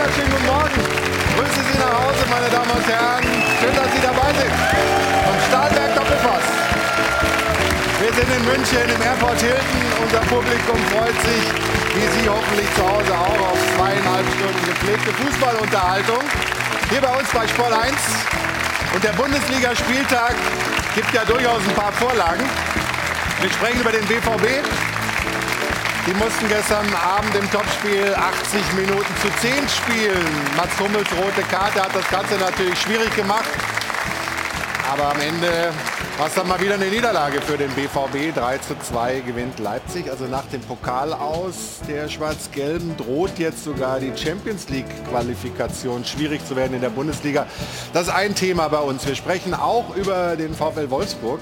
wunderschönen guten Morgen. Grüße Sie nach Hause, meine Damen und Herren. Schön, dass Sie dabei sind. Vom Stahlberg Doppelpass. Wir sind in München im Airport Hilton. Unser Publikum freut sich, wie Sie hoffentlich zu Hause auch, auf zweieinhalb Stunden gepflegte Fußballunterhaltung. Hier bei uns bei Sport 1. Und der Bundesligaspieltag gibt ja durchaus ein paar Vorlagen. Wir sprechen über den BVB. Die mussten gestern Abend im Topspiel 80 Minuten zu 10 spielen. Mats Hummels rote Karte hat das Ganze natürlich schwierig gemacht. Aber am Ende war es dann mal wieder eine Niederlage für den BVB. 3 zu 2 gewinnt Leipzig. Also nach dem Pokal aus der Schwarz-Gelben droht jetzt sogar die Champions League-Qualifikation schwierig zu werden in der Bundesliga. Das ist ein Thema bei uns. Wir sprechen auch über den VfL Wolfsburg.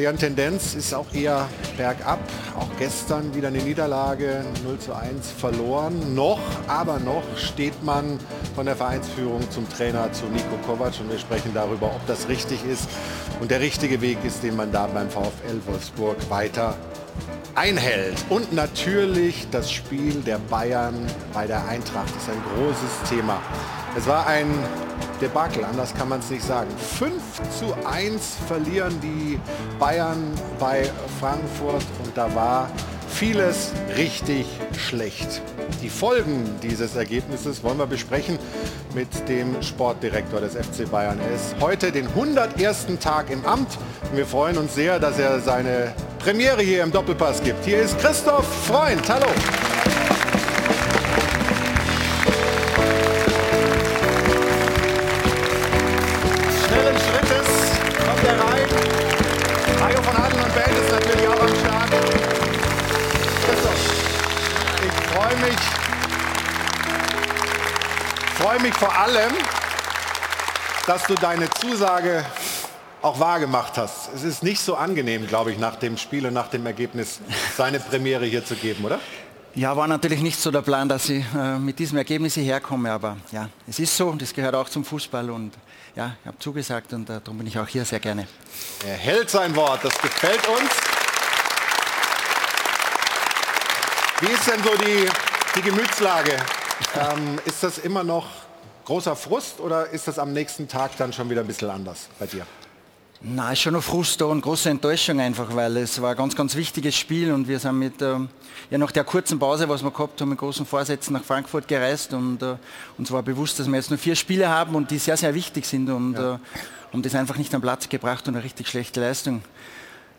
Deren Tendenz ist auch eher bergab. Auch gestern wieder eine Niederlage, 0 zu 1 verloren. Noch, aber noch steht man von der Vereinsführung zum Trainer zu Nico Kovac und wir sprechen darüber, ob das richtig ist und der richtige Weg ist, den man da beim VfL Wolfsburg weiter einhält. Und natürlich das Spiel der Bayern bei der Eintracht ist ein großes Thema. Es war ein Debakel, anders kann man es nicht sagen. 5 zu 1 verlieren die Bayern bei Frankfurt und da war vieles richtig schlecht. Die Folgen dieses Ergebnisses wollen wir besprechen mit dem Sportdirektor des FC Bayern. Er ist heute den 101. Tag im Amt und wir freuen uns sehr, dass er seine Premiere hier im Doppelpass gibt. Hier ist Christoph Freund. Hallo. Vor allem, dass du deine Zusage auch wahrgemacht hast. Es ist nicht so angenehm, glaube ich, nach dem Spiel und nach dem Ergebnis seine Premiere hier zu geben, oder? Ja, war natürlich nicht so der Plan, dass ich äh, mit diesem Ergebnis hierher komme, aber ja, es ist so, das gehört auch zum Fußball und ja, ich habe zugesagt und äh, darum bin ich auch hier sehr gerne. Er hält sein Wort, das gefällt uns. Wie ist denn so die, die Gemütslage? Ähm, ist das immer noch großer Frust oder ist das am nächsten Tag dann schon wieder ein bisschen anders bei dir? Na, ist schon noch Frust da und große Enttäuschung einfach, weil es war ein ganz, ganz wichtiges Spiel und wir sind mit, ähm, ja, nach der kurzen Pause, was wir gehabt haben, mit großen Vorsätzen nach Frankfurt gereist und äh, uns war bewusst, dass wir jetzt nur vier Spiele haben und die sehr, sehr wichtig sind und ja. äh, haben das einfach nicht am Platz gebracht und eine richtig schlechte Leistung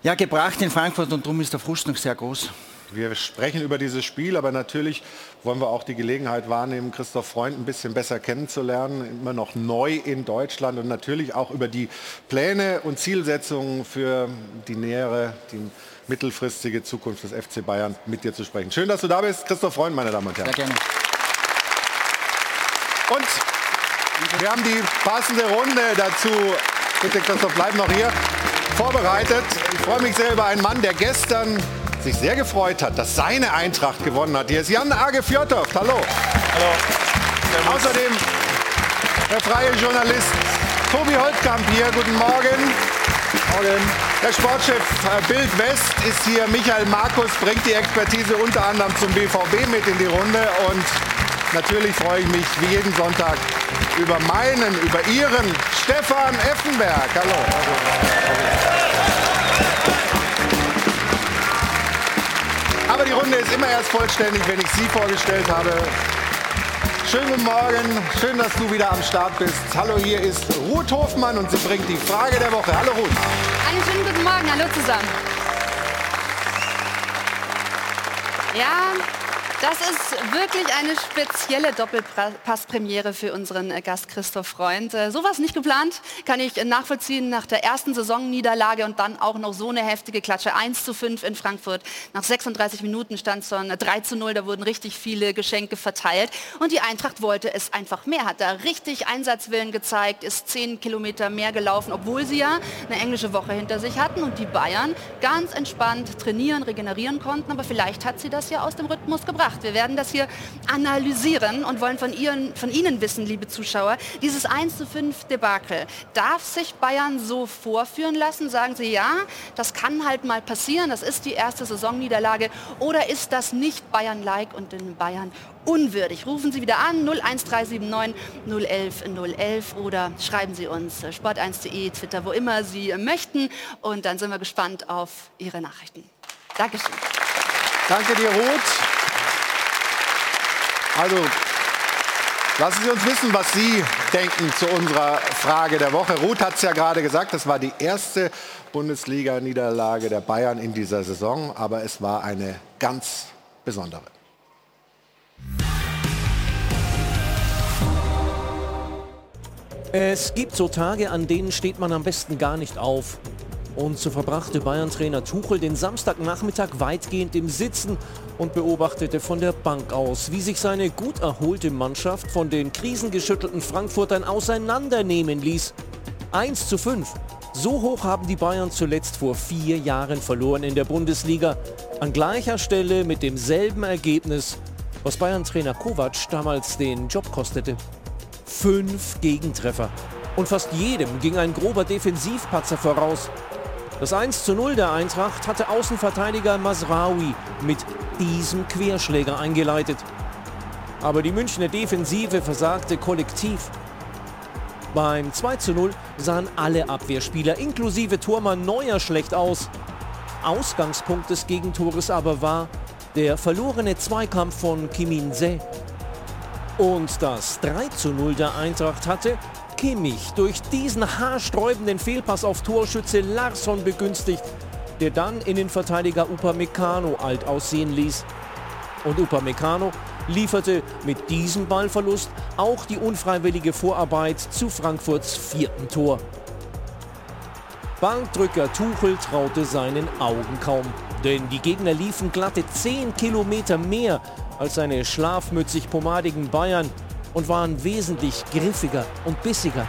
ja, gebracht in Frankfurt und darum ist der Frust noch sehr groß. Wir sprechen über dieses Spiel, aber natürlich wollen wir auch die Gelegenheit wahrnehmen, Christoph Freund ein bisschen besser kennenzulernen, immer noch neu in Deutschland und natürlich auch über die Pläne und Zielsetzungen für die nähere, die mittelfristige Zukunft des FC Bayern mit dir zu sprechen. Schön, dass du da bist, Christoph Freund, meine Damen und Herren. Sehr gerne. Und wir haben die passende Runde dazu. Bitte Christoph, bleib noch hier. Vorbereitet. Ich freue mich sehr über einen Mann, der gestern sich sehr gefreut hat, dass seine Eintracht gewonnen hat. Hier ist Jan Age Fjordhoff. Hallo. Hallo. Servus. Außerdem der freie Journalist Tobi Holtkamp hier. Guten Morgen. Morgen. Der Sportchef äh, Bild West ist hier. Michael Markus bringt die Expertise unter anderem zum BVB mit in die Runde. Und natürlich freue ich mich wie jeden Sonntag über meinen, über Ihren Stefan Effenberg. Hallo. Aber die Runde ist immer erst vollständig, wenn ich Sie vorgestellt habe. Schönen guten Morgen, schön, dass du wieder am Start bist. Hallo, hier ist Ruth Hofmann und sie bringt die Frage der Woche. Hallo Ruth. Einen schönen guten Morgen, hallo zusammen. Ja, das ist wirklich eine spezielle Doppelpasspremiere für unseren äh, Gast Christoph Freund. Äh, sowas nicht geplant, kann ich äh, nachvollziehen nach der ersten Saisonniederlage und dann auch noch so eine heftige Klatsche. 1 zu 5 in Frankfurt. Nach 36 Minuten stand es schon 3 zu 0, da wurden richtig viele Geschenke verteilt. Und die Eintracht wollte es einfach mehr, hat da richtig Einsatzwillen gezeigt, ist 10 Kilometer mehr gelaufen, obwohl sie ja eine englische Woche hinter sich hatten und die Bayern ganz entspannt trainieren, regenerieren konnten. Aber vielleicht hat sie das ja aus dem Rhythmus gebracht gedacht. Wir werden das hier analysieren und wollen von, Ihren, von Ihnen wissen, liebe Zuschauer, dieses 1 zu 5 Debakel. Darf sich Bayern so vorführen lassen? Sagen Sie ja, das kann halt mal passieren, das ist die erste Saisonniederlage. Oder ist das nicht Bayern-like und in Bayern unwürdig? Rufen Sie wieder an 01379 011 011 oder schreiben Sie uns äh, sport1.de, Twitter, wo immer Sie möchten. Und dann sind wir gespannt auf Ihre Nachrichten. Dankeschön. Danke dir, Ruth. Also, lassen Sie uns wissen, was Sie denken zu unserer Frage der Woche. Ruth hat es ja gerade gesagt, das war die erste Bundesliga-Niederlage der Bayern in dieser Saison, aber es war eine ganz besondere. Es gibt so Tage, an denen steht man am besten gar nicht auf. Und so verbrachte Bayern-Trainer Tuchel den Samstagnachmittag weitgehend im Sitzen und beobachtete von der Bank aus, wie sich seine gut erholte Mannschaft von den krisengeschüttelten Frankfurtern auseinandernehmen ließ. 1 zu 5. So hoch haben die Bayern zuletzt vor vier Jahren verloren in der Bundesliga. An gleicher Stelle mit demselben Ergebnis, was Bayern-Trainer Kovac damals den Job kostete. Fünf Gegentreffer. Und fast jedem ging ein grober Defensivpatzer voraus. Das 1 zu 0 der Eintracht hatte Außenverteidiger Masraoui mit diesem Querschläger eingeleitet. Aber die Münchner Defensive versagte kollektiv. Beim 2 zu 0 sahen alle Abwehrspieler inklusive Tormann Neuer schlecht aus. Ausgangspunkt des Gegentores aber war der verlorene Zweikampf von Kim In-se. Und das 3 zu 0 der Eintracht hatte Kimmich durch diesen haarsträubenden Fehlpass auf Torschütze Larsson begünstigt, der dann Innenverteidiger Upamecano alt aussehen ließ. Und Upamecano lieferte mit diesem Ballverlust auch die unfreiwillige Vorarbeit zu Frankfurts vierten Tor. Bankdrücker Tuchel traute seinen Augen kaum, denn die Gegner liefen glatte 10 Kilometer mehr als seine schlafmützig pomadigen Bayern und waren wesentlich griffiger und bissiger.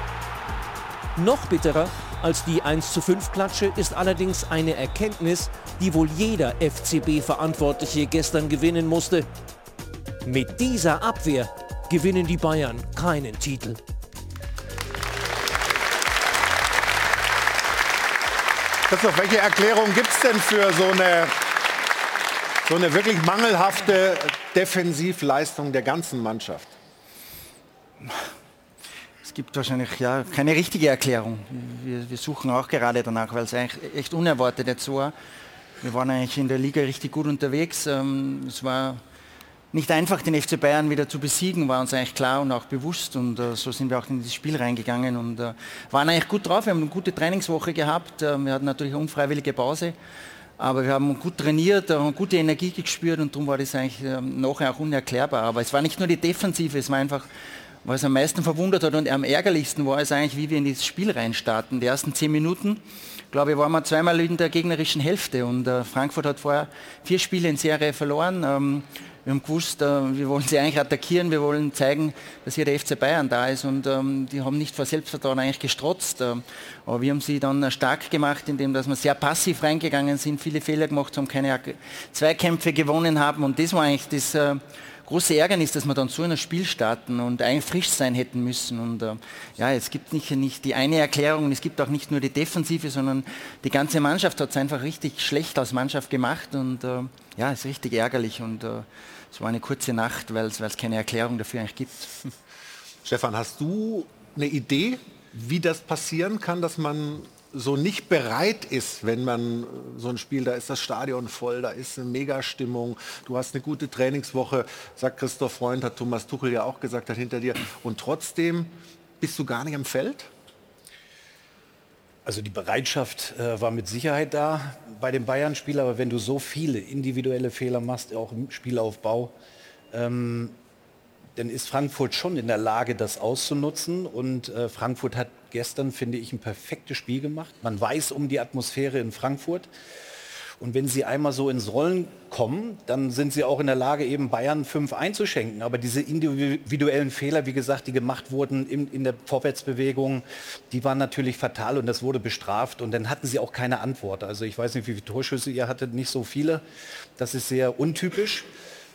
Noch bitterer als die 1 zu 5 Klatsche ist allerdings eine Erkenntnis, die wohl jeder FCB-Verantwortliche gestern gewinnen musste. Mit dieser Abwehr gewinnen die Bayern keinen Titel. Christoph, welche Erklärung gibt es denn für so eine, so eine wirklich mangelhafte Defensivleistung der ganzen Mannschaft? Es gibt wahrscheinlich ja keine richtige Erklärung. Wir, wir suchen auch gerade danach, weil es eigentlich echt unerwartet jetzt war. Wir waren eigentlich in der Liga richtig gut unterwegs. Ähm, es war nicht einfach, den FC Bayern wieder zu besiegen, war uns eigentlich klar und auch bewusst. Und äh, so sind wir auch in dieses Spiel reingegangen und äh, waren eigentlich gut drauf. Wir haben eine gute Trainingswoche gehabt. Äh, wir hatten natürlich eine unfreiwillige Pause. Aber wir haben gut trainiert, haben gute Energie gespürt und darum war das eigentlich ähm, nachher auch unerklärbar. Aber es war nicht nur die Defensive, es war einfach was am meisten verwundert hat und am ärgerlichsten war es eigentlich, wie wir in dieses Spiel reinstarten. Die ersten zehn Minuten, glaube ich, waren wir zweimal in der gegnerischen Hälfte und äh, Frankfurt hat vorher vier Spiele in Serie verloren. Ähm, wir haben gewusst, äh, wir wollen sie eigentlich attackieren, wir wollen zeigen, dass hier der FC Bayern da ist und ähm, die haben nicht vor Selbstvertrauen eigentlich gestrotzt. Äh, aber wir haben sie dann stark gemacht, indem dass wir sehr passiv reingegangen sind, viele Fehler gemacht haben, keine Zweikämpfe gewonnen haben und das war eigentlich das äh, große Ärgernis, dass wir dann so in ein Spiel starten und eigentlich frisch sein hätten müssen. Und äh, ja, es gibt nicht, nicht die eine Erklärung, es gibt auch nicht nur die Defensive, sondern die ganze Mannschaft hat es einfach richtig schlecht als Mannschaft gemacht und äh, ja, es ist richtig ärgerlich und äh, es war eine kurze Nacht, weil es keine Erklärung dafür eigentlich gibt. Stefan, hast du eine Idee, wie das passieren kann, dass man so nicht bereit ist, wenn man so ein Spiel, da ist das Stadion voll, da ist eine Megastimmung, du hast eine gute Trainingswoche, sagt Christoph Freund, hat Thomas Tuchel ja auch gesagt, hat hinter dir. Und trotzdem bist du gar nicht am Feld? Also die Bereitschaft äh, war mit Sicherheit da bei den Bayern-Spielern, aber wenn du so viele individuelle Fehler machst, auch im Spielaufbau, ähm, dann ist Frankfurt schon in der Lage, das auszunutzen. Und äh, Frankfurt hat gestern, finde ich, ein perfektes Spiel gemacht. Man weiß um die Atmosphäre in Frankfurt. Und wenn sie einmal so ins Rollen kommen, dann sind sie auch in der Lage, eben Bayern 5 einzuschenken. Aber diese individuellen Fehler, wie gesagt, die gemacht wurden in, in, der Vorwärtsbewegung, die waren natürlich fatal und das wurde bestraft. Und dann hatten sie auch keine Antwort. Also ich weiß nicht, wie viele Torschüsse ihr hattet, nicht so viele. Das ist sehr untypisch.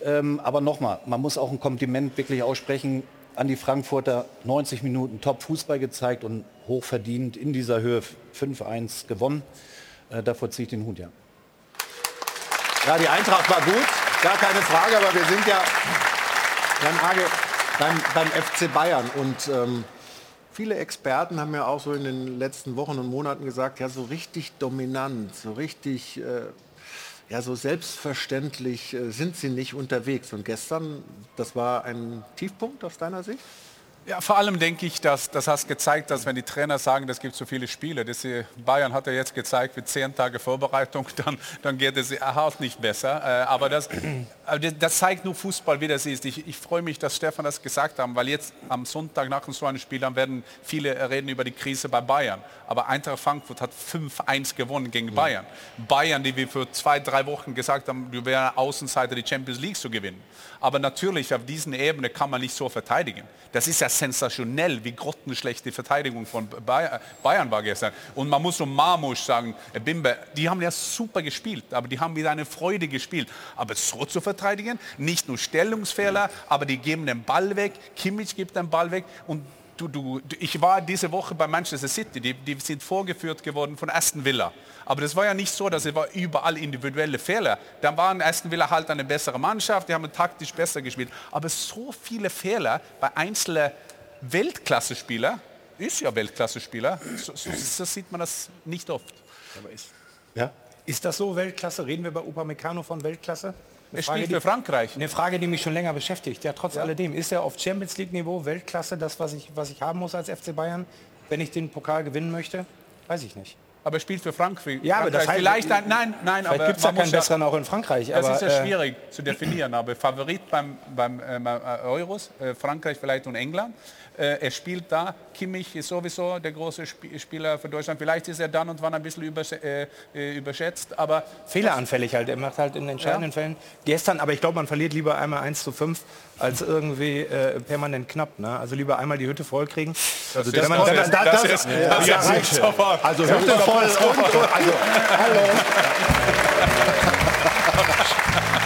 Ähm, aber nochmal, man muss auch ein Kompliment wirklich aussprechen an die Frankfurter. 90 Minuten Top-Fußball gezeigt und hochverdient in dieser Höhe 5-1 gewonnen. Äh, davor ziehe ich den Hut, ja. Ja, die Eintracht war gut, gar keine Frage, aber wir sind ja Jan Hage, beim, beim FC Bayern und ähm, viele Experten haben ja auch so in den letzten Wochen und Monaten gesagt, ja, so richtig dominant, so richtig, äh, ja, so selbstverständlich äh, sind sie nicht unterwegs. Und gestern, das war ein Tiefpunkt aus deiner Sicht? Ja, vor allem denke ich, dass das hast gezeigt, dass wenn die Trainer sagen, es gibt so viele Spiele, das Bayern hat ja jetzt gezeigt, mit zehn Tage Vorbereitung, dann, dann geht es hart nicht besser. Äh, aber das, das zeigt nur Fußball, wie das ist. Ich, ich freue mich, dass Stefan das gesagt hat, weil jetzt am Sonntag nach so einem Spiel, dann werden viele reden über die Krise bei Bayern. Aber Eintracht Frankfurt hat 5-1 gewonnen gegen Bayern. Bayern, die wir für zwei, drei Wochen gesagt haben, du wäre Außenseiter, die Champions League zu gewinnen. Aber natürlich, auf diesen Ebene kann man nicht so verteidigen. Das ist ja sensationell, wie grottenschlecht die Verteidigung von Bayern war gestern. Und man muss um Marmusch sagen, äh, Bimbe, die haben ja super gespielt, aber die haben wieder eine Freude gespielt. Aber so zu verteidigen, nicht nur Stellungsfehler, aber die geben den Ball weg, Kimmich gibt den Ball weg und Du, du, ich war diese Woche bei Manchester City, die, die, sind vorgeführt geworden von Aston Villa. Aber das war ja nicht so, dass es war überall individuelle Fehler. Dann waren Aston Villa halt eine bessere Mannschaft, die haben taktisch besser gespielt. Aber so viele Fehler bei einzelnen Weltklasse-Spieler, ist ja Weltklasse-Spieler, so, so, so, sieht man das nicht oft. Ist, ja? ist das so Weltklasse? Reden wir bei Upamecano von Weltklasse? Er spielt für Frankreich. Eine Frage, die mich schon länger beschäftigt. Ja, trotz ja. alledem, ist er auf Champions League Niveau Weltklasse das, was ich, was ich haben muss als FC Bayern, wenn ich den Pokal gewinnen möchte? Weiß ich nicht. Aber er spielt für Frankreich. Ja, aber das heißt, vielleicht ein, nein, nein, aber gibt es ja keinen besseren auch in Frankreich. Das aber, ist ja äh, schwierig zu definieren. Aber Favorit beim, beim äh, Euros, äh, Frankreich vielleicht und England. Äh, er spielt da. Kimmich ist sowieso der große Spieler für Deutschland. Vielleicht ist er dann und wann ein bisschen äh, äh, überschätzt, aber... Fehleranfällig halt. Er macht halt in entscheidenden ja. Fällen. Gestern, aber ich glaube, man verliert lieber einmal 1 zu 5 als irgendwie äh, permanent knapp. Ne? Also lieber einmal die Hütte voll kriegen. Also das, man, das, das, das, ist, das. Also Hütte voll und also, hallo.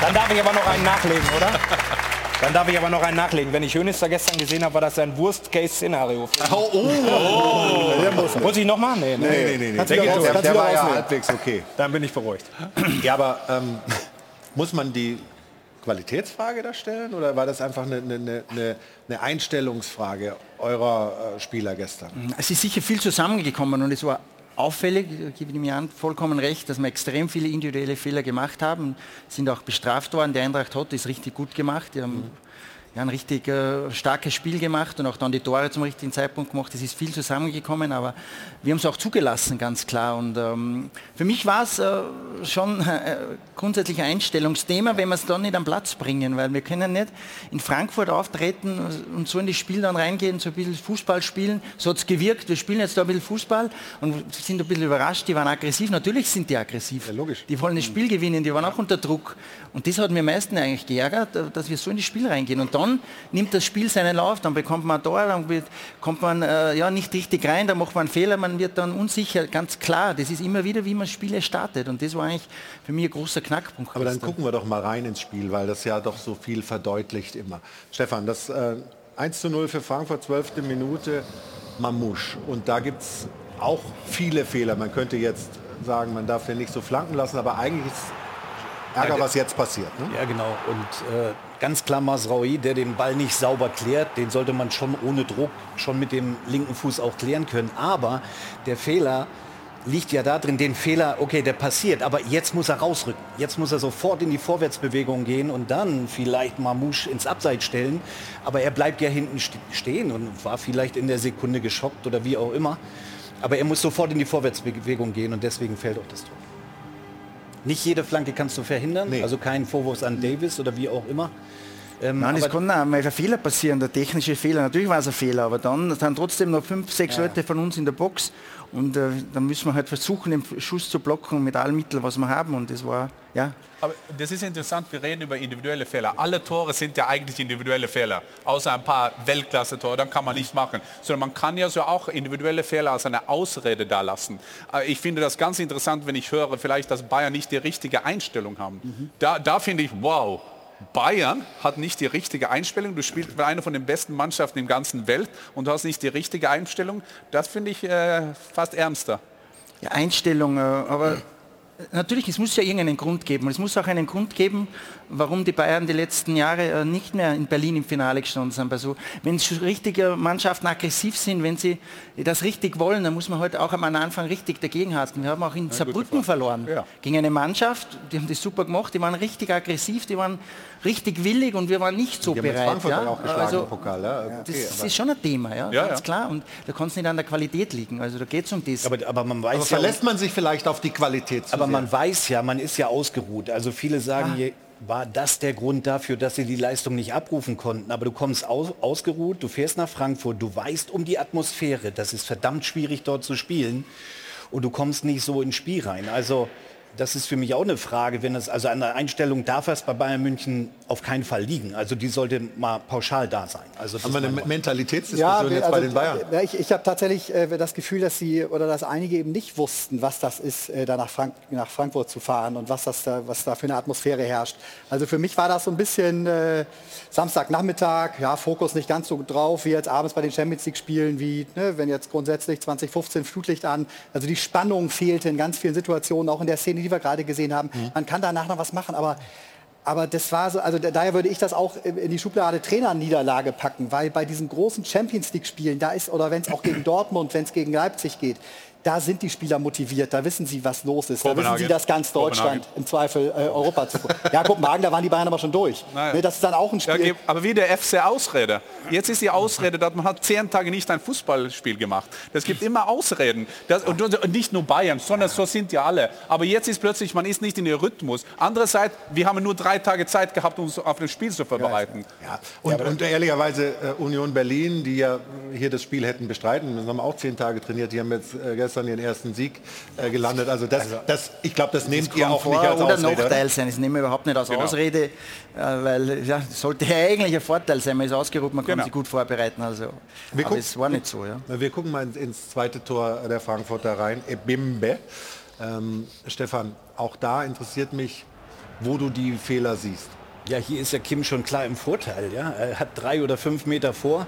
Dann darf ich aber noch einen nachlegen, oder? Dann darf ich aber noch einen nachlegen. Wenn ich Hönes da gestern gesehen habe, war das ein Worst-Case-Szenario. Oh, oh, oh. muss, muss ich noch mal? Nee, nee, nee. nee, nee, nee. Der, der, der war ja halbwegs okay. Dann bin ich beruhigt. Ja, aber ähm, muss man die Qualitätsfrage da stellen oder war das einfach eine, eine, eine, eine Einstellungsfrage eurer äh, Spieler gestern? Es ist sicher viel zusammengekommen und es war auffällig, ich gebe dem Jan vollkommen recht, dass wir extrem viele individuelle Fehler gemacht haben, sind auch bestraft worden. Der Eintracht hat das richtig gut gemacht. Die haben mhm ja, ein richtig äh, starkes Spiel gemacht und auch dann die Tore zum richtigen Zeitpunkt gemacht. Es ist viel zusammengekommen, aber wir haben es auch zugelassen, ganz klar. Und ähm, für mich war es äh, schon äh, grundsätzlich ein Einstellungsthema, wenn wir es dann nicht am Platz bringen, weil wir können nicht in Frankfurt auftreten und so in das Spiel dann reingehen, so ein bisschen Fußball spielen. So hat es gewirkt, wir spielen jetzt da ein bisschen Fußball und sind ein bisschen überrascht, die waren aggressiv. Natürlich sind die aggressiv. Ja, logisch. Die wollen das Spiel gewinnen, die waren auch unter Druck. Und das hat mir am meisten eigentlich geärgert, dass wir so in das Spiel reingehen. Und dann nimmt das Spiel seinen Lauf, dann bekommt man ein Tor, dann wird, kommt man äh, ja, nicht richtig rein, dann macht man einen Fehler, man wird dann unsicher, ganz klar. Das ist immer wieder, wie man Spiele startet und das war eigentlich für mich ein großer Knackpunkt. Aber dann gucken wir doch mal rein ins Spiel, weil das ja doch so viel verdeutlicht immer. Stefan, das äh, 1 zu 0 für Frankfurt, 12. Minute, Mamouche. Und da gibt es auch viele Fehler. Man könnte jetzt sagen, man darf den nicht so flanken lassen, aber eigentlich ist Ärger, was jetzt passiert. Ne? Ja, genau. Und äh, ganz klar Masraoui, der den Ball nicht sauber klärt, den sollte man schon ohne Druck, schon mit dem linken Fuß auch klären können. Aber der Fehler liegt ja da drin, den Fehler, okay, der passiert, aber jetzt muss er rausrücken. Jetzt muss er sofort in die Vorwärtsbewegung gehen und dann vielleicht Mamouche ins Abseits stellen. Aber er bleibt ja hinten stehen und war vielleicht in der Sekunde geschockt oder wie auch immer. Aber er muss sofort in die Vorwärtsbewegung gehen und deswegen fällt auch das Tor. Nicht jede Flanke kannst du verhindern, nee. also kein Vorwurf an Davis oder wie auch immer. Ähm, Nein, es kann auch mal ein Fehler passieren, der technische Fehler. Natürlich war es ein Fehler, aber dann sind trotzdem noch fünf, sechs ja. Leute von uns in der Box und äh, dann müssen wir halt versuchen, den Schuss zu blocken mit allen Mitteln, was wir haben. Und das war, ja. Aber das ist interessant, wir reden über individuelle Fehler. Alle Tore sind ja eigentlich individuelle Fehler, außer ein paar Weltklasse-Tore, dann kann man nichts machen. Sondern man kann ja so auch individuelle Fehler als eine Ausrede da lassen. Äh, ich finde das ganz interessant, wenn ich höre, vielleicht, dass Bayern nicht die richtige Einstellung haben. Mhm. Da, da finde ich, wow, Bayern hat nicht die richtige Einstellung. Du spielst bei einer von den besten Mannschaften im ganzen Welt und du hast nicht die richtige Einstellung. Das finde ich äh, fast ernster. Ja, Einstellung, äh, aber natürlich, es muss ja irgendeinen Grund geben. Es muss auch einen Grund geben, warum die Bayern die letzten Jahre äh, nicht mehr in Berlin im Finale gestanden sind. Also, wenn richtige Mannschaften aggressiv sind, wenn sie das richtig wollen, dann muss man heute halt auch am Anfang richtig dagegen halten. Wir haben auch in ja, Saarbrücken verloren ja. gegen eine Mannschaft, die haben das super gemacht, die waren richtig aggressiv, die waren richtig willig und wir waren nicht so bereit. Ja? Also, Pokal, ja? okay, das ist schon ein Thema, ja, ganz klar. Und da kann es nicht an der Qualität liegen. Also da geht es um das. Aber, aber man weiß aber verlässt man sich vielleicht auf die Qualität zu Aber. Man weiß ja, man ist ja ausgeruht. Also viele sagen, ah. je, war das der Grund dafür, dass sie die Leistung nicht abrufen konnten. Aber du kommst aus, ausgeruht, du fährst nach Frankfurt, du weißt um die Atmosphäre, das ist verdammt schwierig dort zu spielen und du kommst nicht so ins Spiel rein. Also das ist für mich auch eine Frage, wenn es also an der Einstellung darf es bei Bayern München auf keinen Fall liegen. Also die sollte mal pauschal da sein. Also Haben wir eine Mentalitätsdiskussion ja, jetzt also, bei den Bayern? Ich, ich habe tatsächlich äh, das Gefühl, dass sie oder dass einige eben nicht wussten, was das ist, äh, da nach, Frank nach, Frankfurt zu fahren und was das da, was da für eine Atmosphäre herrscht. Also für mich war das so ein bisschen äh, Samstagnachmittag, ja Fokus nicht ganz so drauf wie jetzt abends bei den Champions League Spielen, wie ne, wenn jetzt grundsätzlich 2015 Flutlicht an. Also die Spannung fehlte in ganz vielen Situationen, auch in der Szene die wir gerade gesehen haben. Mhm. Man kann danach noch was machen, aber aber das war so, also daher würde ich das auch in die Schublade Trainerniederlage packen, weil bei diesen großen Champions League Spielen, da ist, oder wenn es auch gegen Dortmund, wenn es gegen Leipzig geht, da sind die Spieler motiviert, da wissen sie, was los ist. Da wissen sie, dass ganz Deutschland im Zweifel äh, Europa zu. Ja, Kopenhagen, da waren die Bayern aber schon durch. Ne, das ist dann auch ein Spiel. Ja, aber wie der FC Ausrede. Jetzt ist die Ausrede, dass man hat zehn Tage nicht ein Fußballspiel gemacht. Das gibt immer Ausreden. Das, und, und, nicht nur Bayern, sondern so sind ja alle. Aber jetzt ist plötzlich, man ist nicht in der Rhythmus. Andererseits, wir haben nur drei Tage Zeit gehabt, uns auf das Spiel zu vorbereiten. Ja, und, ja, und ehrlicherweise äh, Union Berlin, die ja hier das Spiel hätten bestreiten, wir haben auch zehn Tage trainiert, die haben jetzt äh, gestern ihren ersten Sieg äh, gelandet. Also das, also, das ich glaube, das nehmt ihr auch nicht als oder Ausrede. Nachteil sein. Das nehmen wir überhaupt nicht als genau. Ausrede, äh, weil ja, sollte ja eigentlich ein Vorteil sein. Man ist ausgerufen, man kann genau. sich gut vorbereiten. Also, wir aber gucken, es war nicht so. Ja. Wir gucken mal ins zweite Tor der Frankfurter rein. Ebimbe. Ähm, Stefan, auch da interessiert mich, wo du die Fehler siehst. Ja, hier ist ja Kim schon klar im Vorteil. Ja? Er hat drei oder fünf Meter vor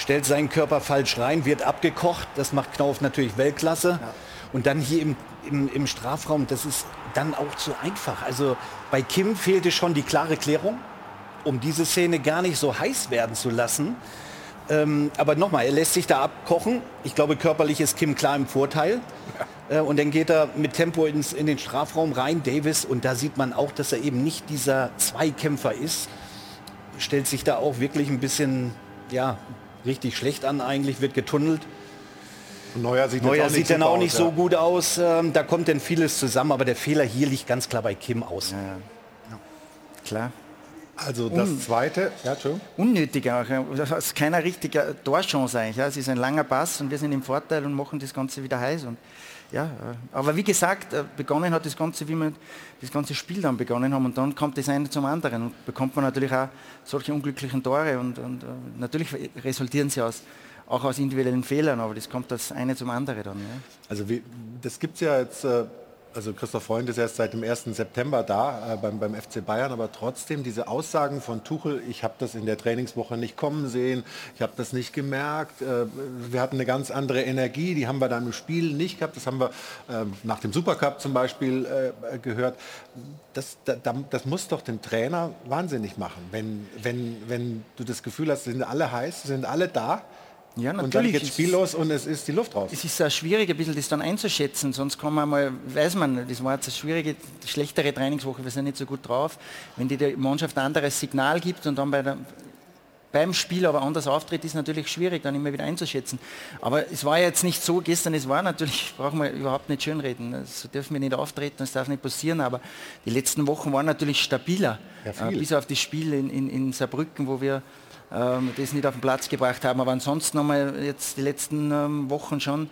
stellt seinen Körper falsch rein, wird abgekocht. Das macht Knauf natürlich Weltklasse. Ja. Und dann hier im, im, im Strafraum, das ist dann auch zu einfach. Also bei Kim fehlte schon die klare Klärung, um diese Szene gar nicht so heiß werden zu lassen. Ähm, aber nochmal, er lässt sich da abkochen. Ich glaube, körperlich ist Kim klar im Vorteil. Ja. Äh, und dann geht er mit Tempo ins, in den Strafraum rein, Davis. Und da sieht man auch, dass er eben nicht dieser Zweikämpfer ist. Stellt sich da auch wirklich ein bisschen ja, richtig schlecht an eigentlich, wird getunnelt. Und Neuer sieht, Neuer sieht dann auch nicht so gut aus. Ähm, da kommt denn vieles zusammen, aber der Fehler hier liegt ganz klar bei Kim aus. Ja, ja. Klar. Also das Un zweite, ja, Unnötig auch. Das ist keine richtige Torchance eigentlich. Ja. Es ist ein langer Pass und wir sind im Vorteil und machen das Ganze wieder heiß. Und ja, äh, aber wie gesagt, äh, begonnen hat das Ganze, wie wir das ganze Spiel dann begonnen haben und dann kommt das eine zum anderen und bekommt man natürlich auch solche unglücklichen Tore und, und äh, natürlich resultieren sie aus, auch aus individuellen Fehlern, aber das kommt das eine zum anderen dann. Ja. Also wie, das gibt es ja jetzt also Christoph Freund ist erst seit dem 1. September da äh, beim, beim FC Bayern, aber trotzdem diese Aussagen von Tuchel, ich habe das in der Trainingswoche nicht kommen sehen, ich habe das nicht gemerkt, äh, wir hatten eine ganz andere Energie, die haben wir dann im Spiel nicht gehabt, das haben wir äh, nach dem Supercup zum Beispiel äh, gehört. Das, da, das muss doch den Trainer wahnsinnig machen, wenn, wenn, wenn du das Gefühl hast, sind alle heiß, sind alle da ja, natürlich. Und dann geht spiellos und es ist die Luft raus. Es ist sehr schwierig, ein bisschen das dann einzuschätzen, sonst kann man mal, weiß man, das war jetzt eine schwierige, schlechtere Trainingswoche, wir sind nicht so gut drauf. Wenn die der Mannschaft ein anderes Signal gibt und dann bei der, beim Spiel aber anders auftritt, ist natürlich schwierig, dann immer wieder einzuschätzen. Aber es war jetzt nicht so gestern, es war natürlich, brauchen wir überhaupt nicht schönreden. So dürfen wir nicht auftreten, das darf nicht passieren, aber die letzten Wochen waren natürlich stabiler. Ja, äh, bis auf das Spiel in, in, in Saarbrücken, wo wir ähm, das nicht auf den Platz gebracht haben. Aber ansonsten haben wir jetzt die letzten ähm, Wochen schon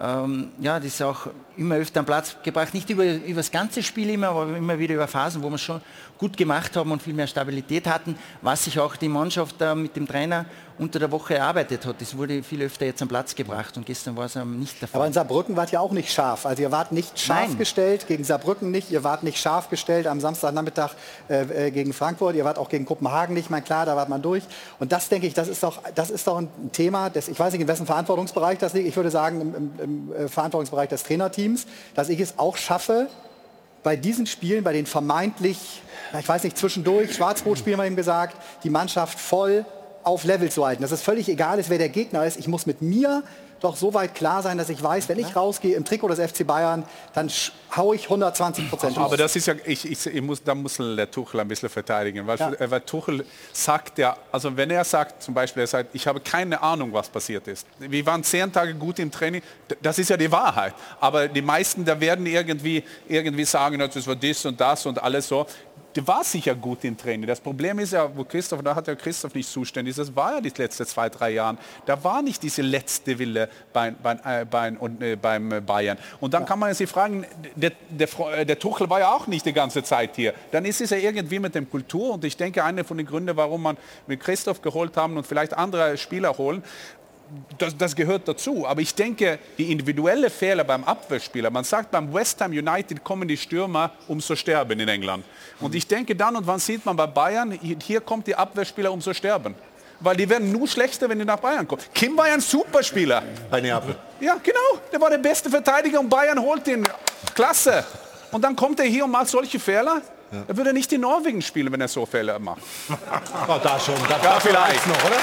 ähm, ja, das ist auch immer öfter am Platz gebracht. Nicht über, über das ganze Spiel immer, aber immer wieder über Phasen, wo wir es schon gut gemacht haben und viel mehr Stabilität hatten, was sich auch die Mannschaft äh, mit dem Trainer unter der Woche erarbeitet hat. Das wurde viel öfter jetzt am Platz gebracht und gestern war es nicht der Fall. Aber in Saarbrücken wart ihr auch nicht scharf. Also ihr wart nicht scharf Nein. gestellt, gegen Saarbrücken nicht, ihr wart nicht scharf gestellt am Samstagnachmittag äh, äh, gegen Frankfurt, ihr wart auch gegen Kopenhagen nicht mal klar, da wart man durch. Und das denke ich, das ist doch, das ist doch ein Thema, des, ich weiß nicht, in wessen Verantwortungsbereich das liegt, ich würde sagen im, im, im äh, Verantwortungsbereich des Trainerteams, dass ich es auch schaffe, bei diesen Spielen, bei den vermeintlich, ich weiß nicht, zwischendurch, Schwarz-Rot spielen wir eben gesagt, die Mannschaft voll auf Level zu halten. Dass es völlig egal ist, wer der Gegner ist. Ich muss mit mir doch so weit klar sein, dass ich weiß, wenn ich rausgehe im Trikot des FC Bayern, dann sch- hau ich 120 Prozent Aber das ist ja, ich, ich, ich muss, da muss der Tuchel ein bisschen verteidigen, weil, Ja. weil Tuchel sagt ja, also wenn er sagt zum Beispiel, er sagt, ich habe keine Ahnung, was passiert ist. Wir waren zehn Tage gut im Training, das ist ja die Wahrheit. Aber die meisten, da werden irgendwie, irgendwie sagen, das war das und das und alles so. Die war sicher gut im Training. Das Problem ist ja, wo Christoph, da hat ja Christoph nicht zuständig, das war ja die letzten zwei, drei Jahre. Da war nicht diese letzte Wille bei, bei, äh, bei, und, äh, beim äh, Bayern. Und dann kann man sich fragen, der, der, äh, der Tuchel war ja auch nicht die ganze Zeit hier. Dann ist es ja irgendwie mit dem Kultur und ich denke, einer von den Gründen, warum man mit Christoph geholt haben und vielleicht andere Spieler holen, das, das gehört dazu. Aber ich denke, die individuelle Fehler beim Abwehrspieler, man sagt beim West Ham United kommen die Stürmer, um zu sterben in England. Und ich denke dann und wann sieht man bei Bayern, hier- kommt die Abwehrspieler, um zu sterben. Weil die werden nur schlechter, wenn die nach Bayern kommen. Kim war ja ein Superspieler. Bei Neapel. Ja, genau. Der war der beste Verteidiger und Bayern holt ihn. Klasse. Und dann kommt er hier und macht solche Fehler. Er würde nicht in Norwegen spielen, wenn er so Fehler macht. Oh, da schon. Da Ja, vielleicht. noch, oder?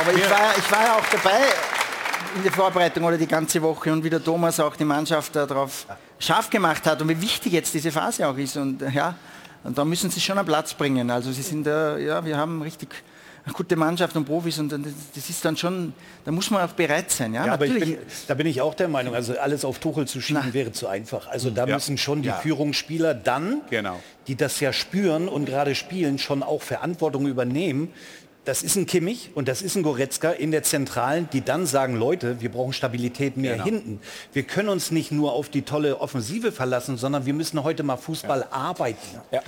Aber ich war, ich war ja auch dabei in der Vorbereitung oder die ganze Woche und wie der Thomas auch die Mannschaft darauf scharf gemacht hat und wie wichtig jetzt diese Phase auch ist. Und äh, ja, und da müssen sie schon einen Platz bringen. Also sie sind da, ja, wir haben richtig eine gute Mannschaft und Profis und das ist dann schon, da muss man auch bereit sein. Ja, Ja, aber bin, da bin ich auch der Meinung, also alles auf Tuchel zu schieben wäre zu einfach. Also da Ja. müssen schon die Führungsspieler dann, Genau. die das ja spüren und gerade spielen, schon auch Verantwortung übernehmen. Das ist ein Kimmich und das ist ein Goretzka in der Zentralen, die dann sagen, Leute, wir brauchen Stabilität mehr Genau. hinten. Wir können uns nicht nur auf die tolle Offensive verlassen, sondern wir müssen heute mal Fußball arbeiten.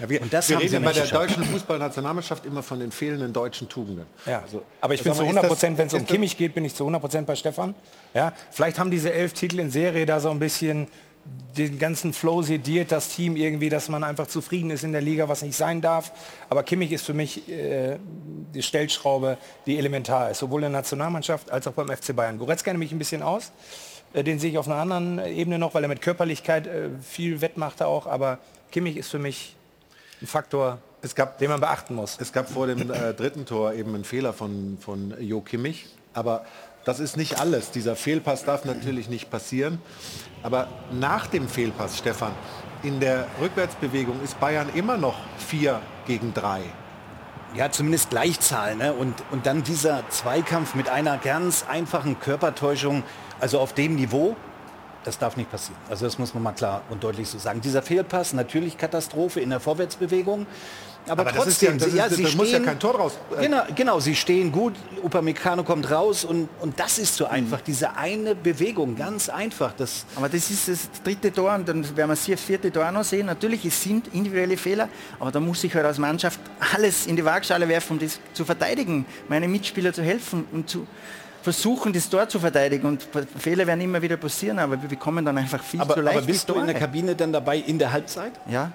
wir und das wir haben reden sie ja bei der geschafft. deutschen Fußballnationalmannschaft immer von den fehlenden deutschen Tugenden. Ja. Also, aber ich bin zu mal, 100 ist Prozent, wenn es um Kimmich geht, bin ich zu 100 Prozent bei Stefan. Ja, vielleicht haben diese elf Titel in Serie da so ein bisschen den ganzen Flow sediert, das Team irgendwie, dass man einfach zufrieden ist in der Liga, was nicht sein darf. Aber Kimmich ist für mich äh, die Stellschraube, die elementar ist, sowohl in der Nationalmannschaft als auch beim FC Bayern. Goretzka nehme ich ein bisschen aus. Äh, Den sehe ich auf einer anderen Ebene noch, weil er mit Körperlichkeit äh, viel wettmacht auch. Aber Kimmich ist für mich ein Faktor, Es gab, den man beachten muss. es gab vor dem äh, dritten Tor eben einen Fehler von, von Jo Kimmich. Aber das ist nicht alles. Dieser Fehlpass darf natürlich nicht passieren. Aber nach dem Fehlpass, Stefan, in der Rückwärtsbewegung ist Bayern immer noch 4 gegen 3. Ja, zumindest Gleichzahl. Ne? Und, und dann dieser Zweikampf mit einer ganz einfachen Körpertäuschung, also auf dem Niveau, das darf nicht passieren. Also das muss man mal klar und deutlich so sagen. Dieser Fehlpass, natürlich Katastrophe in der Vorwärtsbewegung. Aber, Aber das trotzdem, ist ja- das sie- ist- sie da muss ja stehen- kein Tor draus- äh, Genau, genau, sie stehen gut, Upamecano kommt raus und, und das ist so einfach, diese eine Bewegung, ganz einfach. Das, Aber das ist das dritte Tor und dann werden wir das vierte Tor auch noch sehen. Natürlich, es sind individuelle Fehler, aber da muss ich halt als Mannschaft alles in die Waagschale werfen, um das zu verteidigen, meine Mitspieler zu helfen und zu versuchen, das Tor zu verteidigen. Und Fehler werden immer wieder passieren, aber wir bekommen dann einfach viel aber, zu leicht. aber bist du in der Kabine dann dabei in der Halbzeit? Ja,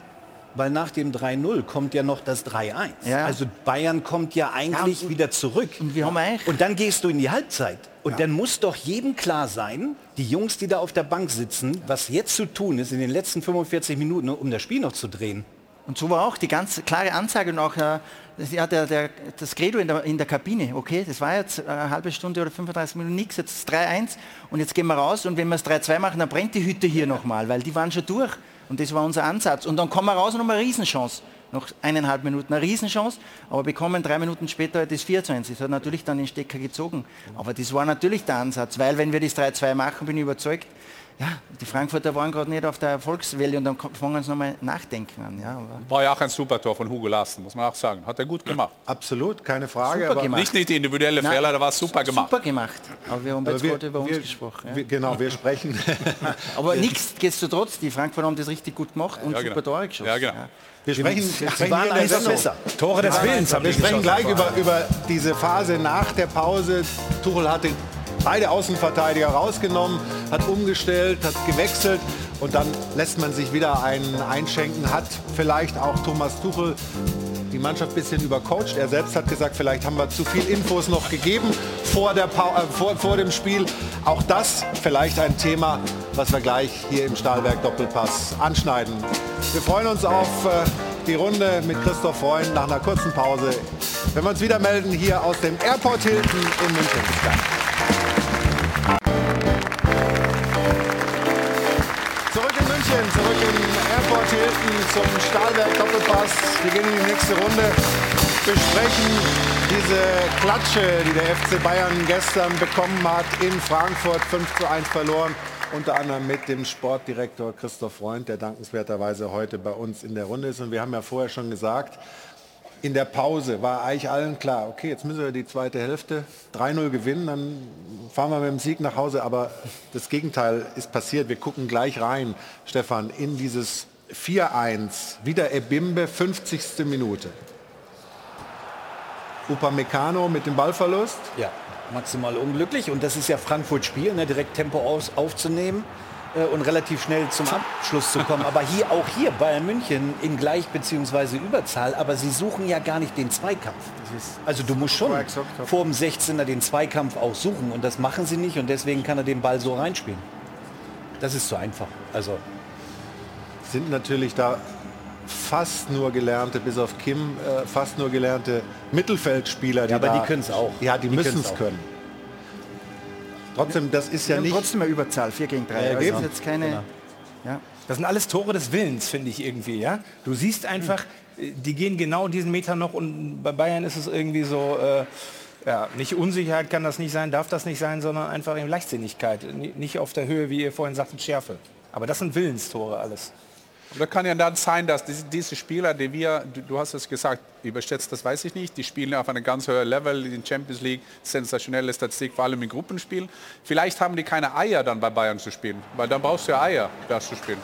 Weil nach dem 3-0 kommt ja noch das 3-1. Ja. Also Bayern kommt ja eigentlich Ja, wieder zurück. und wir haben Und dann gehst du in die Halbzeit. Und dann muss doch jedem klar sein, die Jungs, die da auf der Bank sitzen, was jetzt zu tun ist in den letzten 45 Minuten, um das Spiel noch zu drehen. Und so war auch die ganz klare Ansage und auch äh, das, ja, der, der, das Credo in der, in der Kabine. Okay, das war jetzt eine halbe Stunde oder 35 Minuten nichts, jetzt ist 3-1 und jetzt gehen wir raus und wenn wir es 3-2 machen, dann brennt die Hütte hier nochmal, weil die waren schon durch. Und das war unser Ansatz. Und dann kommen wir raus und haben eine Riesenchance. Noch eineinhalb Minuten eine Riesenchance, aber bekommen drei Minuten später das 4 zu 1. Das hat natürlich dann den Stecker gezogen. Aber das war natürlich der Ansatz, weil wenn wir das 3-2 machen, bin ich überzeugt, ja, die Frankfurter waren gerade nicht auf der Erfolgswelle und dann fangen sie nochmal nachdenken an. Ja, War ja auch ein super Tor von Hugo Lassen, muss man auch sagen. Hat er gut gemacht. Absolut, keine Frage. Super aber gemacht. Nicht, nicht die individuelle Nein, Fehler, da war es super gemacht. super gemacht. Aber wir haben aber jetzt gerade über uns gesprochen. Ja. wir, genau, wir sprechen. aber nichtsdestotrotz, die Frankfurter haben das richtig gut gemacht und Ja, super genau. Tore geschossen. Ja, genau. Wir sprechen, wir sprechen Sendung. besser. Tore des Willens Wir sprechen gleich über, über diese Phase nach der Pause. Tuchel hat den, beide Außenverteidiger rausgenommen, hat umgestellt, hat gewechselt und dann lässt man sich wieder einen einschenken. Hat vielleicht auch Thomas Tuchel die Mannschaft ein bisschen übercoacht. Er selbst hat gesagt, vielleicht haben wir zu viel Infos noch gegeben vor, der äh, vor, vor dem Spiel. Auch das vielleicht ein Thema, was wir gleich hier im Stahlwerk Doppelpass anschneiden. Wir freuen uns auf äh, die Runde mit Christoph Freund nach einer kurzen Pause. Wenn wir uns wieder melden hier aus dem Airport Hilton in München. München, zurück im Airport Hilton zum Stahlwerk Doppelpass. Wir gehen in die nächste Runde, besprechen diese Klatsche, die der FC Bayern gestern bekommen hat in Frankfurt, 5 zu 1 verloren. Unter anderem mit dem Sportdirektor Christoph Freund, der dankenswerterweise heute bei uns in der Runde ist. Und wir haben ja vorher schon gesagt, in der Pause war eigentlich allen klar, okay, jetzt müssen wir die zweite Hälfte 3-0 gewinnen, dann fahren wir mit dem Sieg nach Hause. Aber das Gegenteil ist passiert. Wir gucken gleich rein, Stefan, in dieses 4-1. Wieder Ebimbe, 50. Minute. Upamecano mit dem Ballverlust. Ja, maximal unglücklich. Und das ist ja Frankfurt Spiel, ne, direkt Tempo aus, aufzunehmen und relativ schnell zum Abschluss zu kommen. Aber hier auch hier Bayern München in Gleich- bzw. Überzahl. Aber sie suchen ja gar nicht den Zweikampf. Also du musst schon vor dem 16er den Zweikampf auch suchen. Und das machen sie nicht. Und deswegen kann er den Ball so reinspielen. Das ist zu einfach. Also Sind natürlich da fast nur gelernte, bis auf Kim, äh, fast nur gelernte Mittelfeldspieler. Die Ja, aber die können's auch. Ja, die, Die müssen es auch. können. Trotzdem, das ist ja nicht... trotzdem eine Überzahl, 4 gegen 3. Ja, also jetzt keine, Genau. ja. Das sind alles Tore des Willens, finde ich irgendwie. Ja? Du siehst einfach, äh, die gehen genau diesen Meter noch und bei Bayern ist es irgendwie so, äh, ja, nicht Unsicherheit kann das nicht sein, darf das nicht sein, sondern einfach eben Leichtsinnigkeit. Ni- Nicht auf der Höhe, wie ihr vorhin sagtet, Schärfe. Aber das sind Willenstore alles. Da kann ja dann sein, dass diese, Spieler, die wir, du, hast es gesagt, überschätzt, das weiß ich nicht, die spielen auf einem ganz hohen Level in Champions League, sensationelle Statistik, vor allem in Gruppenspielen. Vielleicht haben die keine Eier dann bei Bayern zu spielen, weil dann brauchst du ja Eier, das zu spielen.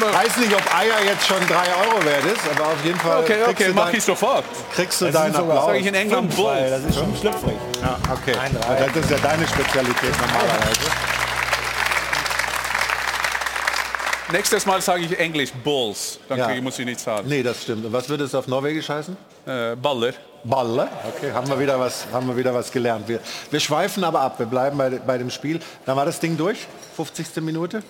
weiß nicht, ob Eier jetzt schon 3 Euro wert ist, aber auf jeden Fall Okay, kriegst okay, du, mach dein, ich sofort. kriegst du Das deinen Applaus. Sag ich in England Fünf. Das ist schon schlüpfrig. Ja, okay. Ein, drei. Das ist ja deine Spezialität normalerweise. Nächstes Mal sage ich Englisch Bulls, dann Ja. muss ich nicht sagen. Nee, das stimmt. Und was würde es auf Norwegisch heißen? Äh, Baller. Balle. Okay, haben wir wieder was, haben wir wieder was gelernt. Wir, wir schweifen aber ab. Wir bleiben bei, bei dem Spiel. Dann war das Ding durch. 50. Minute.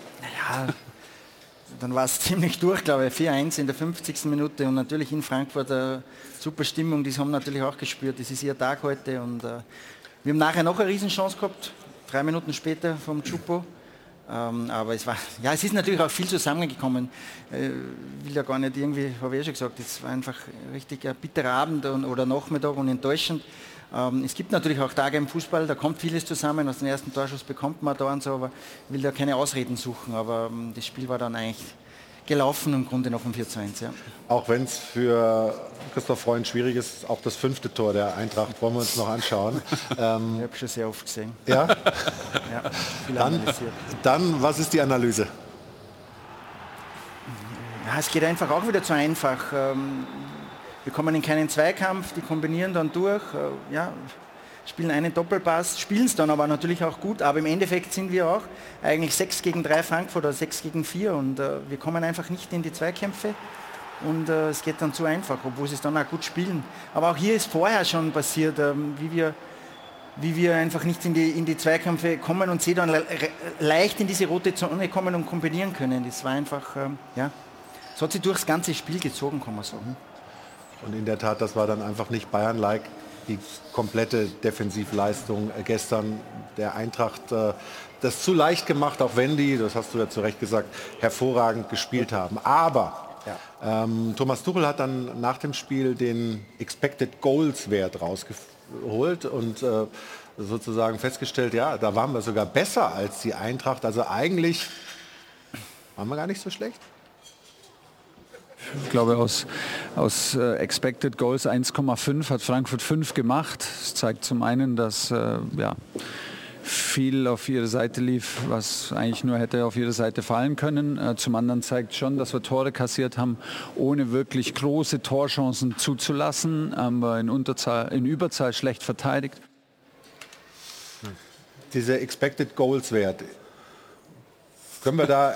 Dann war es ziemlich durch, glaube ich. 4-1 in der 50. Minute und natürlich in Frankfurt eine super Stimmung. Die haben natürlich auch gespürt. Das ist ihr Tag heute und äh, wir haben nachher noch eine Riesenchance gehabt. Drei Minuten später vom Chupo. Ähm, aber es war, ja, es ist natürlich auch viel zusammengekommen. Äh, will ja gar nicht irgendwie, habe ich ja schon gesagt, es war einfach richtig ein bitterer Abend oder Nachmittag und enttäuschend. Ähm, es gibt natürlich auch Tage im Fußball, da kommt vieles zusammen. Aus dem ersten Torschuss bekommt man da und so, aber ich will da keine Ausreden suchen. Aber ähm, das Spiel war dann eigentlich gelaufen im Grunde noch um 4 zu 1. Ja. Auch wenn es für Christoph Freund schwierig ist, auch das fünfte Tor der Eintracht wollen wir uns noch anschauen. ähm, Ich habe schon sehr oft gesehen. ja, Ja, viel dann, dann, was ist die Analyse? Ja, es geht einfach auch wieder zu einfach. Ähm, Wir kommen in keinen Zweikampf, die kombinieren dann durch, äh, ja, spielen einen Doppelpass, spielen es dann aber natürlich auch gut, aber im Endeffekt sind wir auch eigentlich 6 gegen 3 Frankfurt oder 6 gegen 4 und äh, wir kommen einfach nicht in die Zweikämpfe und äh, es geht dann zu einfach, obwohl sie es dann auch gut spielen. Aber auch hier ist vorher schon passiert, ähm, wie wir wie wir einfach nicht in die, in die Zweikämpfe kommen und sie dann le leicht in diese rote Zone kommen und kombinieren können. Das war einfach, ähm, ja, es hat sich durchs ganze Spiel gezogen, kann man sagen. Und in der Tat, das war dann einfach nicht Bayern-like. Die komplette Defensivleistung äh, gestern der Eintracht äh, das zu leicht gemacht, auch wenn die, das hast du ja zu Recht gesagt, hervorragend gespielt haben. Aber ähm, Thomas Tuchel hat dann nach dem Spiel den Expected Goals Wert rausgeholt und äh, sozusagen festgestellt, ja, da waren wir sogar besser als die Eintracht. Also eigentlich waren wir gar nicht so schlecht. Ich glaube, aus, aus äh, Expected Goals 1,5 hat Frankfurt 5 gemacht. Das zeigt zum einen, dass äh, ja, viel auf ihre Seite lief, was eigentlich nur hätte auf ihre Seite fallen können. Äh, zum anderen zeigt schon, dass wir Tore kassiert haben, ohne wirklich große Torchancen zuzulassen. Haben wir in, Unterzahl, in Überzahl schlecht verteidigt. Dieser Expected Goals Wert, können wir da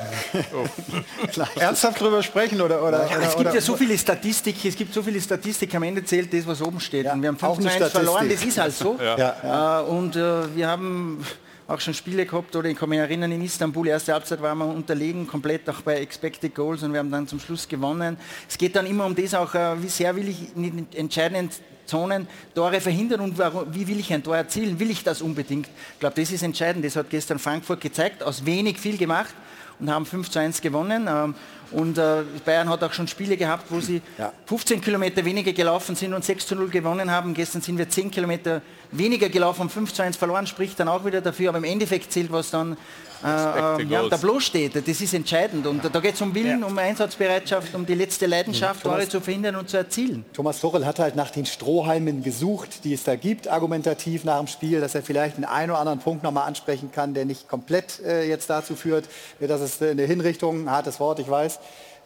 ernsthaft drüber sprechen oder oder, Ja, es gibt oder ja so viele Statistik, es gibt so viele Statistik, am Ende zählt das, was oben steht. Ja, und wir haben auch 5 eine 1 verloren, das ist halt so. Ja. Äh, und äh, wir haben auch schon Spiele gehabt, oder ich kann mich erinnern, in Istanbul, erste Halbzeit waren wir unterlegen, komplett auch bei Expected Goals und wir haben dann zum Schluss gewonnen. Es geht dann immer um das auch, äh, wie sehr will ich in den entscheidenden Zonen Tore verhindern und warum, wie will ich ein Tor erzielen? Will ich das unbedingt? Ich glaube, das ist entscheidend. Das hat gestern Frankfurt gezeigt, aus wenig viel gemacht und haben 5 zu 1 gewonnen. Ähm, Und äh, Bayern hat auch schon Spiele gehabt, wo sie 15 Kilometer weniger gelaufen sind und 6 zu 0 gewonnen haben. Gestern sind wir 10 Kilometer weniger gelaufen und 5 zu 1 verloren, spricht dann auch wieder dafür. Aber im Endeffekt zählt, was dann äh, äh, ja, da bloß steht. Das ist entscheidend. Und da geht es um Willen, um Einsatzbereitschaft, um die letzte Leidenschaft, Tore zu verhindern und zu erzielen. Thomas Tuchel hat halt nach den Strohhalmen gesucht, die es da gibt, argumentativ nach dem Spiel, dass er vielleicht den einen oder anderen Punkt nochmal ansprechen kann, der nicht komplett äh, jetzt dazu führt, dass es eine Hinrichtung, ein hartes Wort, ich weiß,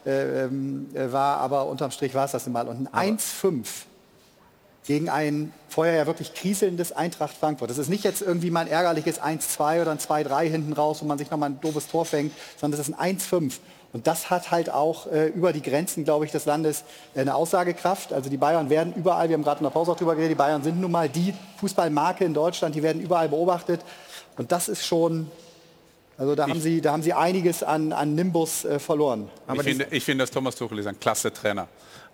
äh, ähm, äh, war, aber unterm Strich war es das mal. Und ein 1-5 gegen ein vorher ja wirklich kriselndes Eintracht Frankfurt. Das ist nicht jetzt irgendwie mal ein ärgerliches 1-2 oder ein 2-3 hinten raus, wo man sich nochmal ein doofes Tor fängt, sondern das ist ein 1-5. Und das hat halt auch äh, über die Grenzen, glaube ich, des Landes äh, eine Aussagekraft. Also die Bayern werden überall, wir haben gerade in der Pause auch drüber geredet, die Bayern sind nun mal die Fußballmarke in Deutschland, die werden überall beobachtet. Und das ist schon, also da, haben, sie, da haben sie einiges an, an Nimbus äh, verloren. ich, finde, ich finde, dass Thomas Tuchel ist ein klasse Trainer.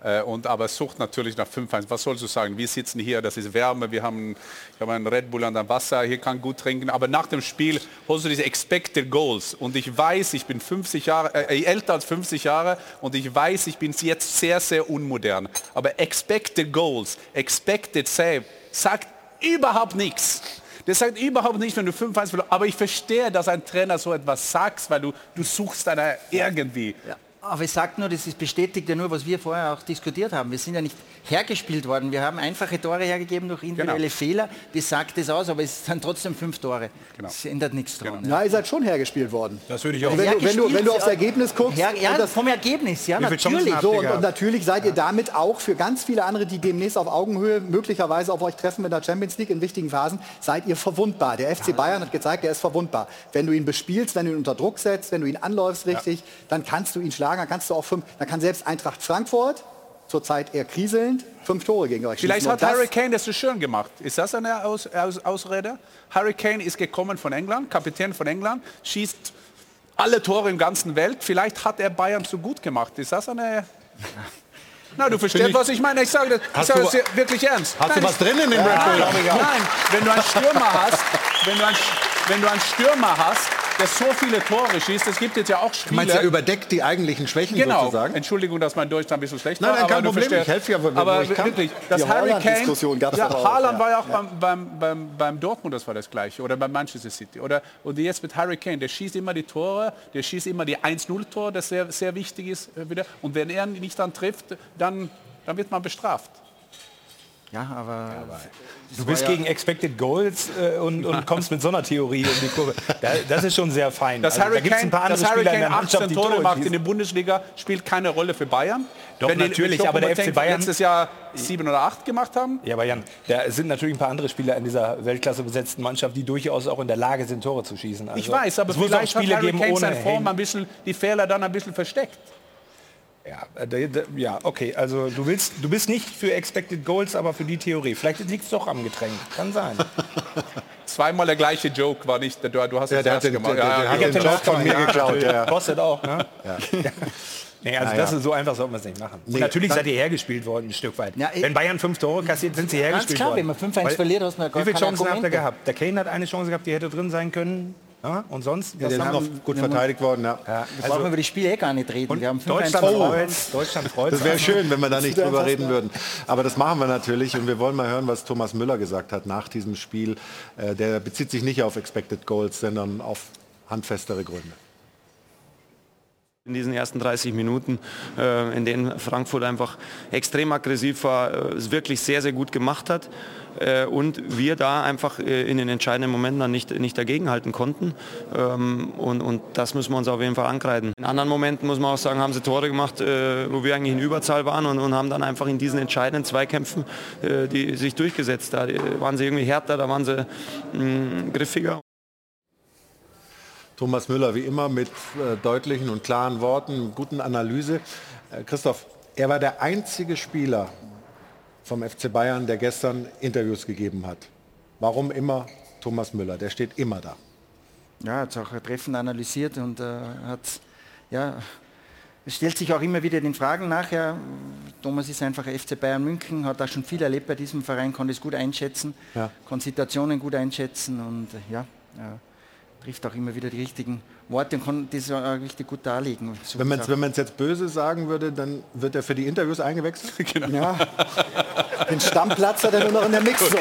Äh, Und, aber sucht natürlich nach 5-1. Was sollst du sagen? Wir sitzen hier, das ist Wärme, wir haben, ich habe einen Red Bull an der Wasser, hier kann gut trinken. Aber nach dem Spiel holst du diese Expected Goals. Und ich weiß, ich bin 50 Jahre, äh, älter als 50 Jahre und ich weiß, ich bin jetzt sehr, sehr unmodern. Aber Expected Goals, Expected Save, sagt überhaupt nichts. Das sagt überhaupt nicht, wenn du 5-1 verloren Aber ich verstehe, dass ein Trainer so etwas sagt, weil du, du suchst einer irgendwie. Aber ich sage nur, das ist bestätigt ja nur, was wir vorher auch diskutiert haben. Wir sind ja nicht hergespielt worden. Wir haben einfache Tore hergegeben durch individuelle Genau. Fehler. Das sagt es aus, aber es sind trotzdem fünf Tore. Genau. Das ändert nichts dran. Na, ihr seid schon hergespielt worden. Das würde ich auch Und wenn, du, wenn, du, wenn du aufs Ergebnis guckst, Ja, ja und das, vom Ergebnis, ja, natürlich. So, und, und natürlich seid ihr damit auch für ganz viele andere, die demnächst auf Augenhöhe möglicherweise auf euch treffen mit der Champions League in wichtigen Phasen, seid ihr verwundbar. Der FC Bayern hat gezeigt, er ist verwundbar. Wenn du ihn bespielst, wenn du ihn unter Druck setzt, wenn du ihn anläufst richtig, dann kannst du ihn schlagen, dann kannst du auch fünf, dann kann selbst Eintracht Frankfurt, zurzeit eher kriselnd, fünf Tore gegen euch Vielleicht hat Harry Kane das so schön gemacht. Ist das eine Aus, Aus, Ausrede? Harry Kane ist gekommen von England, Kapitän von England, schießt alle Tore im ganzen Welt. Vielleicht hat er Bayern so gut gemacht. Ist das eine... Na, du verstehst, ich- was ich meine. Ich sage das, ich sage du- das wirklich ernst. Hast du Nein, was drin in dem Red Bull? Nein, nein, wenn du einen Stürmer hast, wenn du einen, wenn du einen Stürmer hast, der so viele Tore schießt, es gibt jetzt ja auch Du Spiele... meinst, er überdeckt die eigentlichen Schwächen Genau. sozusagen? Entschuldigung, dass mein Deutsch da ein bisschen schlecht Nein, war. nein, kein aber du Problem. Ich helfe ja, wo aber ich kann. wirklich, dass Die Harry Kane, gab's ja, Haaland ja. war ja auch beim, beim, beim, beim Dortmund, das war das Gleiche, oder beim Manchester City. Oder, und jetzt mit Harry Kane, der schießt immer die Tore, der schießt immer die 1-0-Tore, das sehr, sehr wichtig ist äh, wieder. Und wenn er nicht dann trifft, dann, dann wird man bestraft. Ja, aber Du bist gegen Expected Goals äh, und, und kommst mit so einer Theorie um die Kurve. Da, das ist schon sehr fein. Dass Also, Harry da gibt's Kane, ein paar andere dass Harry Spieler in Kane der Mannschaft, 18 die Tore macht in der Bundesliga, spielt keine Rolle für Bayern. Doch, Wenn natürlich, aber der FC Bayern- letztes Jahr sieben oder acht gemacht haben. Ja, aber Jan, da sind natürlich ein paar andere Spieler in dieser Weltklasse besetzten Mannschaft, die durchaus auch in der Lage sind, Tore zu schießen. Also, Ich weiß, aber es muss auch vielleicht hat Spiele Harry geben Kane seine Form ein bisschen, die Fehler dann ein bisschen versteckt. Ja, äh, da- da- ja, okay. Also du willst, du bist nicht für Expected Goals, aber für die Theorie. Vielleicht liegt es doch am Getränk. Kann sein. Zweimal der gleiche Joke war nicht, du, du hast Ja, es der erst hat den- gemacht. der- Ja, der ja, hat genau. den Joke von mir geklaut. Ja. Kostet auch, ne? Ja. Nee, also Ja, das ist so einfach sollte man es nicht machen. Nee, natürlich seid ihr hergespielt worden, ein Stück weit. Ja, ich- Wenn Bayern fünf Tore kassiert, sind sie Ganz hergespielt klar, worden. wenn man 5-1 Weil- verliert, hast gar Wie viele Chancen habt ihr gehabt? Der Kane hat eine Chance gehabt, die hätte drin sein können. Ja? Und sonst, Ja, was den haben noch gut verteidigt worden, ja. Ja, Wir brauchen über die Spiele eh gar nicht reden. Wir haben 5-1 Deutschland freut, Deutschland freut. Das wäre schön, wenn wir da nicht drüber reden würden. Aber das machen wir natürlich und wir wollen mal hören, was Thomas Müller gesagt hat nach diesem Spiel. Äh, Der bezieht sich nicht auf Expected Goals, sondern auf handfestere Gründe. In diesen ersten 30 Minuten, äh, in denen Frankfurt einfach extrem aggressiv war, äh, es wirklich sehr, sehr gut gemacht hat äh, und wir da einfach äh, in den entscheidenden Momenten dann nicht, nicht dagegenhalten konnten ähm, und, und das müssen wir uns auf jeden Fall ankreiden. In anderen Momenten muss man auch sagen, haben sie Tore gemacht, äh, wo wir eigentlich in Überzahl waren und, und haben dann einfach in diesen entscheidenden Zweikämpfen äh, die sich durchgesetzt. Da waren sie irgendwie härter, da waren sie mh, griffiger. Thomas Müller wie immer mit äh, deutlichen und klaren Worten, guten Analyse. Äh, Christoph, er war der einzige Spieler vom FC Bayern, der gestern Interviews gegeben hat. Warum immer Thomas Müller? Der steht immer da. Ja, hat es auch treffend analysiert und äh, hat, ja, es stellt sich auch immer wieder den Fragen nachher. Thomas ist einfach FC Bayern München, hat auch schon viel erlebt bei diesem Verein, kann es gut einschätzen, Ja. kann Situationen gut einschätzen und äh, ja, äh, trifft auch immer wieder die richtigen Worte und kann das auch richtig gut darlegen. So Wenn man es jetzt böse sagen würde, dann wird er für die Interviews eingewechselt? Ja. Den Stammplatz hat er nur noch in der Mixzone.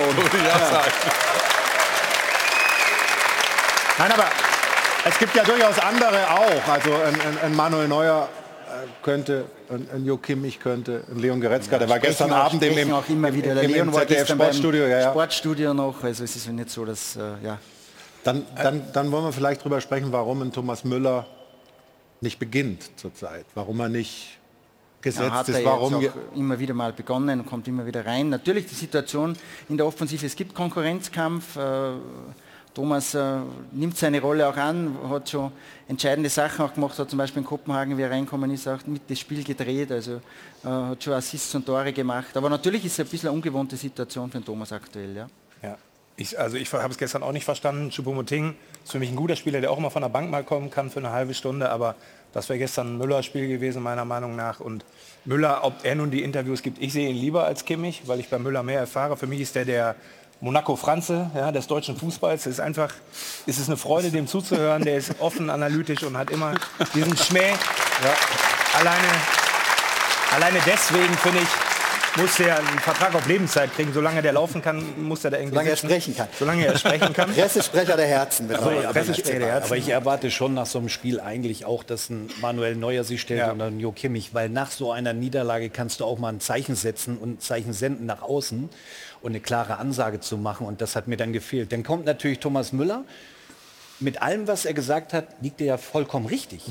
Nein, aber es gibt ja durchaus andere auch. Also ein, ein, ein Manuel Neuer äh, könnte, ein, ein Jo Kimmich könnte, ein Leon Goretzka, der war gestern auch- Abend im, auch immer wieder. Der im, Leon im war ZDF beim Sportstudio. Ja, ja. Sportstudio noch, also es ist nicht so, dass, äh, ja, Dann, dann, dann wollen wir vielleicht drüber sprechen, warum ein Thomas Müller nicht beginnt zurzeit. Warum er nicht gesetzt Ja, hat er ist. jetzt Warum auch je- immer wieder mal begonnen und kommt immer wieder rein. Natürlich die Situation in der Offensive, es gibt Konkurrenzkampf. Äh, Thomas äh, nimmt seine Rolle auch an, hat schon entscheidende Sachen auch gemacht, hat zum Beispiel in Kopenhagen, wie er reinkommen ist, auch mit das Spiel gedreht, also äh, hat schon Assists und Tore gemacht. Aber natürlich ist es ein bisschen eine ungewohnte Situation für den Thomas aktuell. Ja. Ja. Ich, also ich habe es gestern auch nicht verstanden. Choupo-Moting ist für mich ein guter Spieler, der auch mal von der Bank mal kommen kann für eine halbe Stunde. Aber das wäre gestern ein Müller-Spiel gewesen, meiner Meinung nach. Und Müller, ob er nun die Interviews gibt, ich sehe ihn lieber als Kimmich, weil ich bei Müller mehr erfahre. Für mich ist der der Monaco Franze ja, des deutschen Fußballs. Es ist einfach, es ist eine Freude, dem zuzuhören. Der ist offen, analytisch und hat immer diesen Schmäh. Alleine, alleine deswegen finde ich, muss der einen Vertrag auf Lebenszeit kriegen. Solange der laufen kann, muss er da irgendwie Solange er sitzen. sprechen kann. Solange er sprechen kann. Pressesprecher der Herzen. wird er. Pressesprecher der Herzen. Aber ich erwarte schon nach so einem Spiel eigentlich auch, dass ein Manuel Neuer sich stellt Ja. und ein Jo Kimmich, weil nach so einer Niederlage kannst du auch mal ein Zeichen setzen und ein Zeichen senden nach außen und eine klare Ansage zu machen und das hat mir dann gefehlt. Dann kommt natürlich Thomas Müller. Mit allem, was er gesagt hat, liegt er ja vollkommen richtig.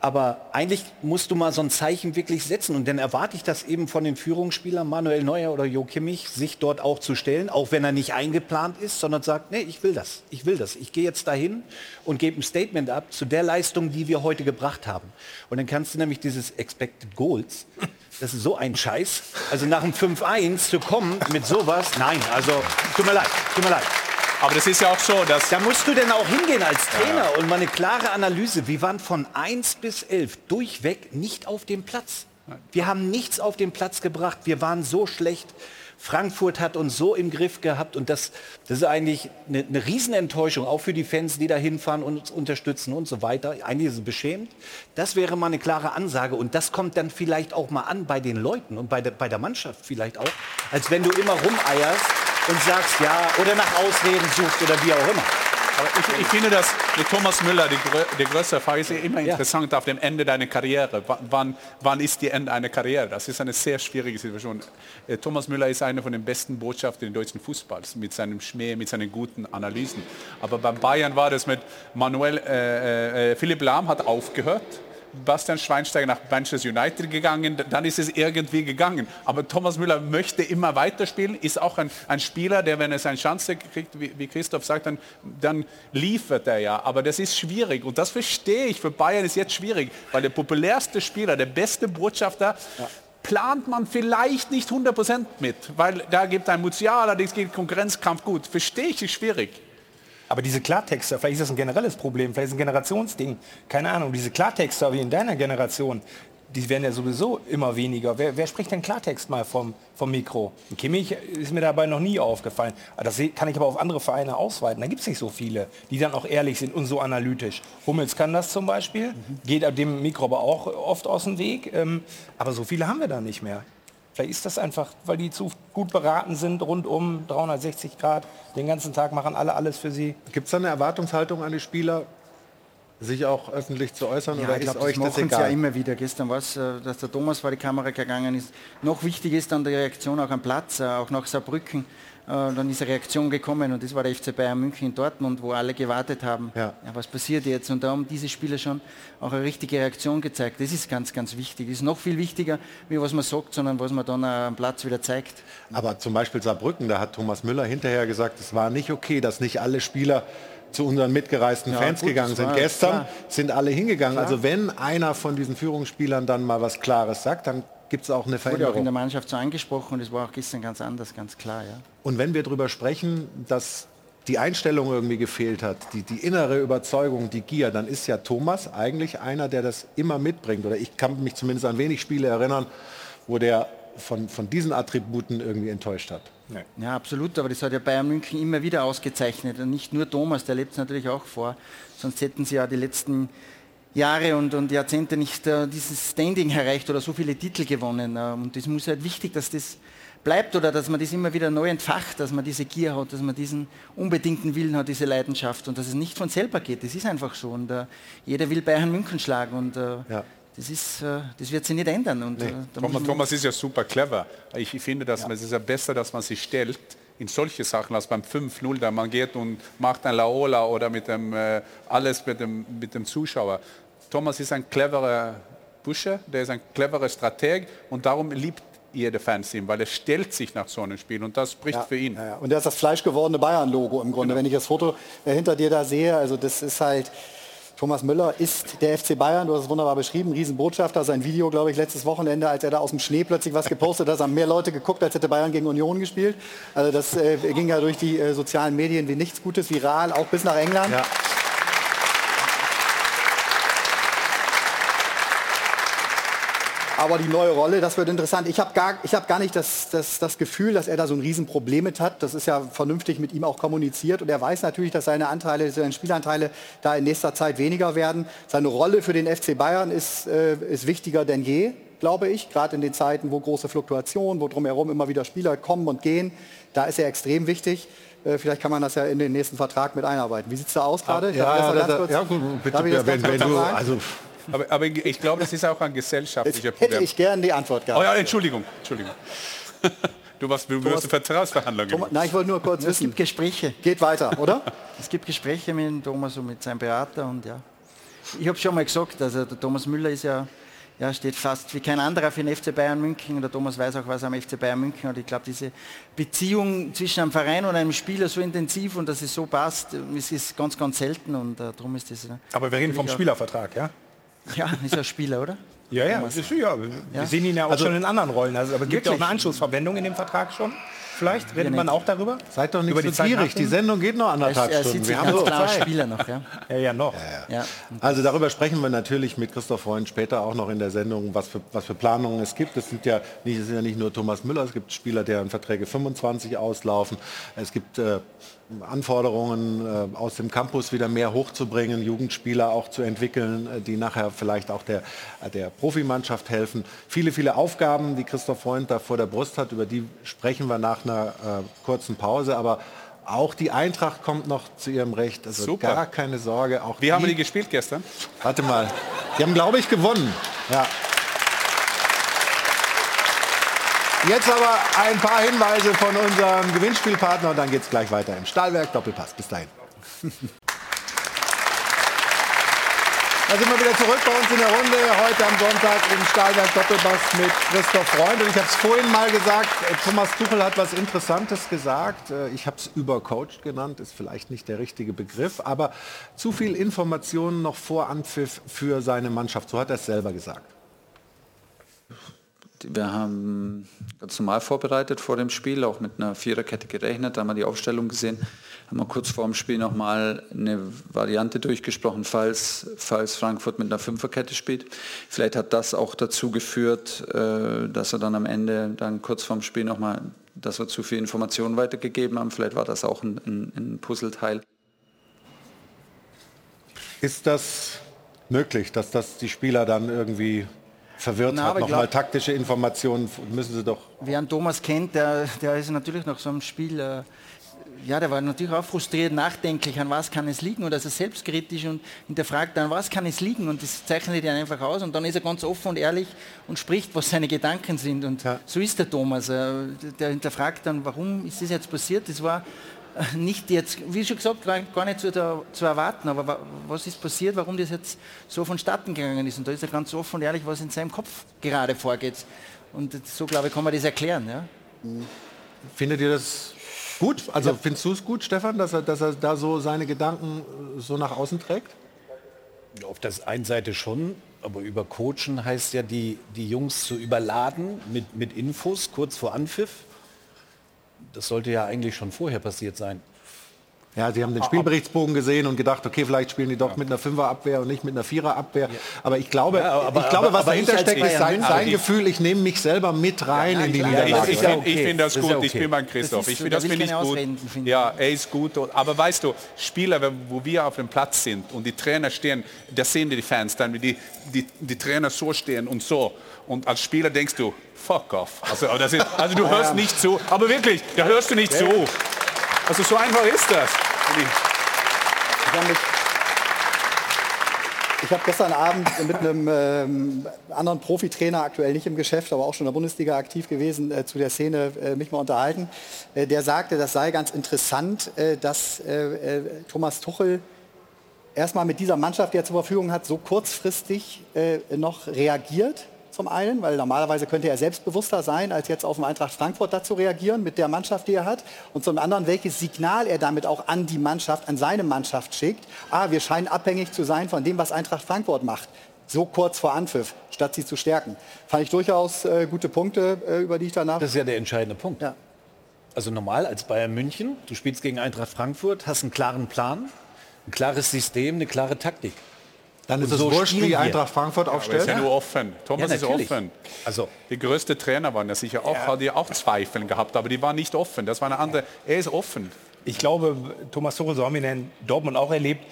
Aber eigentlich musst du mal so ein Zeichen wirklich setzen. Und dann erwarte ich das eben von den Führungsspielern, Manuel Neuer oder Jo Kimmich, sich dort auch zu stellen, auch wenn er nicht eingeplant ist, sondern sagt, nee, ich will das, ich will das. Ich gehe jetzt dahin und gebe ein Statement ab zu der Leistung, die wir heute gebracht haben. Und dann kannst du nämlich dieses Expected Goals, das ist so ein Scheiß, also nach dem 5-1 zu kommen mit sowas, nein, also tut mir leid, tut mir leid. Aber das ist ja auch so, dass Da musst du denn auch hingehen als Trainer und mal eine klare Analyse. Wir waren von 1 bis 11 durchweg nicht auf dem Platz. Wir haben nichts auf den Platz gebracht. Wir waren so schlecht. Frankfurt hat uns so im Griff gehabt und das, das ist eigentlich eine, eine Riesenenttäuschung, auch für die Fans, die da hinfahren und uns unterstützen und so weiter. Eigentlich ist es beschämt. Das wäre mal eine klare Ansage und das kommt dann vielleicht auch mal an bei den Leuten und bei der, bei der Mannschaft vielleicht auch, als wenn du immer rumeierst und sagst, ja, oder nach Ausreden suchst oder wie auch immer. Aber ich, ich finde, dass mit Thomas Müller die, die größte Frage ist ja immer interessant auf dem Ende deiner Karriere. W wann, wann ist die Ende einer Karriere? Das ist eine sehr schwierige Situation. Äh, Thomas Müller ist einer von den besten Botschaften des deutschen Fußballs mit seinem Schmäh, mit seinen guten Analysen. Aber beim Bayern war das mit Manuel, äh, äh, Philipp Lahm hat aufgehört. Bastian Schweinsteiger nach Manchester United gegangen, dann ist es irgendwie gegangen. Aber Thomas Müller möchte immer weiterspielen, ist auch ein, ein Spieler, der, wenn er seine Chance kriegt, wie, wie Christoph sagt, dann, dann liefert er ja. Aber das ist schwierig und das verstehe ich. Für Bayern ist jetzt schwierig, weil der populärste Spieler, der beste Botschafter, plant man vielleicht nicht 100% mit, weil da gibt ein Musiala, da geht Konkurrenzkampf gut. Verstehe ich, ist schwierig. Aber diese Klartexter, vielleicht ist das ein generelles Problem, vielleicht ist es ein Generationsding, keine Ahnung, diese Klartexter wie in deiner Generation, die werden ja sowieso immer weniger. Wer, wer spricht denn Klartext mal vom, vom Mikro? Kimmich ist mir dabei noch nie aufgefallen. Das kann ich aber auf andere Vereine ausweiten. Da gibt es nicht so viele, die dann auch ehrlich sind und so analytisch. Hummels kann das zum Beispiel, mhm. geht dem Mikro aber auch oft aus dem Weg. Ähm, aber so viele haben wir da nicht mehr. Vielleicht ist das einfach, weil die zu gut beraten sind, rundum 360 Grad, den ganzen Tag machen alle alles für sie. Gibt es da eine Erwartungshaltung an die Spieler, sich auch öffentlich zu äußern? Ja, oder ich glaub, ist euch das, das egal? ja immer wieder. Gestern war es, äh, dass der Thomas vor die Kamera gegangen ist. Noch wichtig ist dann die Reaktion auch am Platz, äh, auch nach Saarbrücken. Äh, dann ist eine Reaktion gekommen und das war der FC Bayern München in Dortmund, wo alle gewartet haben, ja. ja. was passiert jetzt? Und da haben diese Spieler schon auch eine richtige Reaktion gezeigt. Das ist ganz, ganz wichtig. Das ist noch viel wichtiger, wie was man sagt, sondern was man dann am Platz wieder zeigt. Aber zum Beispiel Saarbrücken, da hat Thomas Müller hinterher gesagt, es war nicht okay, dass nicht alle Spieler zu unseren mitgereisten ja, Fans gut, gegangen sind. Gestern klar. sind alle hingegangen. Klar. Also wenn einer von diesen Führungsspielern dann mal was Klares sagt, dann gibt es auch eine Veränderung. Wurde auch in der Mannschaft so angesprochen und es war auch gestern ganz anders, ganz klar. Ja. Und wenn wir darüber sprechen, dass die Einstellung irgendwie gefehlt hat, die, die innere Überzeugung, die Gier, dann ist ja Thomas eigentlich einer, der das immer mitbringt. Oder ich kann mich zumindest an wenig Spiele erinnern, wo der von, von diesen Attributen irgendwie enttäuscht hat. Nee. Ja, absolut, aber das hat ja Bayern München immer wieder ausgezeichnet. Und nicht nur Thomas, der lebt es natürlich auch vor. Sonst hätten sie ja die letzten Jahre und, und Jahrzehnte nicht äh, dieses Standing erreicht oder so viele Titel gewonnen. Äh, und das muss halt wichtig, dass das bleibt oder dass man das immer wieder neu entfacht, dass man diese Gier hat, dass man diesen unbedingten Willen hat, diese Leidenschaft und dass es nicht von selber geht. Das ist einfach so. Und äh, jeder will Bayern München schlagen und äh, ja. das, ist, äh, das wird sich nicht ändern. Und, nee. Äh, Thomas, Thomas, ist ja super clever. Ich finde, dass ja. man, es ist ja besser, dass man sich stellt in solche Sachen als beim 5-0, da man geht und macht ein Laola oder mit dem, äh, alles mit dem, mit dem Zuschauer. Thomas ist ein cleverer Buscher, der ist ein cleverer Strateg und darum liebt jeder Fans ihn, weil er stellt sich nach so einem Spiel und das spricht ja, für ihn. Ja. Und der ist das fleischgewordene Bayern-Logo im Grunde. Genau. Wenn ich das Foto äh, hinter dir da sehe, also das ist halt, Thomas Müller ist der FC Bayern, du hast es wunderbar beschrieben, Riesenbotschafter. Sein Video, glaube ich, letztes Wochenende, als er da aus dem Schnee plötzlich was gepostet hat, haben mehr Leute geguckt, als hätte Bayern gegen Union gespielt. Also das äh, ging ja durch die äh, sozialen Medien wie nichts Gutes, viral, auch bis nach England. Ja. Aber die neue Rolle, das wird interessant. Ich habe gar, hab gar nicht das, das, das Gefühl, dass er da so ein Riesenproblem mit hat. Das ist ja vernünftig mit ihm auch kommuniziert. Und er weiß natürlich, dass seine Anteile, seine Spielanteile da in nächster Zeit weniger werden. Seine Rolle für den FC Bayern ist, äh, ist wichtiger denn je, glaube ich. Gerade in den Zeiten, wo große Fluktuationen, wo drumherum immer wieder Spieler kommen und gehen. Da ist er extrem wichtig. Äh, vielleicht kann man das ja in den nächsten Vertrag mit einarbeiten. Wie sieht es da aus gerade? Ja, ja, ja, ja, gut, bitte, wenn, wenn du, also aber, aber ich glaube, das ist auch ein gesellschaftlicher Problem. Hätte ich gern die Antwort gehabt. Oh ja, Entschuldigung, Entschuldigung. Du warst, du wirst Vertragsverhandlungen. Thomas, nein, ich wollte nur kurz wissen. Es gibt Gespräche. Geht weiter, oder? es gibt Gespräche mit Thomas und mit seinem Berater und ja. Ich habe schon mal gesagt, also der Thomas Müller ist ja, ja, steht fast wie kein anderer für den FC Bayern München und der Thomas weiß auch was am FC Bayern München und ich glaube, diese Beziehung zwischen einem Verein und einem Spieler so intensiv und dass es so passt, es ist ganz, ganz selten und uh, darum ist das. Uh, Aber wir reden vom Spielervertrag, ja? Ja, ist ja Spieler, oder? Ja, ja, ist, ja. Wir ja. sehen ihn ja auch also, schon in anderen Rollen. Also, aber gibt es auch eine Anschlussverwendung in dem Vertrag schon? Vielleicht redet man auch darüber? Seid doch nicht Über so gierig. Die Sendung geht noch anderthalb er, er Stunden. Wir haben so Zeit. Spieler noch, ja. Ja, ja noch. Ja, ja. Also darüber sprechen wir natürlich mit Christoph Freund später auch noch in der Sendung, was für, was für Planungen es gibt. Es sind ja nicht, es sind ja nicht nur Thomas Müller, es gibt Spieler, deren Verträge 25 auslaufen. Es gibt äh, Anforderungen äh, aus dem Campus wieder mehr hochzubringen, Jugendspieler auch zu entwickeln, äh, die nachher vielleicht auch der, äh, der Profimannschaft helfen. Viele, viele Aufgaben, die Christoph Freund da vor der Brust hat, über die sprechen wir nach einer kurzen Pause. Aber auch die Eintracht kommt noch zu ihrem Recht. Also Super. gar keine Sorge. Auch Wie die, haben die gespielt gestern? Warte mal. Die haben, glaube ich, gewonnen. Ja. Jetzt aber ein paar Hinweise von unserem Gewinnspielpartner und dann geht es gleich weiter im Stahlwerk Doppelpass. Bis dahin. Da sind wir wieder zurück bei uns in der Runde, heute am Sonntag im Stahlwerk Doppelpass mit Christoph Freund. Und ich habe es vorhin mal gesagt, äh, Thomas Tuchel hat was Interessantes gesagt. Äh, ich habe es übercoacht genannt, ist vielleicht nicht der richtige Begriff, aber zu viel Informationen noch vor Anpfiff für seine Mannschaft. So hat er es selber gesagt Wir haben ganz normal vorbereitet vor dem Spiel, auch mit einer Viererkette gerechnet, da haben wir die Aufstellung gesehen, haben wir kurz vor dem Spiel nochmal eine Variante durchgesprochen, falls, falls Frankfurt mit einer Fünferkette spielt. Vielleicht hat das auch dazu geführt, äh, dass er dann am Ende dann kurz vorm Spiel nochmal, dass wir zu viel Informationen weitergegeben haben. Vielleicht war das auch ein, ein, ein Puzzleteil. Ist das möglich, dass das die Spieler dann irgendwie verwirrt Na, hat? Nochmal taktische Informationen müssen sie doch. Wer einen Thomas kennt, der, der ist natürlich nach so einem Spiel, äh, ja, der war natürlich auch frustriert, nachdenklich, an was kann es liegen oder ist er selbstkritisch und hinterfragt, an was kann es liegen und das zeichnet er einfach aus und dann ist er ganz offen und ehrlich und spricht, was seine Gedanken sind und so ist der Thomas. Äh, der hinterfragt dann, warum ist das jetzt passiert? Das war nicht jetzt, wie schon gesagt, gar gar nicht zu, der, zu erwarten, aber wa- was ist passiert, warum das jetzt so vonstatten gegangen ist und da ist er ganz offen und ehrlich, was in seinem Kopf gerade vorgeht. Und so, glaube ich, kann man das erklären. Ja? Findet ihr das gut? Also findest du es gut, Stefan, dass er, dass er da so seine Gedanken äh, so nach außen trägt? Auf der einen Seite schon, aber über Coachen heißt ja, die, die Jungs zu überladen mit, mit Infos kurz vor Anpfiff. Das sollte ja eigentlich schon vorher passiert sein. Ja, sie haben den Spielberichtsbogen gesehen und gedacht, okay, vielleicht spielen die doch mit einer Fünferabwehr und nicht mit einer Viererabwehr. Aber ich glaube, Ja, aber- ich glaube, was aber ich dahinter steckt, ist sein, sein Gefühl, ich nehme mich selber mit rein in die Ja, Niederlage. ich, ich, ja find- ich okay. finde das Das gut, ja ich okay. bin beim Christoph. Das ist- ich finde da das finde ich gut. Ja, er ist gut. Aber weißt du, Spieler, wo wir auf dem Platz sind und die Trainer stehen, da sehen die Fans dann, wie die, die, die Trainer so stehen und so. Und als Spieler denkst du, fuck off. Also, aber das ist, also du hörst nicht zu. Aber wirklich, da hörst du nicht zu. Also so einfach ist das. Ich- habe gestern Abend mit einem ähm, anderen Profitrainer, aktuell nicht im Geschäft, aber auch schon in der Bundesliga aktiv gewesen, äh, zu der Szene äh, mich mal unterhalten. Äh, der sagte, das sei ganz interessant, äh, dass äh, äh, Thomas Tuchel erstmal mit dieser Mannschaft, die er zur Verfügung hat, so kurzfristig noch reagiert. Zum einen, weil normalerweise könnte er selbstbewusster sein, als jetzt auf den Eintracht Frankfurt dazu reagieren mit der Mannschaft, die er hat. Und zum anderen, welches Signal er damit auch an die Mannschaft, an seine Mannschaft schickt. Ah, wir scheinen abhängig zu sein von dem, was Eintracht Frankfurt macht. So kurz vor Anpfiff, statt sie zu stärken. Fand ich durchaus äh, gute Punkte, äh, über die ich danach... Das ist ja der entscheidende Punkt. Ja. Also normal als Bayern München, du spielst gegen Eintracht Frankfurt, hast einen klaren Plan, ein klares System, eine klare Taktik. Dann ist es so wurscht, wie. Eintracht Frankfurt Aber ist aufstellt. ja nur offen. Thomas Ja, ist offen. Also Die größte Trainer waren ja sicher auch, hat ja auch Zweifel gehabt, aber die waren nicht offen. Das war eine andere. Er ist offen. Ich glaube, Thomas Tuchel, so haben wir ihn in Dortmund auch erlebt,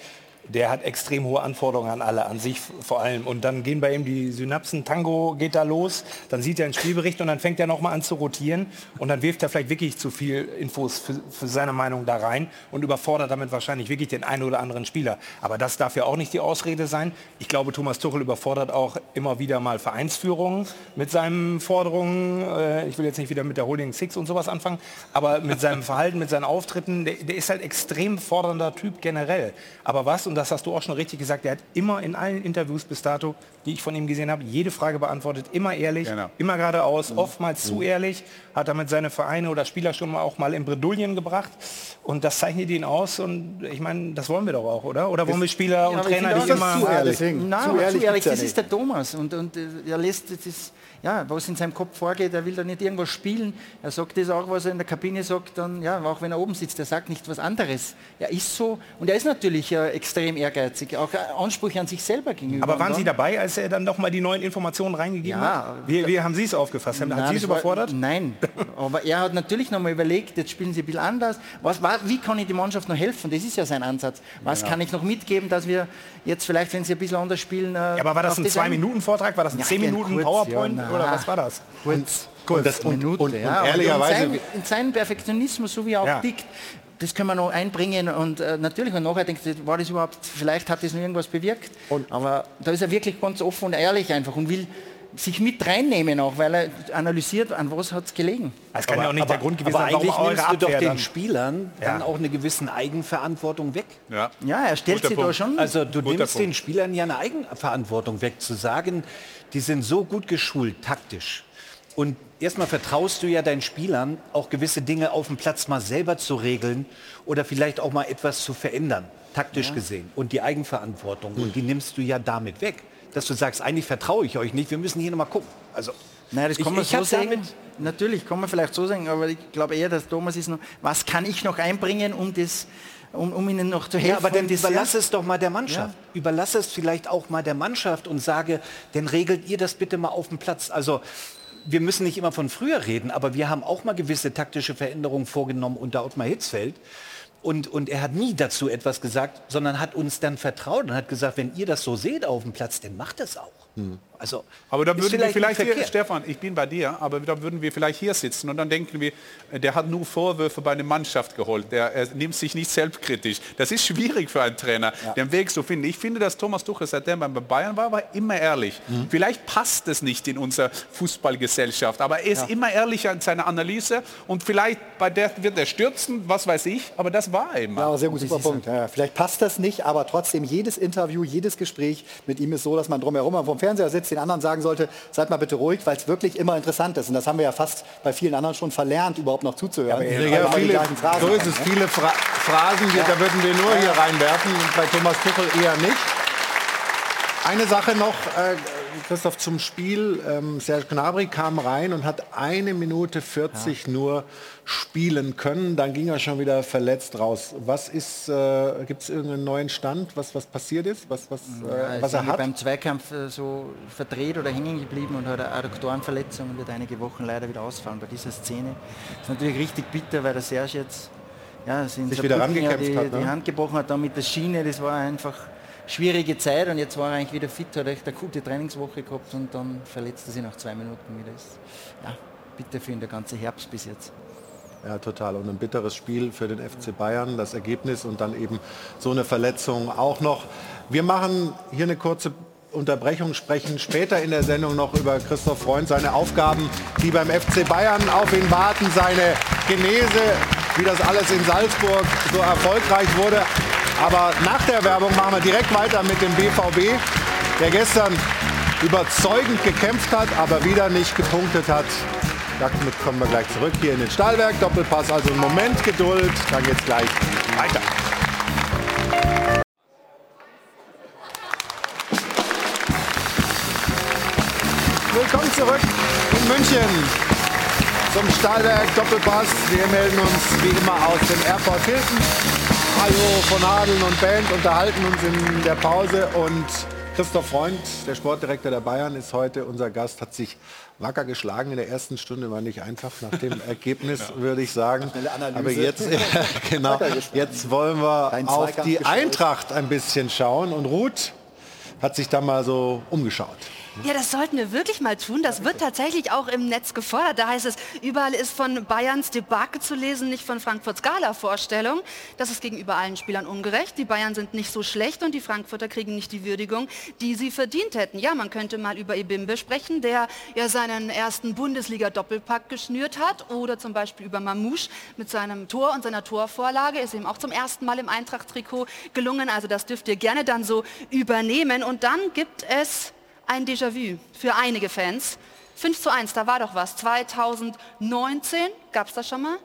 der hat extrem hohe Anforderungen an alle, an sich vor allem. Und dann gehen bei ihm die Synapsen, Tango geht da los, dann sieht er einen Spielbericht und dann fängt er nochmal an zu rotieren und dann wirft er vielleicht wirklich zu viel Infos für, für seine Meinung da rein und überfordert damit wahrscheinlich wirklich den einen oder anderen Spieler. Aber das darf ja auch nicht die Ausrede sein. Ich glaube, Thomas Tuchel überfordert auch immer wieder mal Vereinsführungen mit seinen Forderungen. Äh, Ich will jetzt nicht wieder mit der Holding Six und sowas anfangen, aber mit seinem Verhalten, mit seinen Auftritten, der, der ist halt extrem fordernder Typ generell. Aber was, und das hast du auch schon richtig gesagt, der hat immer in allen Interviews bis dato, die ich von ihm gesehen habe, jede Frage beantwortet, immer ehrlich, Genau. immer geradeaus, oftmals zu ehrlich, hat damit seine Vereine oder Spieler schon mal auch mal in Bredouillen gebracht und das zeichnet ihn aus und ich meine, das wollen wir doch auch, oder? Oder wollen wir Spieler und aber ich Trainer, die immer... zu ehrlich. Nein, zu aber ehrlich zu ehrlich, ja das ist der Thomas und, und äh, er lässt das ist, ja, was in seinem Kopf vorgeht, er will da nicht irgendwas spielen. Er sagt das auch, was er in der Kabine sagt, dann ja, auch wenn er oben sitzt, er sagt nicht was anderes. Er ist so und er ist natürlich äh, extrem ehrgeizig, auch äh, Ansprüche an sich selber gegenüber. Aber waren Sie dabei, als er dann noch mal die neuen Informationen reingegeben Ja. hat? Wie, wie haben Sie es aufgefasst? Hat Nein, Sie es war- überfordert? Nein, aber er hat natürlich noch mal überlegt, jetzt spielen sie ein bisschen anders. Was, wa- wie kann ich die Mannschaft noch helfen? Das ist ja sein Ansatz. Was Genau. kann ich noch mitgeben, dass wir jetzt vielleicht, wenn sie ein bisschen anders spielen... äh, Ja, aber war das ein das ein- 2-Minuten-Vortrag? War das ein Ja, 10-Minuten kurz, PowerPoint? Ja, oder was war das? Kurz, Und, das, und, Minute, und, und ja, aber ehrlicherweise, in, sein, in seinen Perfektionismus, so wie er auch Ja. tickt, das können wir noch einbringen und äh, natürlich und nachher denkt war das überhaupt, vielleicht hat das noch irgendwas bewirkt, aber da ist er wirklich ganz offen und ehrlich einfach und will sich mit reinnehmen auch, weil er analysiert, an was hat es gelegen. Das kann ja auch nicht der Grund gewesen aber sein, warum eigentlich eure nimmst du doch den dann... Spielern dann Ja. auch eine gewisse Eigenverantwortung weg. Ja. Ja, er stellt Guter sich da Punkt. schon. Also du Guter nimmst den Punkt. Spielern ja eine Eigenverantwortung weg, zu sagen, die sind so gut geschult, taktisch. Und erstmal vertraust du ja deinen Spielern, auch gewisse Dinge auf dem Platz mal selber zu regeln oder vielleicht auch mal etwas zu verändern, taktisch gesehen. Und die Eigenverantwortung, und die nimmst du ja damit weg. Dass du sagst, eigentlich vertraue ich euch nicht, wir müssen hier nochmal gucken. Also Naja, das Ich- kann man ich so hab sehen. damit- Natürlich, kann man vielleicht so sagen, aber ich glaube eher, dass Thomas ist noch, was kann ich noch einbringen, um das, um, um ihnen noch zu helfen? Ja, aber dann überlass es doch mal der Mannschaft. Überlass es vielleicht auch mal der Mannschaft und sage, dann regelt ihr das bitte mal auf dem Platz. Also wir müssen nicht immer von früher reden, aber wir haben auch mal gewisse taktische Veränderungen vorgenommen unter Ottmar Hitzfeld. Und, und er hat nie dazu etwas gesagt, sondern hat uns dann vertraut und hat gesagt, wenn ihr das so seht auf dem Platz, dann macht das auch. Also, Aber da würden wir vielleicht hier. Stefan, ich bin bei dir, aber da würden wir vielleicht hier sitzen und dann denken wir, der hat nur Vorwürfe bei der Mannschaft geholt, der er nimmt sich nicht selbstkritisch. Das ist schwierig für einen Trainer, den Weg zu finden. Ich finde, dass Thomas Tuchel, seitdem er bei Bayern war, war immer ehrlich. Mhm. Vielleicht passt es nicht in unsere Fußballgesellschaft, aber er ist immer ehrlich in seiner Analyse und vielleicht bei der wird er stürzen, was weiß ich, aber das war er immer. Ja, sehr gut, super Punkt. Ja, vielleicht passt das nicht, aber trotzdem jedes Interview, jedes Gespräch mit ihm ist so, dass man drumherum am vom Fernseher sitzt, den anderen sagen sollte, seid mal bitte ruhig, weil es wirklich immer interessant ist. Und das haben wir ja fast bei vielen anderen schon verlernt, überhaupt noch zuzuhören. Ja, viele, gleichen Phrasen so ist es. ne? Viele Phra Phrasen, die, da würden wir nur hier reinwerfen. Bei Thomas Tuchel eher nicht. Eine Sache noch, äh, Christoph, zum Spiel. Ähm, Serge Gnabry kam rein und hat eine Minute 40 nur spielen können. Dann ging er schon wieder verletzt raus. Was ist, äh, gibt es irgendeinen neuen Stand, was, was passiert ist, was, was, Ja, äh, was er hat? beim Zweikampf äh, so verdreht oder hängen geblieben und hat eine Adduktorenverletzung und wird einige Wochen leider wieder ausfallen bei dieser Szene. ist natürlich richtig bitter, weil der Serge jetzt ja, sich in Sich wieder rangekämpft die, hat, ne? die Hand gebrochen hat, dann mit der Schiene, das war einfach schwierige Zeit und jetzt war er eigentlich wieder fit, hat echt eine gute Trainingswoche gehabt und dann verletzt er sich nach zwei Minuten wieder. Das ist, ja, bitter für ihn der ganze Herbst bis jetzt. Ja, total. Und ein bitteres Spiel für den FC Bayern, das Ergebnis und dann eben so eine Verletzung auch noch. Wir machen hier eine kurze Unterbrechung, sprechen später in der Sendung noch über Christoph Freund, seine Aufgaben, die beim FC Bayern auf ihn warten, seine Genese, wie das alles in Salzburg so erfolgreich wurde. Aber nach der Werbung machen wir direkt weiter mit dem BVB, der gestern überzeugend gekämpft hat, aber wieder nicht gepunktet hat. Damit kommen wir gleich zurück hier in den Stahlwerk. Doppelpass, also einen Moment Geduld, dann geht's gleich weiter. Willkommen zurück in München zum Stahlwerk Doppelpass. Wir melden uns wie immer aus dem Airport Hilton. Hajo von Hadeln und Band unterhalten uns in der Pause und Christoph Freund, der Sportdirektor der Bayern, ist heute unser Gast, hat sich wacker geschlagen in der ersten Stunde, war nicht einfach nach dem Ergebnis, würde ich sagen. Aber jetzt, genau, jetzt wollen wir Kein auf die gestellt. Eintracht ein bisschen schauen und Ruth hat sich da mal so umgeschaut. Ja, das sollten wir wirklich mal tun. Das wird tatsächlich auch im Netz gefordert. Da heißt es, überall ist von Bayerns Debakel zu lesen, nicht von Frankfurts Gala-Vorstellung. Das ist gegenüber allen Spielern ungerecht. Die Bayern sind nicht so schlecht und die Frankfurter kriegen nicht die Würdigung, die sie verdient hätten. Ja, man könnte mal über Ebimbe sprechen, der ja seinen ersten Bundesliga-Doppelpack geschnürt hat. Oder zum Beispiel über Mamouche mit seinem Tor und seiner Torvorlage. Ist ihm auch zum ersten Mal im Eintracht-Trikot gelungen. Also das dürft ihr gerne dann so übernehmen. Und dann gibt es ein Déjà-vu für einige Fans. 5 zu 1, da war doch was. 2019 gab es das schon mal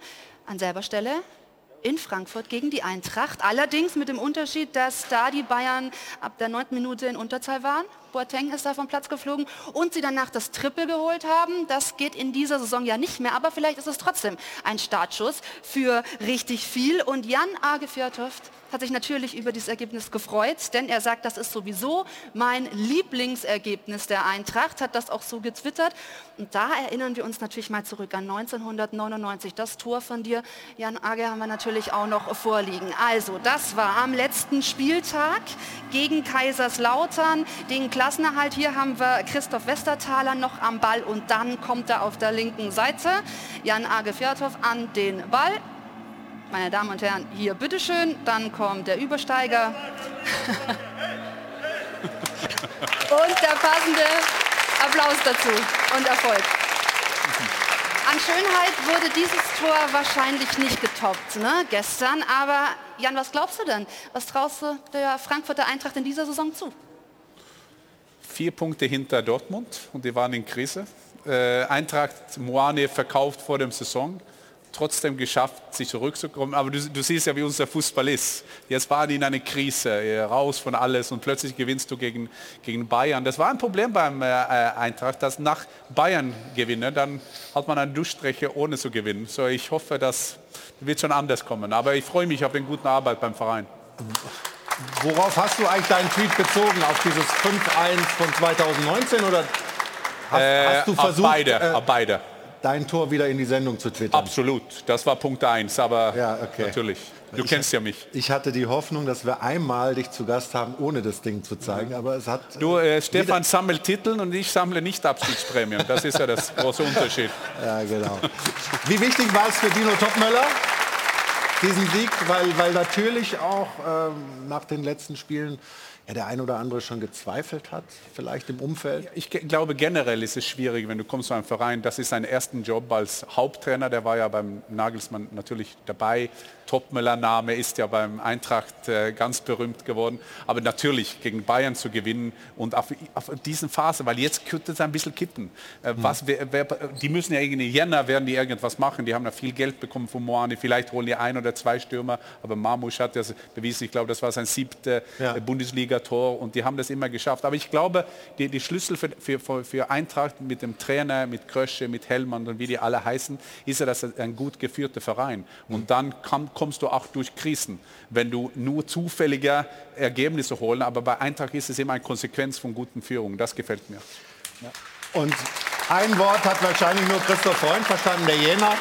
an selber Stelle in Frankfurt gegen die Eintracht. Allerdings mit dem Unterschied, dass da die Bayern ab der 9. Minute in Unterzahl waren. Boateng ist da vom Platz geflogen und sie danach das Triple geholt haben. Das geht in dieser Saison ja nicht mehr, aber vielleicht ist es trotzdem ein Startschuss für richtig viel. Und Jan Age Fjörtoft hat sich natürlich über dieses Ergebnis gefreut, denn er sagt, das ist sowieso mein Lieblingsergebnis der Eintracht, hat das auch so getwittert. Und da erinnern wir uns natürlich mal zurück an 1999. Das Tor von dir, Jan Age, haben wir natürlich auch noch vorliegen. Also, das war am letzten Spieltag gegen Kaiserslautern, den Klassenerhalt. Hier haben wir Christoph Westerthaler noch am Ball und dann kommt er auf der linken Seite. Jan Age Fjörtow an den Ball. Meine Damen und Herren, hier bitteschön, dann kommt der Übersteiger. und der passende Applaus dazu und Erfolg. An Schönheit wurde dieses Tor wahrscheinlich nicht getoppt ne, gestern, aber Jan, was glaubst du denn? Was traust du der Frankfurter Eintracht in dieser Saison zu? Vier Punkte hinter Dortmund und die waren in Krise. Äh, Eintracht Moane verkauft vor dem Saison. trotzdem geschafft, sich zurückzukommen. Aber du, du, siehst ja, wie unser Fußball ist. Jetzt war die in eine Krise, raus von alles und plötzlich gewinnst du gegen, gegen Bayern. Das war ein Problem beim äh, Eintracht, dass nach Bayern gewinnen, dann hat man eine Durchstrecke ohne zu gewinnen. So, ich hoffe, das wird schon anders kommen. Aber ich freue mich auf den guten Arbeit beim Verein. Worauf hast du eigentlich deinen Tweet bezogen? Auf dieses 5-1 von 2019 oder hast, äh, hast du versucht, beide, äh, beide. dein Tor wieder in die Sendung zu twittern? Absolut, das war Punkt 1, aber Ja, okay. natürlich. Du Ich- kennst ja mich. Ich hatte die Hoffnung, dass wir einmal dich zu Gast haben, ohne das Ding zu zeigen, aber es hat... Du, äh, Stefan sammelt Titel und ich sammle nicht Abstiegsprämien. Das ist ja das große Unterschied. Ja, genau. Wie wichtig war es für Dino Topmöller, diesen Sieg? Weil, weil natürlich auch ähm, nach den letzten Spielen ja, der ein oder andere schon gezweifelt hat, vielleicht im Umfeld. Ich glaube generell ist es schwierig, wenn du kommst zu einem Verein, das ist sein ersten Job als Haupttrainer, der war ja beim Nagelsmann natürlich dabei. Topmöller-Name ist ja beim Eintracht äh, ganz berühmt geworden. Aber natürlich gegen Bayern zu gewinnen und auf, auf diesen Phase, weil jetzt könnte es ein bisschen kippen. Äh, was, wer, wer, die müssen ja irgendwie Jänner werden die irgendwas machen. Die haben ja viel Geld bekommen von Moani. Vielleicht holen die ein oder zwei Stürmer. Aber Marmusch hat das bewiesen. Ich glaube, das war sein siebter Ja. äh, Bundesliga-Tor und die haben das immer geschafft. Aber ich glaube, die, die Schlüssel für, für, für, Eintracht mit dem Trainer, mit Krösche, mit Hellmann und wie die alle heißen, ist ja, dass ein gut geführter Verein. Und dann kann, kommst du auch durch Krisen, wenn du nur zufällige Ergebnisse holen. Aber bei Eintracht ist es immer eine Konsequenz von guten Führungen. Das gefällt mir. Und ein Wort hat wahrscheinlich nur Christoph Freund verstanden, der Jänner.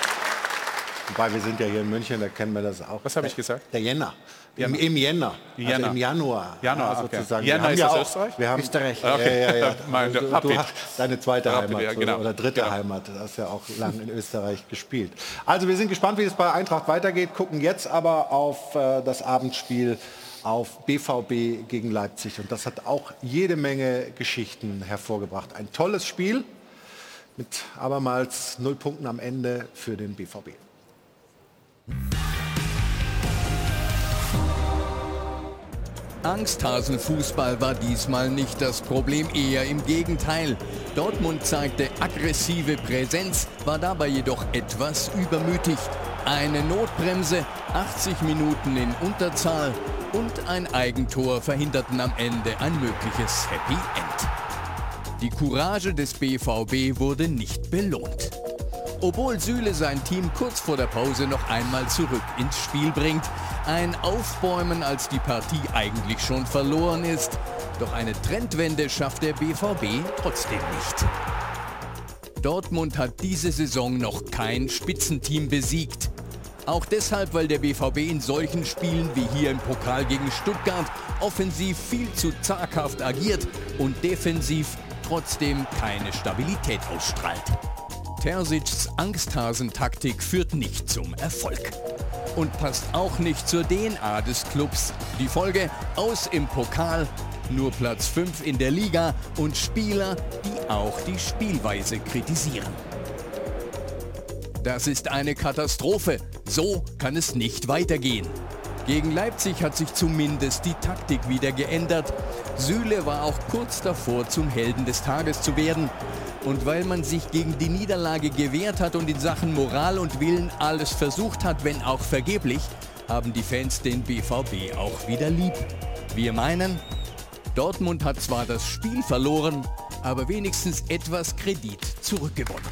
Wobei wir sind ja hier in München, da kennen wir das auch. Was habe ich gesagt? Der Jänner. Im, Im Jänner. Jänner. Also im Januar. Januar, ja, okay. sozusagen. Jänner ist ja das auch, Österreich? Wir haben, Österreich. Ja, ja, ja. Mein- du, du hast deine zweite Rapid, Heimat so, genau. oder dritte Genau. Heimat. Du hast ja auch lange in Österreich gespielt. Also wir sind gespannt, wie es bei Eintracht weitergeht, gucken jetzt aber auf äh, das Abendspiel auf BVB gegen Leipzig. Und das hat auch jede Menge Geschichten hervorgebracht. Ein tolles Spiel mit abermals null Punkten am Ende für den BVB. Angsthasenfußball war diesmal nicht das Problem, eher im Gegenteil. Dortmund zeigte aggressive Präsenz, war dabei jedoch etwas übermütig. Eine Notbremse, 80 Minuten in Unterzahl und ein Eigentor verhinderten am Ende ein mögliches Happy End. Die Courage des BVB wurde nicht belohnt. Obwohl Süle sein Team kurz vor der Pause noch einmal zurück ins Spiel bringt. Ein Aufbäumen, als die Partie eigentlich schon verloren ist. Doch eine Trendwende schafft der BVB trotzdem nicht. Dortmund hat diese Saison noch kein Spitzenteam besiegt. Auch deshalb, weil der BVB in solchen Spielen wie hier im Pokal gegen Stuttgart offensiv viel zu zaghaft agiert und defensiv trotzdem keine Stabilität ausstrahlt. Terzic's Angsthasentaktik führt nicht zum Erfolg. Und passt auch nicht zur DNA des Clubs. Die Folge aus im Pokal, nur Platz 5 in der Liga und Spieler, die auch die Spielweise kritisieren. Das ist eine Katastrophe. So kann es nicht weitergehen. Gegen Leipzig hat sich zumindest die Taktik wieder geändert. Süle war auch kurz davor, zum Helden des Tages zu werden. Und weil man sich gegen die Niederlage gewehrt hat und in Sachen Moral und Willen alles versucht hat, wenn auch vergeblich, haben die Fans den BVB auch wieder lieb. Wir meinen, Dortmund hat zwar das Spiel verloren, aber wenigstens etwas Kredit zurückgewonnen.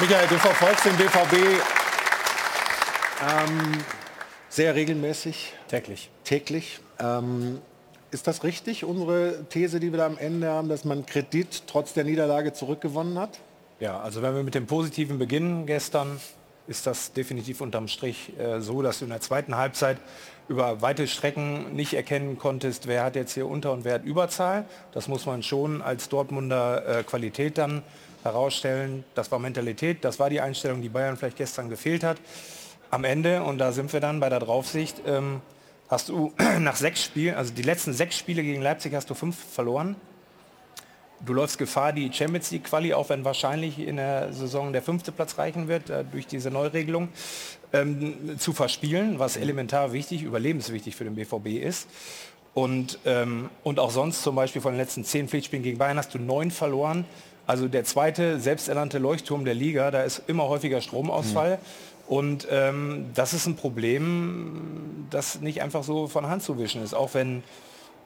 Michael, du verfolgst den BVB ähm, sehr regelmäßig. Täglich. Täglich. Ähm, ist das richtig, unsere These, die wir da am Ende haben, dass man Kredit trotz der Niederlage zurückgewonnen hat? Ja, also wenn wir mit dem Positiven beginnen gestern, ist das definitiv unterm Strich äh, so, dass du in der zweiten Halbzeit über weite Strecken nicht erkennen konntest, wer hat jetzt hier Unter- und wer hat Überzahl. Das muss man schon als Dortmunder äh, Qualität dann herausstellen. Das war Mentalität, das war die Einstellung, die Bayern vielleicht gestern gefehlt hat. Am Ende, und da sind wir dann bei der Draufsicht, ähm, hast du nach sechs Spielen, also die letzten sechs Spiele gegen Leipzig hast du fünf verloren. Du läufst Gefahr, die Champions League Quali, auch wenn wahrscheinlich in der Saison der fünfte Platz reichen wird, äh, durch diese Neuregelung, ähm, zu verspielen, was elementar wichtig, überlebenswichtig für den BVB ist. Und, ähm, und auch sonst zum Beispiel von den letzten zehn Pflichtspielen gegen Bayern hast du neun verloren. Also der zweite selbsternannte Leuchtturm der Liga, da ist immer häufiger Stromausfall. Und ähm, das ist ein Problem, das nicht einfach so von Hand zu wischen ist. Auch wenn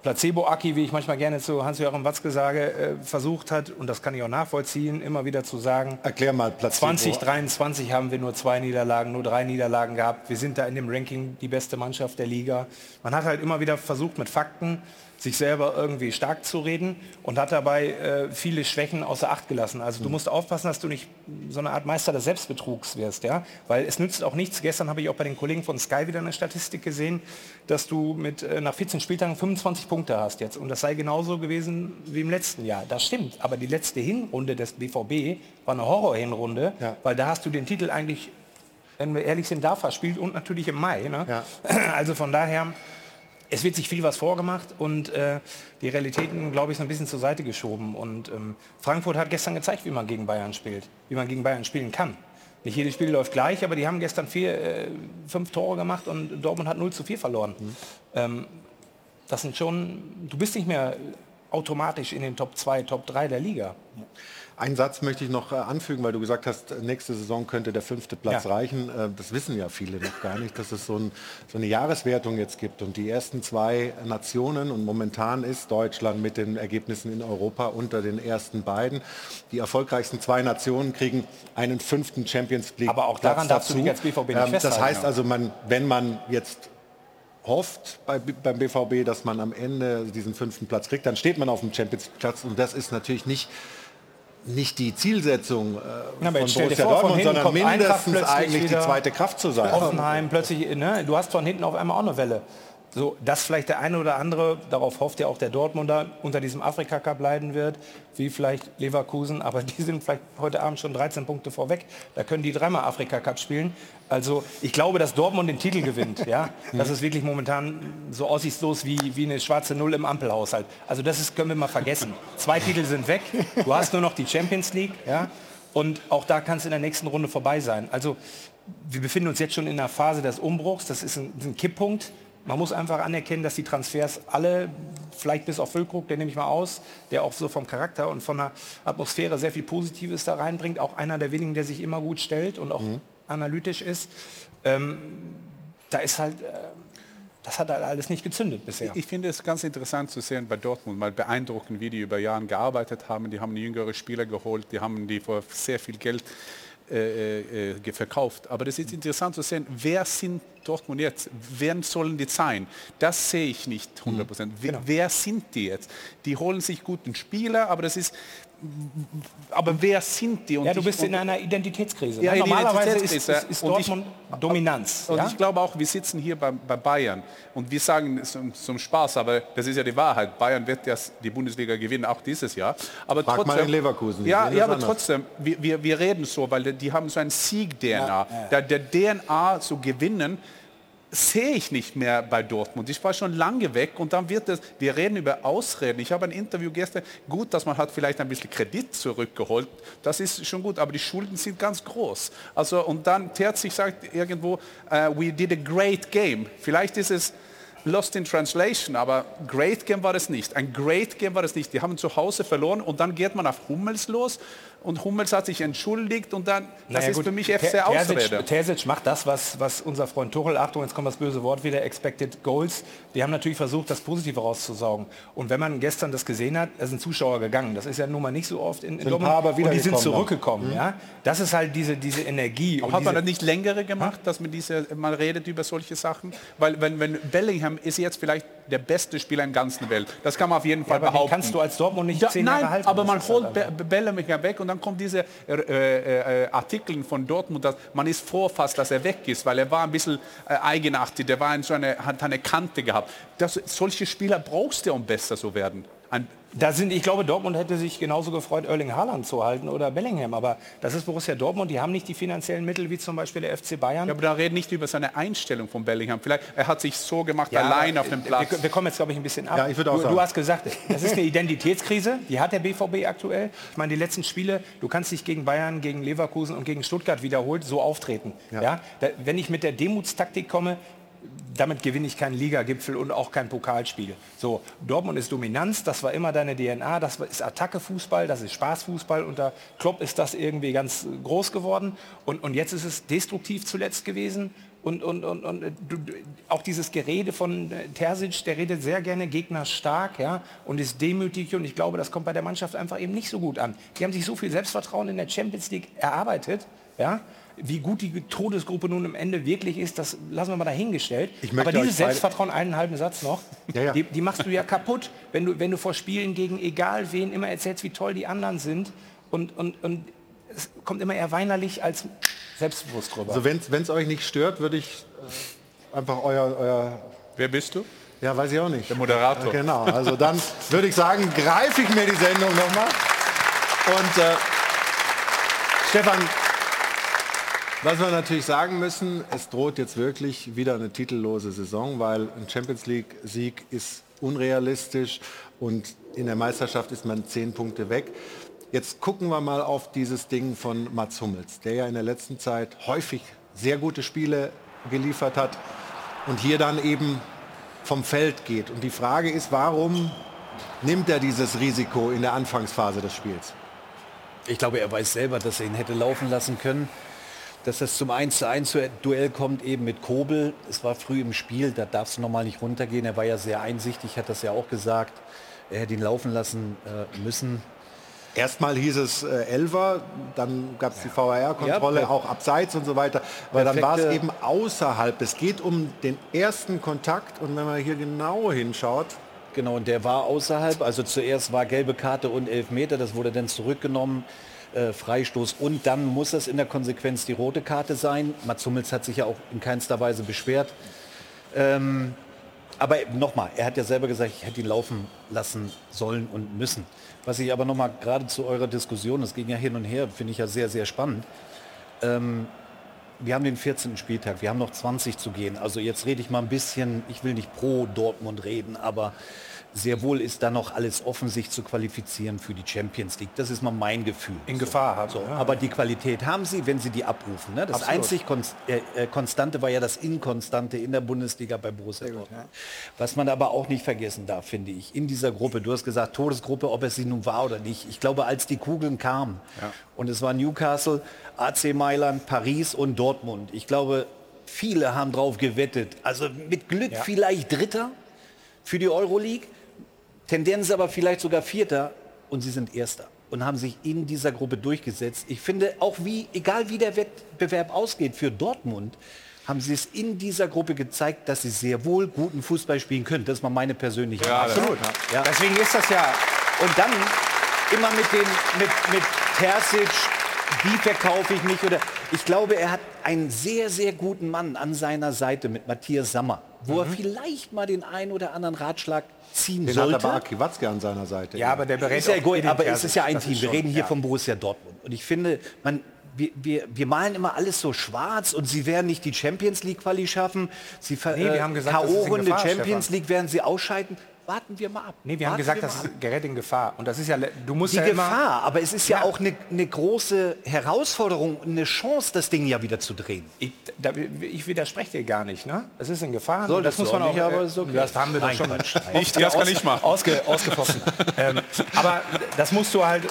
Placebo-Aki, wie ich manchmal gerne zu Hans-Joachim Watzke sage, äh, versucht hat, und das kann ich auch nachvollziehen, immer wieder zu sagen, Erklär mal Placebo. 2023 haben wir nur zwei Niederlagen, nur drei Niederlagen gehabt. Wir sind da in dem Ranking die beste Mannschaft der Liga. Man hat halt immer wieder versucht, mit Fakten sich selber irgendwie stark zu reden und hat dabei äh, viele Schwächen außer Acht gelassen. Also du musst aufpassen, dass du nicht so eine Art Meister des Selbstbetrugs wirst, ja, weil es nützt auch nichts. Gestern habe ich auch bei den Kollegen von Sky wieder eine Statistik gesehen, dass du mit äh, nach 14 Spieltagen 25 Punkte hast jetzt und das sei genauso gewesen wie im letzten Jahr. Das stimmt, aber die letzte Hinrunde des BVB war eine Horrorhinrunde, Ja. weil da hast du den Titel eigentlich, wenn wir ehrlich sind, da verspielt und natürlich im Mai. Ne? Ja. Also von daher es wird sich viel was vorgemacht und äh, die Realitäten, glaube ich, so ein bisschen zur Seite geschoben. Und ähm, Frankfurt hat gestern gezeigt, wie man gegen Bayern spielt, wie man gegen Bayern spielen kann. Nicht jedes Spiel läuft gleich, aber die haben gestern vier, äh, fünf Tore gemacht und Dortmund hat 0 zu 4 verloren. Ähm, das sind schon, du bist nicht mehr automatisch in den Top 2, Top 3 der Liga. Einen Satz möchte ich noch äh, anfügen, weil du gesagt hast, nächste Saison könnte der fünfte Platz Ja. reichen. Äh, das wissen ja viele noch gar nicht, dass es so, ein, so eine Jahreswertung jetzt gibt. Und die ersten zwei Nationen, und momentan ist Deutschland mit den Ergebnissen in Europa unter den ersten beiden. Die erfolgreichsten zwei Nationen kriegen einen fünften Champions League. Aber auch daran Platz darfst du dazu. dich als BVB nicht Ähm, Das heißt also, man, wenn man jetzt hofft bei, beim BVB, dass man am Ende diesen fünften Platz kriegt, dann steht man auf dem Champions Platz und das ist natürlich nicht nicht die Zielsetzung äh, Ja, aber von Borussia vor, von Dortmund, hinten sondern mindestens eigentlich die zweite Kraft zu sein. Hoffenheim plötzlich, ne? du hast von hinten auf einmal auch eine Welle. So, dass vielleicht der eine oder andere, darauf hofft ja auch der Dortmunder, unter diesem Afrika-Cup leiden wird, wie vielleicht Leverkusen, aber die sind vielleicht heute Abend schon 13 Punkte vorweg. Da können die dreimal Afrika-Cup spielen. Also ich glaube, dass Dortmund den Titel gewinnt. Ja? Das ist wirklich momentan so aussichtslos wie, wie eine schwarze Null im Ampelhaushalt. Also das ist, können wir mal vergessen. Zwei Titel sind weg. Du hast nur noch die Champions League. Ja? Und auch da kann es in der nächsten Runde vorbei sein. Also wir befinden uns jetzt schon in einer Phase des Umbruchs. Das ist ein, ein Kipppunkt. Man muss einfach anerkennen, dass die Transfers alle, vielleicht bis auf Füllkrug, der nehme ich mal aus, der auch so vom Charakter und von der Atmosphäre sehr viel Positives da reinbringt. Auch einer der wenigen, der sich immer gut stellt und auch analytisch ist. Ähm, da ist halt, äh, das hat halt alles nicht gezündet bisher. Ich finde es ganz interessant zu sehen bei Dortmund, mal beeindruckend, wie die über Jahre gearbeitet haben. Die haben jüngere Spieler geholt, die haben die für sehr viel Geld äh, äh, ge- verkauft. Aber das ist interessant zu sehen, wer sind Dortmund jetzt? Wer sollen die sein? Das sehe ich nicht 100 Prozent. Wer, wer sind die jetzt? Die holen sich guten Spieler, aber das ist aber wer sind die? Und Ja, du ich- bist in einer Identitätskrise. Ja, in Normalerweise ist, Identitätskrise. ist, ist Und ich- Dortmund Dominanz. Und ja? ich glaube auch, wir sitzen hier bei, bei Bayern und wir sagen es zum, zum Spaß, aber das ist ja die Wahrheit. Bayern wird ja die Bundesliga gewinnen, auch dieses Jahr. Aber Frag mal in Leverkusen, Ja, das ja aber anders. trotzdem, wir, wir, wir reden so, weil die, die haben so ein Sieg-DNA. Ja, Der, der DNA zu gewinnen, sehe ich nicht mehr bei Dortmund. Ich war schon lange weg und dann wird es, wir reden über Ausreden. Ich habe ein Interview gestern, gut, dass man hat vielleicht ein bisschen Kredit zurückgeholt, das ist schon gut, aber die Schulden sind ganz groß. Also und dann Terzig sagt irgendwo, äh, we did a great game. Vielleicht ist es Lost in Translation, aber Great Game war es nicht. Ein Great Game war es nicht. Die haben zu Hause verloren und dann geht man auf Hummels los und Hummels hat sich entschuldigt und dann, das Naja, ist gut, für mich FC Ausrede. Terzic, macht das, was, was unser Freund Tuchel, Achtung, jetzt kommt das böse Wort wieder, Expected Goals, die haben natürlich versucht, das Positive rauszusaugen. Und wenn man gestern das gesehen hat, da sind Zuschauer gegangen. Das ist ja nun mal nicht so oft in, in Dortmund. aber Und die sind zurückgekommen. Ja? Das ist halt diese, diese Energie. Und Hat man das nicht längere gemacht, dass man diese, man redet über solche Sachen? Weil wenn, wenn Bellingham ist jetzt vielleicht der beste Spieler in der ganzen Welt. Das kann man auf jeden Fall aber den behaupten. kannst du als Dortmund nicht ja, zehn nein, Jahre halten. aber man holt halt Be Bellingham weg und dann kommen diese äh, äh, Artikel von Dortmund, dass man ist froh fast, dass er weg ist, weil er war ein bisschen äh, eigenartig, der war in so eine, hat eine Kante gehabt. Das, solche Spieler brauchst du, um besser zu werden. Da sind, ich glaube, Dortmund hätte sich genauso gefreut, Erling Haaland zu halten oder Bellingham. Aber das ist Borussia Dortmund. Die haben nicht die finanziellen Mittel wie zum Beispiel der FC Bayern. ja, aber da reden nicht über seine Einstellung von Bellingham. Vielleicht, er hat sich so gemacht, Ja, allein auf dem Platz. Wir, wir kommen jetzt, glaube ich, ein bisschen ab. Ja, ich würde auch du, sagen. du hast gesagt, das ist eine Identitätskrise, die hat der BVB aktuell. Ich meine, die letzten Spiele, du kannst dich gegen Bayern, gegen Leverkusen und gegen Stuttgart wiederholt so auftreten. Ja. Ja. Da, wenn ich mit der Demutstaktik komme, damit gewinne ich keinen Ligagipfel und auch kein Pokalspiel. So, Dortmund ist Dominanz, das war immer deine DNA, das ist Attacke-Fußball, das ist Spaßfußball. Unter Klopp ist das irgendwie ganz groß geworden und, und jetzt ist es destruktiv zuletzt gewesen. Und, und, und, und äh, auch dieses Gerede von äh, Terzic, der redet sehr gerne Gegner stark ja, und ist demütig und ich glaube, das kommt bei der Mannschaft einfach eben nicht so gut an. Die haben sich so viel Selbstvertrauen in der Champions League erarbeitet, ja, wie gut die Todesgruppe nun am Ende wirklich ist, das lassen wir mal dahingestellt. Aber dieses Selbstvertrauen, einen halben Satz noch, ja, ja. Die, die, machst du ja kaputt, wenn du, wenn du vor Spielen gegen egal wen immer erzählst, wie toll die anderen sind. Und, und, und es kommt immer eher weinerlich als selbstbewusst rüber. Also wenn es euch nicht stört, würde ich äh, einfach euer, euer... Wer bist du? Ja, weiß ich auch nicht. Der Moderator. Genau, also dann würde ich sagen, greife ich mir die Sendung nochmal. Und äh, Stefan, was wir natürlich sagen müssen, es droht jetzt wirklich wieder eine titellose Saison, weil ein Champions League-Sieg ist unrealistisch und in der Meisterschaft ist man zehn Punkte weg. Jetzt gucken wir mal auf dieses Ding von Mats Hummels, der ja in der letzten Zeit häufig sehr gute Spiele geliefert hat und hier dann eben vom Feld geht. Und die Frage ist, warum nimmt er dieses Risiko in der Anfangsphase des Spiels? Ich glaube, er weiß selber, dass er ihn hätte laufen lassen können dass es zum 1 zu 1 Duell kommt eben mit Kobel. Es war früh im Spiel, da darfst du nochmal nicht runtergehen. Er war ja sehr einsichtig, hat das ja auch gesagt. Er hätte ihn laufen lassen äh, müssen. Erstmal hieß es äh, Elver, dann gab es die VAR-Kontrolle, ja, auch abseits und so weiter. Aber dann war es eben außerhalb. Es geht um den ersten Kontakt und wenn man hier genau hinschaut. Genau, und der war außerhalb. Also zuerst war gelbe Karte und Elfmeter, das wurde dann zurückgenommen äh, Freistoß und dann muss es in der Konsequenz die rote Karte sein. Mats Hummels hat sich ja auch in keinster Weise beschwert. Ähm, aber nochmal, er hat ja selber gesagt, ich hätte ihn laufen lassen sollen und müssen. Was ich aber nochmal gerade zu eurer Diskussion, das ging ja hin und her, finde ich ja sehr, sehr spannend. Ähm, wir haben den 14. Spieltag, wir haben noch 20 zu gehen. Also jetzt rede ich mal ein bisschen, ich will nicht pro Dortmund reden, aber sehr wohl ist da noch alles offen, sich zu qualifizieren für die Champions League. Das ist mal mein Gefühl. In so. Gefahr haben. So. Ja. Aber die Qualität haben sie, wenn sie die abrufen. Ne? Das Absolut. einzig Konst äh, äh, Konstante war ja das Inkonstante in der Bundesliga bei Borussia Dortmund. Ja. Was man aber auch nicht vergessen darf, finde ich, in dieser Gruppe, du hast gesagt Todesgruppe, ob es sie nun war oder nicht. Ich glaube, als die Kugeln kamen ja. und es war Newcastle, AC Mailand, Paris und Dortmund. Ich glaube, viele haben drauf gewettet. Also mit Glück vielleicht Dritter für die Euroleague. Tendenz aber vielleicht sogar Vierter und sie sind Erster und haben sich in dieser Gruppe durchgesetzt. Ich finde, auch wie, egal wie der Wettbewerb ausgeht für Dortmund, haben sie es in dieser Gruppe gezeigt, dass sie sehr wohl guten Fußball spielen können. Das ist mal meine persönliche ja, Absolut. Ja. Deswegen ist das ja. Und dann immer mit, den, mit, mit Terzic, wie verkaufe ich mich? Oder ich glaube, er hat einen sehr, sehr guten Mann an seiner Seite mit Matthias Sammer, wo mhm. er vielleicht mal den einen oder anderen Ratschlag ziehen den sollte. Hat aber Aki Watzke an seiner Seite. Ja, aber der berät ist ja gut, aber es ist ja ein Team. Wir reden hier ja. von Borussia Dortmund. Und ich finde, man, wir, wir, wir, malen immer alles so schwarz und sie werden nicht die Champions League Quali schaffen. Sie nee, wir haben gesagt, K.O.-Runde Champions Stefan. League werden sie ausscheiden warten wir mal ab. Nee, wir warten haben gesagt, wir das gerät in Gefahr. Und das ist ja, du musst die ja Gefahr, aber es ist ja, ja auch eine, eine, große Herausforderung, eine Chance, das Ding ja wieder zu drehen. Ich, da, ich widerspreche dir gar nicht, ne? Es ist in Gefahr. Soll das muss man auch, nicht, aber ist okay. Das haben wir doch schon ich, das kann ich mal. Ausge, ausgefochten. ähm, aber das musst du halt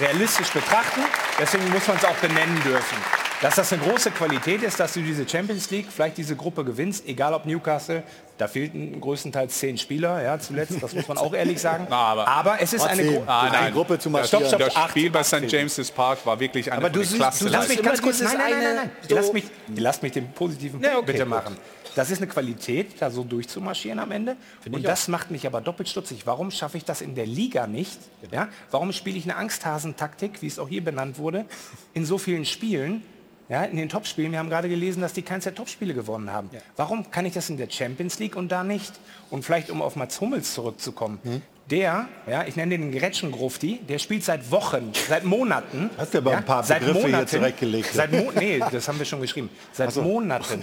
realistisch betrachten. Deswegen muss man es auch benennen dürfen. Dass das eine große Qualität ist, dass du diese Champions League, vielleicht diese Gruppe gewinnst, egal ob Newcastle, da fehlten größtenteils zehn Spieler, ja, zuletzt, das muss man auch ehrlich sagen. Na, aber, aber, es ist eine, Gru ah, eine Gruppe zu marschieren. Stopp, stopp, das Spiel bei St. James's Park war wirklich eine aber du Klasse. Du lass mich ganz kurz, nein, nein, nein, nein, so lasst mich, lasst mich den positiven Punkt ja, okay, bitte machen. Das ist eine Qualität, da so durchzumarschieren am Ende. Find und das auch. macht mich aber doppelt stutzig. Warum schaffe ich das in der Liga nicht? Ja? Warum spiele ich eine Angsthasentaktik, wie es auch hier benannt wurde, in so vielen Spielen? Ja, in den Topspielen, wir haben gerade gelesen, dass die keins der Topspiele gewonnen haben. Ja. Warum kann ich das in der Champions League und da nicht? Und vielleicht, um auf Mats Hummels zurückzukommen. Hm. Der, ja, ich nenne den Gretschengrufti, der spielt seit Wochen, seit Monaten. Hast du aber ja, ein paar Begriffe Monaten, hier zurechtgelegt. Seit Mo nee, das haben wir schon geschrieben. Seit so. Monaten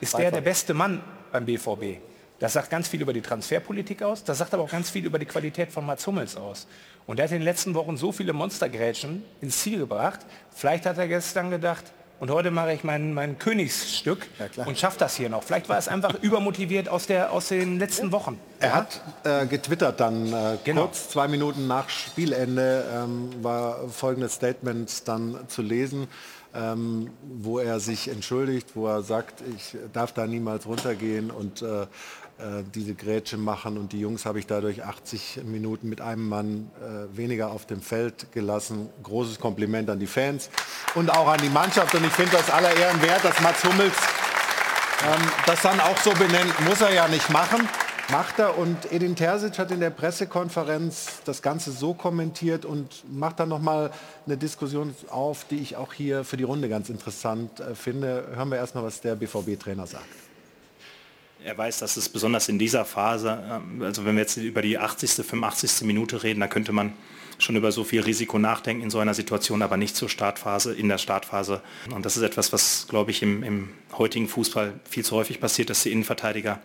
ist der der beste Mann beim BVB. Das sagt ganz viel über die Transferpolitik aus, das sagt aber auch ganz viel über die Qualität von Mats Hummels aus. Und er hat in den letzten Wochen so viele Monstergrätschen ins Ziel gebracht. Vielleicht hat er gestern gedacht, und heute mache ich mein, mein Königsstück und schaffe das hier noch. Vielleicht war es einfach übermotiviert aus, der, aus den letzten Wochen. Er hat äh, getwittert dann äh, Genau. kurz zwei Minuten nach Spielende ähm, war folgendes Statement dann zu lesen, ähm, wo er sich entschuldigt, wo er sagt, ich darf da niemals runtergehen und äh, äh, diese Grätsche machen und die Jungs habe ich dadurch 80 Minuten mit einem Mann äh, weniger auf dem Feld gelassen. Großes Kompliment an die Fans und auch an die Mannschaft und ich finde das aller Ehren wert, dass Mats Hummels ähm, das dann auch so benennt, muss er ja nicht machen. Macht er und Edin Terzic hat in der Pressekonferenz das Ganze so kommentiert und macht dann nochmal eine Diskussion auf, die ich auch hier für die Runde ganz interessant äh, finde. Hören wir erstmal, was der BVB-Trainer sagt. Er weiß, dass es besonders in dieser Phase, ähm, also wenn wir jetzt über die 80., 85. Minute reden, da könnte man schon über so viel Risiko nachdenken in so einer Situation, aber nicht zur Startphase, in der Startphase. Und das ist etwas, was, glaube ich, im, im heutigen Fußball viel zu häufig passiert, dass die Innenverteidiger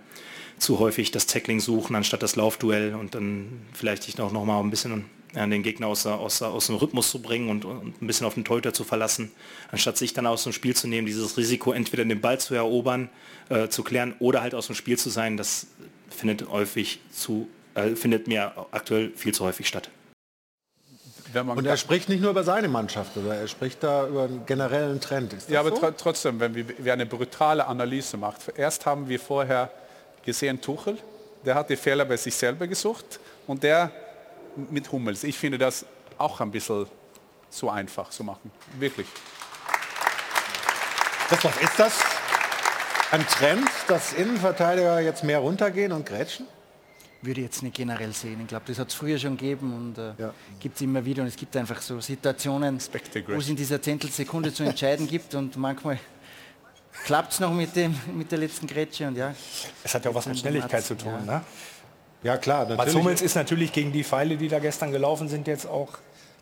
zu häufig das Tackling suchen, anstatt das Laufduell und dann vielleicht sich auch noch mal ein bisschen ja, den Gegner aus, aus, aus dem Rhythmus zu bringen und, und ein bisschen auf den Torhüter zu verlassen, anstatt sich dann aus dem Spiel zu nehmen, dieses Risiko entweder den Ball zu erobern, äh, zu klären oder halt aus dem Spiel zu sein, das findet häufig zu, äh, findet mir aktuell viel zu häufig statt. Und er spricht nicht nur über seine Mannschaft, oder er spricht da über einen generellen Trend. Ist das Ja, aber so? tro trotzdem, wenn wir, wir eine brutale Analyse macht. Erst haben wir vorher gesehen Tuchel, der hat die Fehler bei sich selber gesucht und der mit Hummels. Ich finde das auch ein bisschen zu einfach zu machen. Wirklich. Christoph, ist das ein Trend, dass Innenverteidiger jetzt mehr runtergehen und grätschen? Würde ich jetzt nicht generell sehen. Ich glaube, das hat es früher schon gegeben und äh, gibt es immer wieder. Und es gibt einfach so Situationen, wo es in dieser Zehntelsekunde zu entscheiden gibt und manchmal klappt es noch mit, dem, mit der letzten Grätsche und ja. Es hat ja auch was mit Schnelligkeit zu tun. Ne? Ja klar, Mats Hummels ist natürlich gegen die Pfeile, die da gestern gelaufen sind, jetzt auch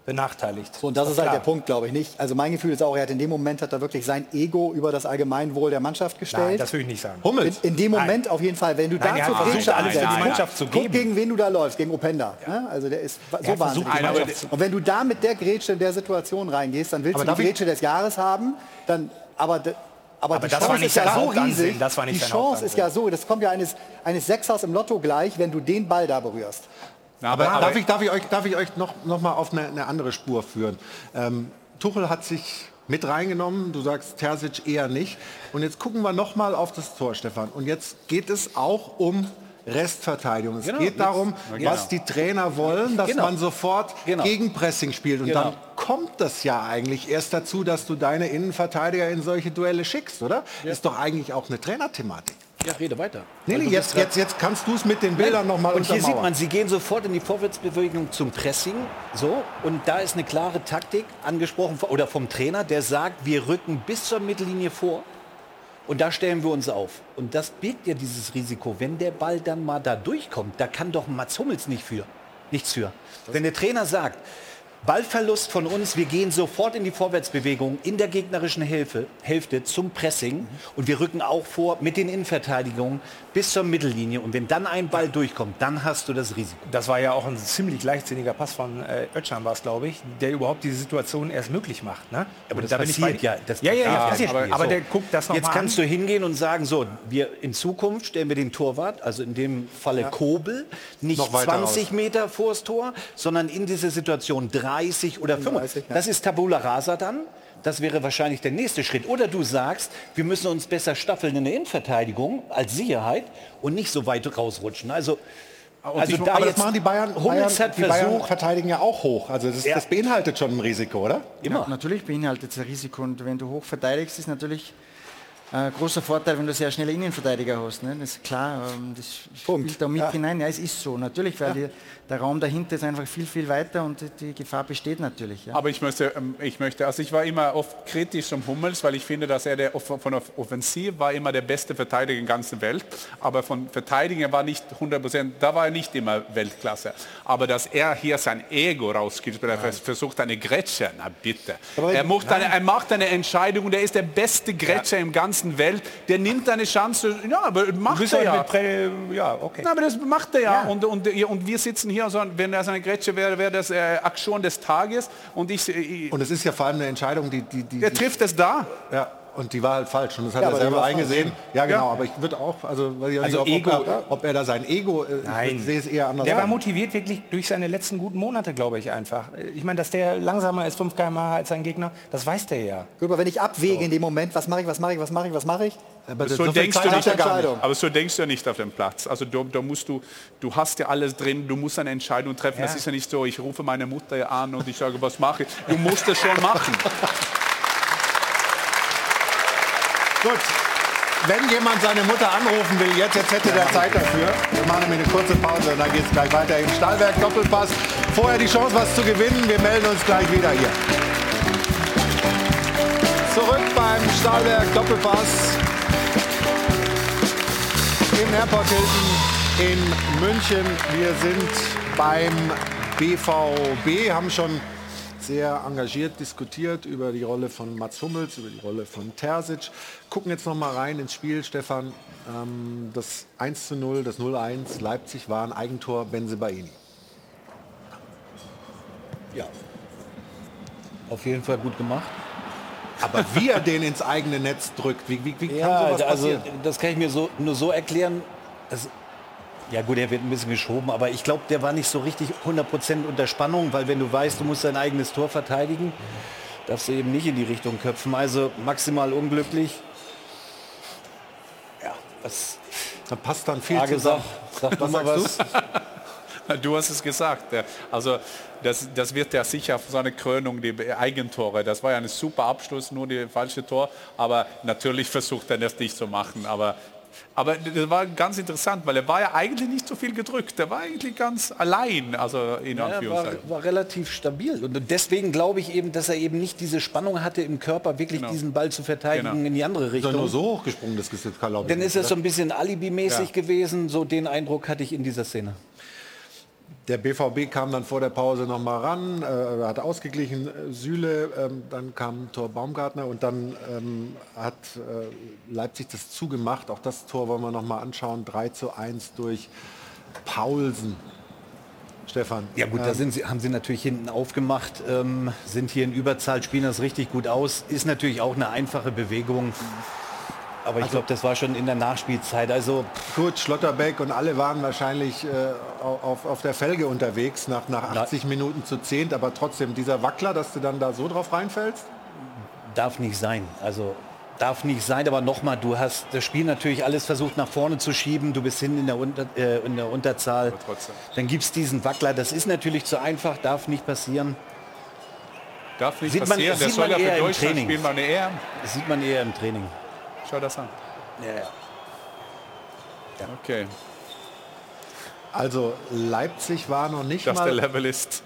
benachteiligt. So, und das ist halt klar. der Punkt, glaube ich nicht. Also mein Gefühl ist auch, er hat in dem Moment hat er wirklich sein Ego über das Allgemeinwohl der Mannschaft gestellt. Nein, das will ich nicht sagen. In, in dem Moment auf jeden Fall, wenn du Nein, dazu hat versucht, Grätsche alles in die Mannschaft zu guck, guck, geben. gegen wen du da läufst, gegen Openda. Ne? Also der ist so wahnsinnig. versucht, zu- Und wenn du da mit der Grätsche in der Situation reingehst, dann willst Aber du die Grätsche des Jahres haben, dann aber aber, Aber die das war Chance nicht ist ja so riesig. das war nicht die Chance ist ja so, das kommt ja eines, eines Sechsers im Lotto gleich, wenn du den Ball da berührst. aber, darf, ich, darf, ich euch, darf ich euch noch, noch mal auf eine, eine andere Spur führen? Ähm, Tuchel hat sich mit reingenommen, du sagst Terzic eher nicht. Und jetzt gucken wir noch mal auf das Tor, Stefan. Und jetzt geht es auch um Restverteidigung. Es Genau, geht jetzt- darum, genau. was die Trainer wollen, dass Genau. man sofort Genau. Gegenpressing spielt. Und Genau. dann kommt das ja eigentlich erst dazu, dass du deine Innenverteidiger in solche Duelle schickst, oder? Ist doch eigentlich auch eine Trainerthematik. Ja, rede weiter. Nee, nee, jetzt, jetzt, jetzt kannst du es mit den Bildern noch mal Und hier sieht man, sie gehen sofort in die Vorwärtsbewegung zum Pressing. So, und da ist eine klare Taktik angesprochen oder vom Trainer, der sagt, wir rücken bis zur Mittellinie vor. Und da stellen wir uns auf. Und das birgt ja dieses Risiko. Wenn der Ball dann mal da durchkommt, da kann doch Mats Hummels nicht für. Nichts für. Wenn der Trainer sagt, Ballverlust von uns, wir gehen sofort in die Vorwärtsbewegung in der gegnerischen Hälfte, Hälfte zum Pressing und wir rücken auch vor mit den Innenverteidigungen bis zur Mittellinie und wenn dann ein Ball durchkommt, dann hast du das Risiko. Das war ja auch ein ziemlich leichtsinniger Pass von äh, Özcan war es, glaube ich, der überhaupt diese Situation erst möglich macht. Ne? Aber Und das da bin ich passiert ja. Das ja, ja, ja, passiert passiert. aber, aber so. der guckt das noch Jetzt kannst an. du hingehen und sagen, so, wir in Zukunft stellen wir den Torwart, also in dem Falle Kobel, nicht Noch weiter 20 aus. Meter vors Tor, sondern in diese Situation 30 oder 35. Das ist Tabula Rasa dann. Das wäre wahrscheinlich der nächste Schritt. Oder du sagst, wir müssen uns besser staffeln in der Innenverteidigung als Sicherheit und nicht so weit rausrutschen. Also, also die, da aber jetzt das machen die Bayern, Hummels Bayern, hat die Bayern versucht, verteidigen ja auch hoch. Also das, Ja. das beinhaltet schon ein Risiko, oder? Ja, natürlich beinhaltet es ein Risiko und wenn du hoch verteidigst, ist natürlich ein großer Vorteil, wenn du sehr schnelle Innenverteidiger hast. Ne? Das ist klar, ähm, das spielt da mit hinein. Ja, es ist so, natürlich, weil die, der Raum dahinter ist einfach viel, viel weiter und die- Gefahr besteht natürlich. Ja. Aber ich möchte, ähm, ich möchte, also ich war immer oft kritisch um Hummels, weil ich finde, dass er der, von der Offensiv war immer der beste Verteidiger in der ganzen Welt. Aber von Verteidigen war nicht 100 Prozent, da war er nicht immer Weltklasse. Aber dass er hier sein Ego rausgibt, er vers- versucht eine Grätsche, na bitte. Aber- Er macht, eine, er macht eine Entscheidung und er ist der beste Grätscher im ganzen Welt, der nimmt eine Chance. Ja, aber macht er halt ja. ja, okay. Na, aber das macht er ja. Und, und, und wir sitzen hier, also, wenn das eine Grätsche wäre, wäre das äh, Aktion des Tages. Und ich, ich Und es ist ja vor allem eine Entscheidung, die... die, die er trifft es da. Ja, und die war halt falsch. Und das hat Ja, er selber eingesehen. falsch. Ja, genau. Ja. Aber ich würde auch, also, weiß ich Also nicht, ob, Ego, ob, er, ob er da sein Ego, äh, Nein. ich sehe es eher anders. Der war motiviert wirklich durch seine letzten guten Monate, glaube ich einfach. Ich meine, dass der langsamer ist 5 km als sein Gegner, das weiß der ja. Gut, aber wenn ich abwäge in dem Moment, was mache ich, was mache ich, was mache ich, was mache ich, aber das, so, so denkst du hat nicht, er aber so denkst du ja nicht auf dem Platz. Also da, da musst du, du hast ja alles drin, du musst eine Entscheidung treffen. Das Ja. ist ja nicht so, ich rufe meine Mutter an und ich sage, was mache ich. Du musst es schon machen. Gut. Wenn jemand seine Mutter anrufen will, jetzt, jetzt hätte der Zeit dafür. Wir machen nämlich eine kurze Pause und dann geht es gleich weiter im Stahlwerk Doppelpass. Vorher die Chance, was zu gewinnen. Wir melden uns gleich wieder hier. Zurück beim Stahlwerk Doppelpass im Airport Hilton in München. Wir sind beim BVB, haben schon sehr engagiert diskutiert über die Rolle von Mats Hummels, über die Rolle von Terzic. Gucken jetzt noch mal rein ins Spiel, Stefan. Ähm, das 1 zu 0, das 0-1 Leipzig war ein Eigentor Benzebaini. Ja. Auf jeden Fall gut gemacht. Aber wie er den ins eigene Netz drückt, wie, wie, wie kann Ja, sowas also passieren? das kann ich mir so, nur so erklären. Es, ja gut, er wird ein bisschen geschoben, aber ich glaube, der war nicht so richtig 100% unter Spannung, weil wenn du weißt, du musst dein eigenes Tor verteidigen, darfst du eben nicht in die Richtung köpfen. Also maximal unglücklich. Ja, was Da passt dann viel Frage zusammen. sag, sag du mal was. Du hast es gesagt. Also das, das wird ja sicher so eine Krönung, die Eigentore. Das war ja ein super Abschluss, nur die falsche Tor. Aber natürlich versucht er das nicht zu machen. Aber, aber das war ganz interessant, weil er war ja eigentlich nicht so viel gedrückt. Er war eigentlich ganz allein, also in Ja, war, Anführungszeichen. war relativ stabil. Und deswegen glaube ich eben, dass er eben nicht diese Spannung hatte im Körper, wirklich Genau. diesen Ball zu verteidigen Genau. in die andere Ist er Richtung. nur so hochgesprungen, das ist jetzt glaube ich Dann ist es so ein bisschen alibimäßig Ja. gewesen. So den Eindruck hatte ich in dieser Szene. Der BVB kam dann vor der Pause noch mal ran, äh, hat ausgeglichen äh, Süle, ähm, dann kam Tor Baumgartner und dann ähm, hat äh, Leipzig das zugemacht. Auch das Tor wollen wir noch mal anschauen. 3 zu 1 durch Paulsen. Stefan. Ja gut, da ähm, sind sie, haben sie natürlich hinten aufgemacht, ähm, sind hier in Überzahl, spielen das richtig gut aus. Ist natürlich auch eine einfache Bewegung. Aber ich glaube, das war schon in der Nachspielzeit. Also Gut, Schlotterbeck und alle waren wahrscheinlich äh, auf, auf der Felge unterwegs nach, nach 80 Minuten zu zehnt, aber trotzdem dieser Wackler, dass du dann da so drauf reinfällst? darf nicht sein. Also darf nicht sein, aber nochmal, du hast das Spiel natürlich alles versucht nach vorne zu schieben. Du bist hinten in der, Unter, äh, in der Unterzahl. trotzdem. Dann gibt es diesen Wackler. Das ist natürlich zu einfach, darf nicht passieren. Darf nicht Sieht man- passieren. Der sieht soll man ja eher für im Deutschland Training. spielen, meine EM. Das sieht man eher im Training. Schau das an. Okay, Also Leipzig war noch nicht dass der mal... Level ist.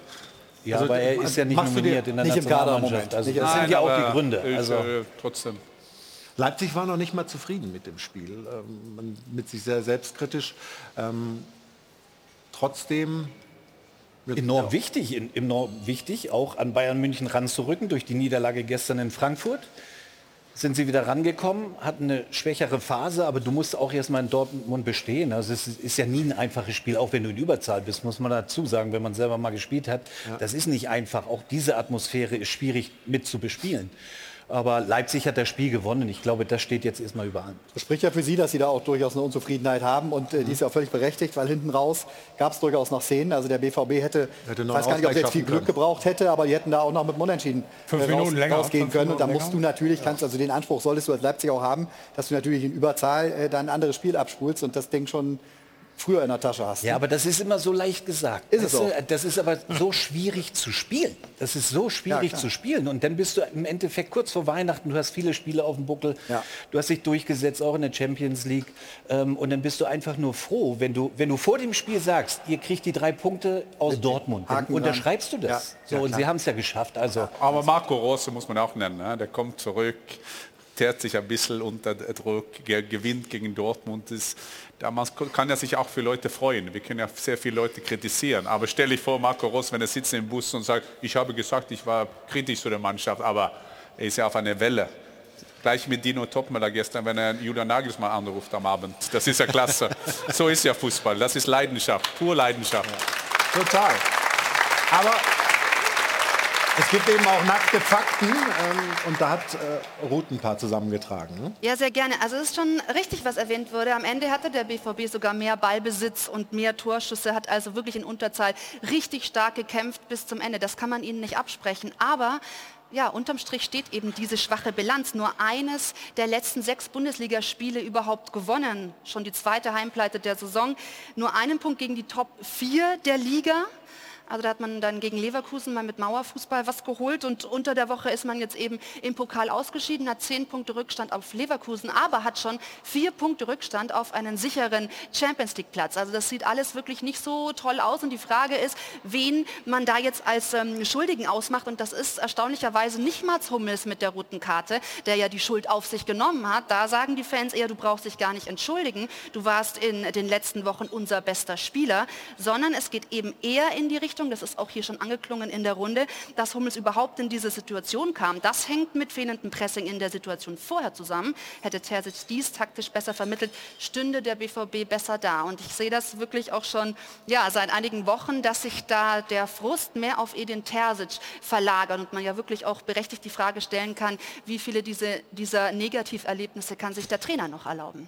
Ja, Also, aber er ist ja nicht nominiert in der nicht im Kader im Nationalmannschaft. Moment. Also das sind Nein, ja auch die Gründe. ich, Also äh, trotzdem. Leipzig war noch nicht mal zufrieden mit dem Spiel, ähm, man- mit sich sehr selbstkritisch. Ähm, trotzdem enorm wichtig, in- enorm wichtig, auch an Bayern München ranzurücken durch die Niederlage gestern in Frankfurt. Sind sie wieder rangekommen, hatten eine schwächere Phase, aber du musst auch erstmal in Dortmund bestehen. Also es ist, ist ja nie ein einfaches Spiel, auch wenn du in Überzahl bist, muss man dazu sagen, wenn man selber mal gespielt hat. Das ist nicht einfach. Auch diese Atmosphäre ist schwierig mit zu bespielen. Aber Leipzig hat das Spiel gewonnen. Ich glaube, das steht jetzt erstmal über allem. Das spricht ja für Sie, dass Sie da auch durchaus eine Unzufriedenheit haben und äh, die ist ja auch völlig berechtigt, weil hinten raus gab es durchaus noch Szenen. Also der BVB hätte, Hätte weiß gar nicht, ob sie jetzt viel Glück können. gebraucht hätte, aber die hätten da auch noch mit dem Unentschieden Fünf äh, Minuten länger, rausgehen fünf können. Und da Minuten musst du länger. natürlich, kannst also den Anspruch solltest du als Leipzig auch haben, dass du natürlich in Überzahl äh, dann ein anderes Spiel abspulst und das Ding schon früher in der Tasche hast. Ja, aber das ist immer so leicht gesagt. Ist es das, auch. das ist aber so schwierig zu spielen. Das ist so schwierig klar. zu spielen. Und dann bist du im Endeffekt kurz vor Weihnachten, du hast viele Spiele auf dem Buckel, Ja. du hast dich durchgesetzt, auch in der Champions League. Ähm, und dann bist du einfach nur froh, wenn du, wenn du vor dem Spiel sagst, ihr kriegt die drei Punkte aus Dortmund. Dann unterschreibst du das. Ja. So, und sie haben es ja geschafft. Also Aber Marco Rose muss man auch nennen. Ne? Der kommt zurück, teert sich ein bisschen unter Druck, ge- gewinnt gegen Dortmund. Das, damals kann er sich auch für Leute freuen. Wir können ja sehr viele Leute kritisieren. Aber stell dich vor, Marco Rose, wenn er sitzt im Bus und sagt, ich habe gesagt, ich war kritisch zu der Mannschaft, aber er ist ja auf einer Welle. gleich mit Dino Topmüller gestern, wenn er Julian Nagelsmann anruft am Abend. Das ist ja klasse. so ist ja Fußball. Das ist Leidenschaft, pure Leidenschaft. Ja. Total. Aber es gibt eben auch nackte Fakten ähm, und da hat äh, Ruth ein paar zusammengetragen. Ne? Ja, sehr gerne. Also es ist schon richtig, was erwähnt wurde. Am Ende hatte der BVB sogar mehr Ballbesitz und mehr Torschüsse, hat also wirklich in Unterzahl richtig stark gekämpft bis zum Ende. Das kann man ihnen nicht absprechen. Aber ja, unterm Strich steht eben diese schwache Bilanz. Nur eines der letzten sechs Bundesligaspiele überhaupt gewonnen. Schon die zweite Heimpleite der Saison. Nur einen Punkt gegen die Top 4 der Liga. Also da hat man dann gegen Leverkusen mal mit Mauerfußball was geholt und unter der Woche ist man jetzt eben im Pokal ausgeschieden, hat zehn Punkte Rückstand auf Leverkusen, aber hat schon vier Punkte Rückstand auf einen sicheren Champions League Platz. Also das sieht alles wirklich nicht so toll aus und die Frage ist, wen man da jetzt als ähm, Schuldigen ausmacht und das ist erstaunlicherweise nicht Mats Hummels mit der roten Karte, der ja die Schuld auf sich genommen hat. Da sagen die Fans eher, du brauchst dich gar nicht entschuldigen, du warst in den letzten Wochen unser bester Spieler, sondern es geht eben eher in die Richtung, Richtung, das ist auch hier schon angeklungen in der Runde, dass Hummels überhaupt in diese Situation kam. Das hängt mit fehlendem Pressing in der Situation vorher zusammen. Hätte Terzic dies taktisch besser vermittelt, stünde der BVB besser da. Und ich sehe das wirklich auch schon ja, seit einigen Wochen, dass sich da der Frust mehr auf Edin Terzic verlagert und man ja wirklich auch berechtigt die Frage stellen kann, wie viele diese, dieser Negativerlebnisse kann sich der Trainer noch erlauben.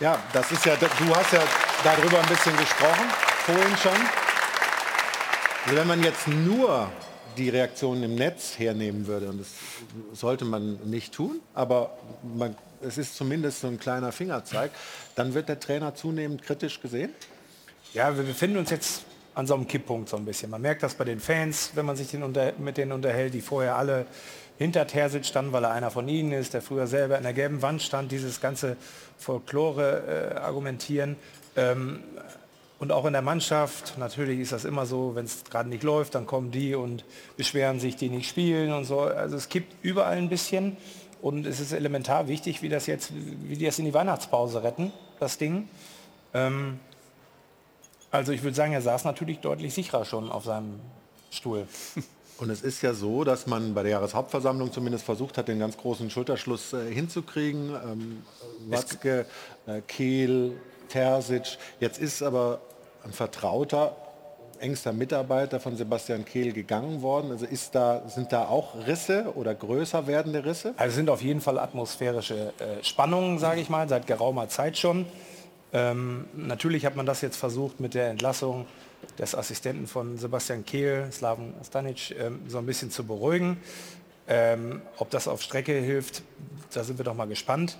Ja, das ist ja, du hast ja darüber ein bisschen gesprochen vorhin schon. Also wenn man jetzt nur die Reaktionen im Netz hernehmen würde, und das sollte man nicht tun, aber man, es ist zumindest so ein kleiner Fingerzeig, dann wird der Trainer zunehmend kritisch gesehen? Ja, wir befinden uns jetzt an so einem Kipppunkt so ein bisschen. Man merkt das bei den Fans, wenn man sich den unter, mit denen unterhält, die vorher alle hinter Terzic standen, weil er einer von ihnen ist, der früher selber in der gelben Wand stand, dieses ganze Folklore-Argumentieren. Äh, ähm, und auch in der Mannschaft, natürlich ist das immer so, wenn es gerade nicht läuft, dann kommen die und beschweren sich, die nicht spielen und so. Also es gibt überall ein bisschen und es ist elementar wichtig, wie das jetzt, wie die das in die Weihnachtspause retten, das Ding. Ähm, also ich würde sagen, er saß natürlich deutlich sicherer schon auf seinem Stuhl. Und es ist ja so, dass man bei der Jahreshauptversammlung zumindest versucht hat, den ganz großen Schulterschluss äh, hinzukriegen. Ähm, Watzke, äh, Kehl, Terzic. Jetzt ist aber ein vertrauter, engster Mitarbeiter von Sebastian Kehl gegangen worden. Also ist da, sind da auch Risse oder größer werdende Risse? Also sind auf jeden Fall atmosphärische äh, Spannungen, sage ich mal, seit geraumer Zeit schon. Ähm, natürlich hat man das jetzt versucht mit der Entlassung des Assistenten von Sebastian Kehl, Slaven Stanic, ähm, so ein bisschen zu beruhigen. Ähm, ob das auf Strecke hilft, da sind wir doch mal gespannt.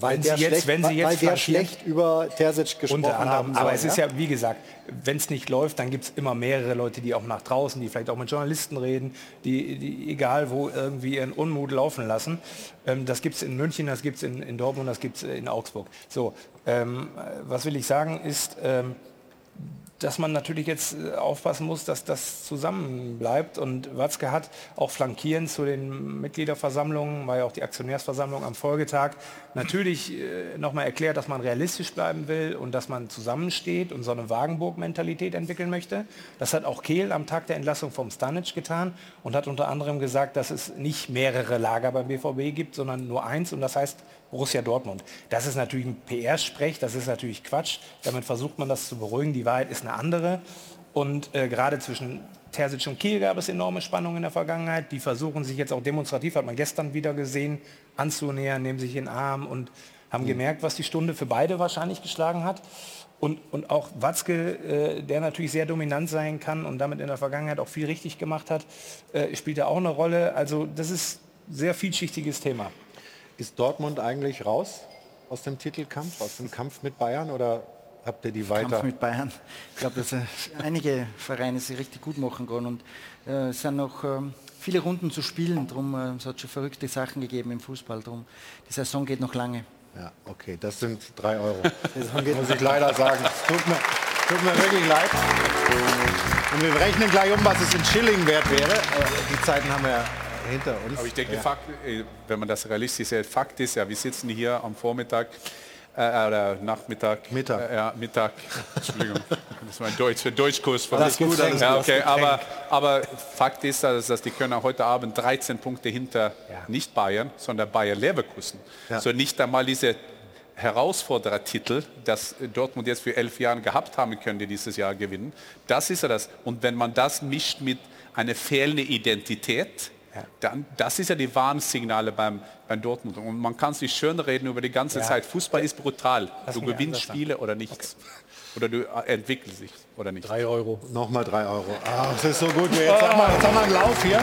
Weil wenn, sie jetzt, schlecht, wenn sie jetzt weil der schlecht über Terzic gesprochen unter anderem, haben. Aber ja? es ist ja, wie gesagt, wenn es nicht läuft, dann gibt es immer mehrere Leute, die auch nach draußen, die vielleicht auch mit Journalisten reden, die, die egal wo irgendwie ihren Unmut laufen lassen. Ähm, das gibt es in München, das gibt es in, in, Dortmund, das gibt es in Augsburg. So, ähm, was will ich sagen ist, ähm, dass man natürlich jetzt äh, aufpassen muss, dass das zusammenbleibt. Und Watzke hat auch flankierend zu den Mitgliederversammlungen, war ja auch die Aktionärsversammlung am Folgetag, natürlich äh, nochmal erklärt, dass man realistisch bleiben will und dass man zusammensteht und so eine Wagenburg-Mentalität entwickeln möchte. Das hat auch Kehl am Tag der Entlassung vom Stanic getan und hat unter anderem gesagt, dass es nicht mehrere Lager beim BVB gibt, sondern nur eins und das heißt Borussia Dortmund. Das ist natürlich ein PR-Sprech, das ist natürlich Quatsch. Damit versucht man das zu beruhigen. Die Wahrheit ist eine andere. Und äh, gerade zwischen Terzic und Kiel gab es enorme Spannungen in der Vergangenheit. Die versuchen sich jetzt auch demonstrativ, hat man gestern wieder gesehen, anzunähern, nehmen sich in den Arm und haben mhm. gemerkt, was die Stunde für beide wahrscheinlich geschlagen hat. Und, und auch Watzke, äh, der natürlich sehr dominant sein kann und damit in der Vergangenheit auch viel richtig gemacht hat, äh, spielt da auch eine Rolle. Also das ist ein sehr vielschichtiges Thema. Ist Dortmund eigentlich raus aus dem Titelkampf, aus dem Kampf mit Bayern oder habt ihr die weiter? Kampf mit Bayern. Ich glaube, dass äh, einige Vereine sie richtig gut machen können und äh, es sind noch ähm, viele Runden zu spielen. Drum äh, es hat schon verrückte Sachen gegeben im Fußball. Drum die Saison geht noch lange. Ja, okay, das sind drei Euro. muss ich leider sagen. Tut mir, tut mir wirklich leid. Und wir rechnen gleich um, was es in Schilling wert wäre. Äh, die Zeiten haben wir hinter uns. Aber ich denke, ja. Fakt, äh, wenn man das realistisch sieht, Fakt ist ja, wir sitzen hier am Vormittag Äh, oder Nachmittag. Mittag. Äh, ja, Mittag. Entschuldigung. Das ist mein Deutsch, der Deutschkurs von Alles gut, alles ja, okay. aber, aber Fakt ist, dass, dass die können heute Abend 13 Punkte hinter nicht Bayern, sondern Bayer Leverkusen. Ja. So nicht einmal diese Herausforderertitel, das Dortmund jetzt für elf Jahre gehabt haben könnte, dieses Jahr gewinnen. Das ist ja das. Und wenn man das mischt mit einer fehlenden Identität, dann, das ist ja die Warnsignale beim, beim Dortmund. Und man kann sich schön reden über die ganze Ja. Zeit. Fußball ist brutal. Lass du gewinnst. Spiele oder nichts. Oder du entwickelst dich oder nicht. Drei Euro. Nochmal drei Euro. Ah, das ist so gut. Jetzt haben wir, jetzt haben wir einen Lauf hier.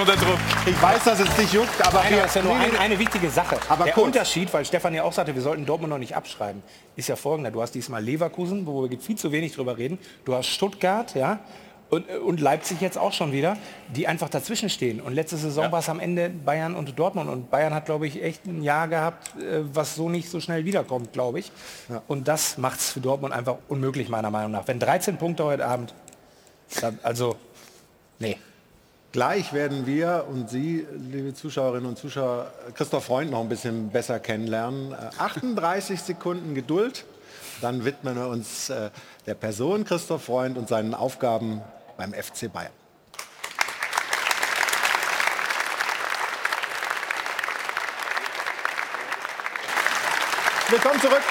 Unter Druck. Ich weiß, dass es nicht juckt, aber Nein, das ist ja nur Nee, ein, nee. eine wichtige Sache. Aber der kurz. Unterschied, weil Stefan ja auch sagte, wir sollten Dortmund noch nicht abschreiben, ist ja folgender. Du hast diesmal Leverkusen, wo wir viel zu wenig drüber reden. Du hast Stuttgart, ja, und, und Leipzig jetzt auch schon wieder, die einfach dazwischen stehen. Und letzte Saison war es am Ende Bayern und Dortmund. Und Bayern hat, glaube ich, echt ein Jahr gehabt, äh, was so nicht so schnell wiederkommt, glaube ich. Und das macht es für Dortmund einfach unmöglich, meiner Meinung nach. Wenn 13 Punkte heute Abend, dann, also, nee. Gleich werden wir und Sie, liebe Zuschauerinnen und Zuschauer, Christoph Freund noch ein bisschen besser kennenlernen. Äh, 38 Sekunden Geduld, dann widmen wir uns äh, der Person Christoph Freund und seinen Aufgaben beim FC Bayern. Willkommen zurück.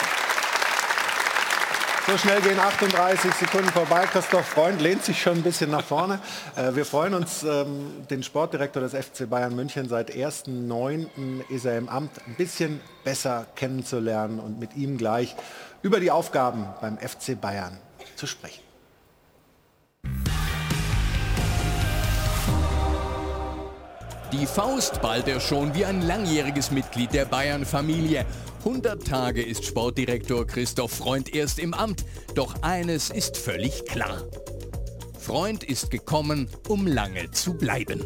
So schnell gehen 38 Sekunden vorbei. Christoph Freund lehnt sich schon ein bisschen nach vorne. Äh, Wir freuen uns, ähm, den Sportdirektor des FC Bayern München seit 1.9. ist er im Amt, ein bisschen besser kennenzulernen und mit ihm gleich über die Aufgaben beim FC Bayern zu sprechen. Die Faust ballt er schon wie ein langjähriges Mitglied der Bayern-Familie. 100 Tage ist Sportdirektor Christoph Freund erst im Amt. Doch eines ist völlig klar. Freund ist gekommen, um lange zu bleiben.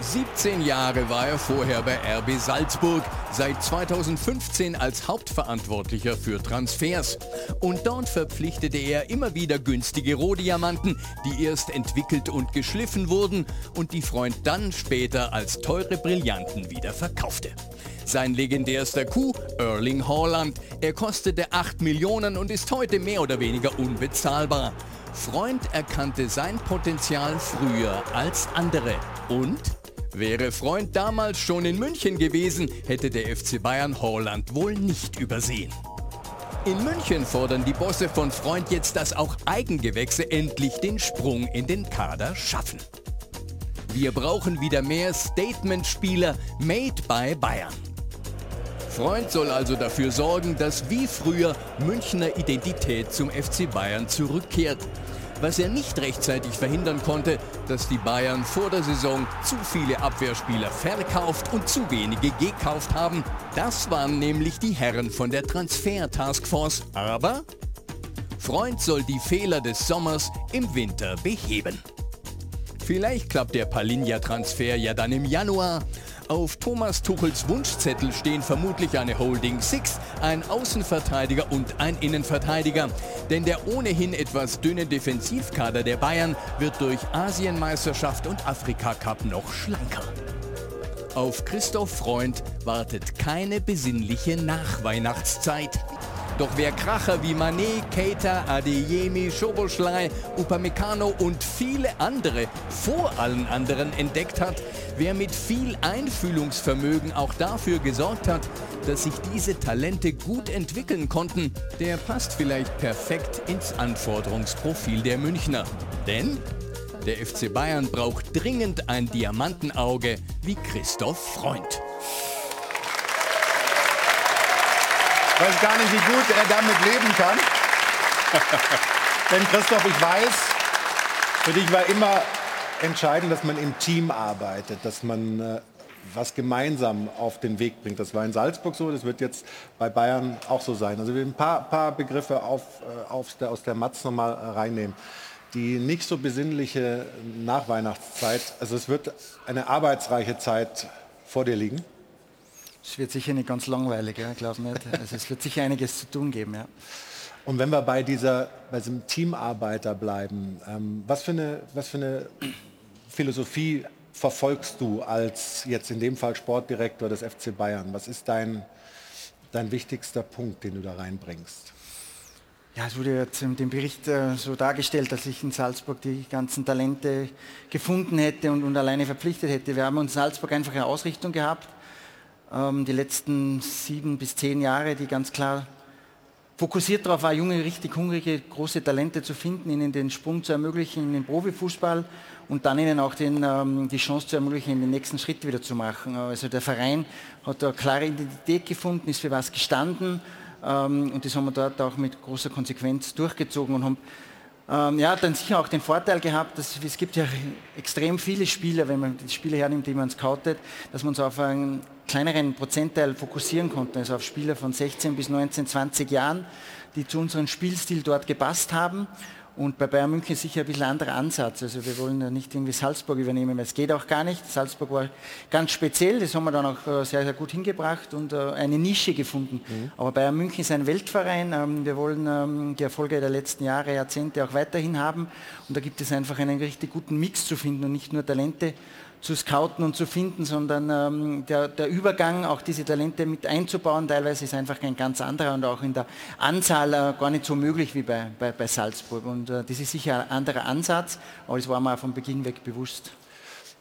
17 Jahre war er vorher bei RB Salzburg, seit 2015 als Hauptverantwortlicher für Transfers. Und dort verpflichtete er immer wieder günstige Rohdiamanten, die erst entwickelt und geschliffen wurden und die Freund dann später als teure Brillanten wieder verkaufte. Sein legendärster Coup, Erling Haaland, er kostete 8 Millionen und ist heute mehr oder weniger unbezahlbar. Freund erkannte sein Potenzial früher als andere. Und Wäre Freund damals schon in München gewesen, hätte der FC Bayern Holland wohl nicht übersehen. In München fordern die Bosse von Freund jetzt, dass auch Eigengewächse endlich den Sprung in den Kader schaffen. Wir brauchen wieder mehr Statement-Spieler made by Bayern. Freund soll also dafür sorgen, dass wie früher Münchner Identität zum FC Bayern zurückkehrt. Was er nicht rechtzeitig verhindern konnte, dass die Bayern vor der Saison zu viele Abwehrspieler verkauft und zu wenige gekauft haben. Das waren nämlich die Herren von der Transfer-Taskforce. Aber Freund soll die Fehler des Sommers im Winter beheben. Vielleicht klappt der Palinja-Transfer ja dann im Januar. Auf Thomas Tuchels Wunschzettel stehen vermutlich eine Holding Six, ein Außenverteidiger und ein Innenverteidiger. Denn der ohnehin etwas dünne Defensivkader der Bayern wird durch Asienmeisterschaft und Afrika-Cup noch schlanker. Auf Christoph Freund wartet keine besinnliche Nachweihnachtszeit. Doch wer Kracher wie Manet, Keita, Adeyemi, Schoboschlei, Upamecano und viele andere vor allen anderen entdeckt hat, wer mit viel Einfühlungsvermögen auch dafür gesorgt hat, dass sich diese Talente gut entwickeln konnten, der passt vielleicht perfekt ins Anforderungsprofil der Münchner. Denn der FC Bayern braucht dringend ein Diamantenauge wie Christoph Freund. Weiß gar nicht, wie gut er damit leben kann. Denn Christoph, ich weiß, für dich war immer entscheidend, dass man im Team arbeitet, dass man äh, was gemeinsam auf den Weg bringt. Das war in Salzburg so, das wird jetzt bei Bayern auch so sein. Also wir ein paar, paar Begriffe auf, äh, auf der, aus der Matz nochmal reinnehmen. Die nicht so besinnliche Nachweihnachtszeit, also es wird eine arbeitsreiche Zeit vor dir liegen. Es wird sicher nicht ganz langweilig, ja, glaub nicht. Also es wird sicher einiges zu tun geben, ja. Und wenn wir bei, dieser, bei diesem Teamarbeiter bleiben, ähm, was, für eine, was für eine Philosophie verfolgst du als jetzt in dem Fall Sportdirektor des FC Bayern? Was ist dein, dein wichtigster Punkt, den du da reinbringst? Ja, es wurde jetzt in dem Bericht äh, so dargestellt, dass ich in Salzburg die ganzen Talente gefunden hätte und, und alleine verpflichtet hätte. Wir haben in Salzburg einfach eine Ausrichtung gehabt, die letzten sieben bis zehn Jahre, die ganz klar fokussiert darauf war, junge, richtig hungrige, große Talente zu finden, ihnen den Sprung zu ermöglichen in den Profifußball und dann ihnen auch den, ähm, die Chance zu ermöglichen, den nächsten Schritt wieder zu machen. Also der Verein hat da klare Identität gefunden, ist für was gestanden ähm, und das haben wir dort auch mit großer Konsequenz durchgezogen und haben ähm, ja, dann sicher auch den Vorteil gehabt, dass es gibt ja extrem viele Spieler, wenn man die Spieler hernimmt, die man scoutet, dass man uns auf einen kleineren Prozentteil fokussieren konnte, also auf Spieler von 16 bis 19, 20 Jahren, die zu unserem Spielstil dort gepasst haben und bei Bayern München sicher ein bisschen anderer Ansatz. Also wir wollen ja nicht irgendwie Salzburg übernehmen, weil es geht auch gar nicht. Salzburg war ganz speziell, das haben wir dann auch äh, sehr, sehr gut hingebracht und äh, eine Nische gefunden. Mhm. Aber Bayern München ist ein Weltverein. Ähm, wir wollen ähm, die Erfolge der letzten Jahre, Jahrzehnte auch weiterhin haben. Und da gibt es einfach einen richtig guten Mix zu finden und nicht nur Talente zu scouten und zu finden, sondern ähm, der, der, Übergang, auch diese Talente mit einzubauen, teilweise ist einfach ein ganz anderer und auch in der Anzahl äh, gar nicht so möglich wie bei, bei, bei Salzburg. Und äh, das ist sicher ein anderer Ansatz, aber das war mir von Beginn weg bewusst.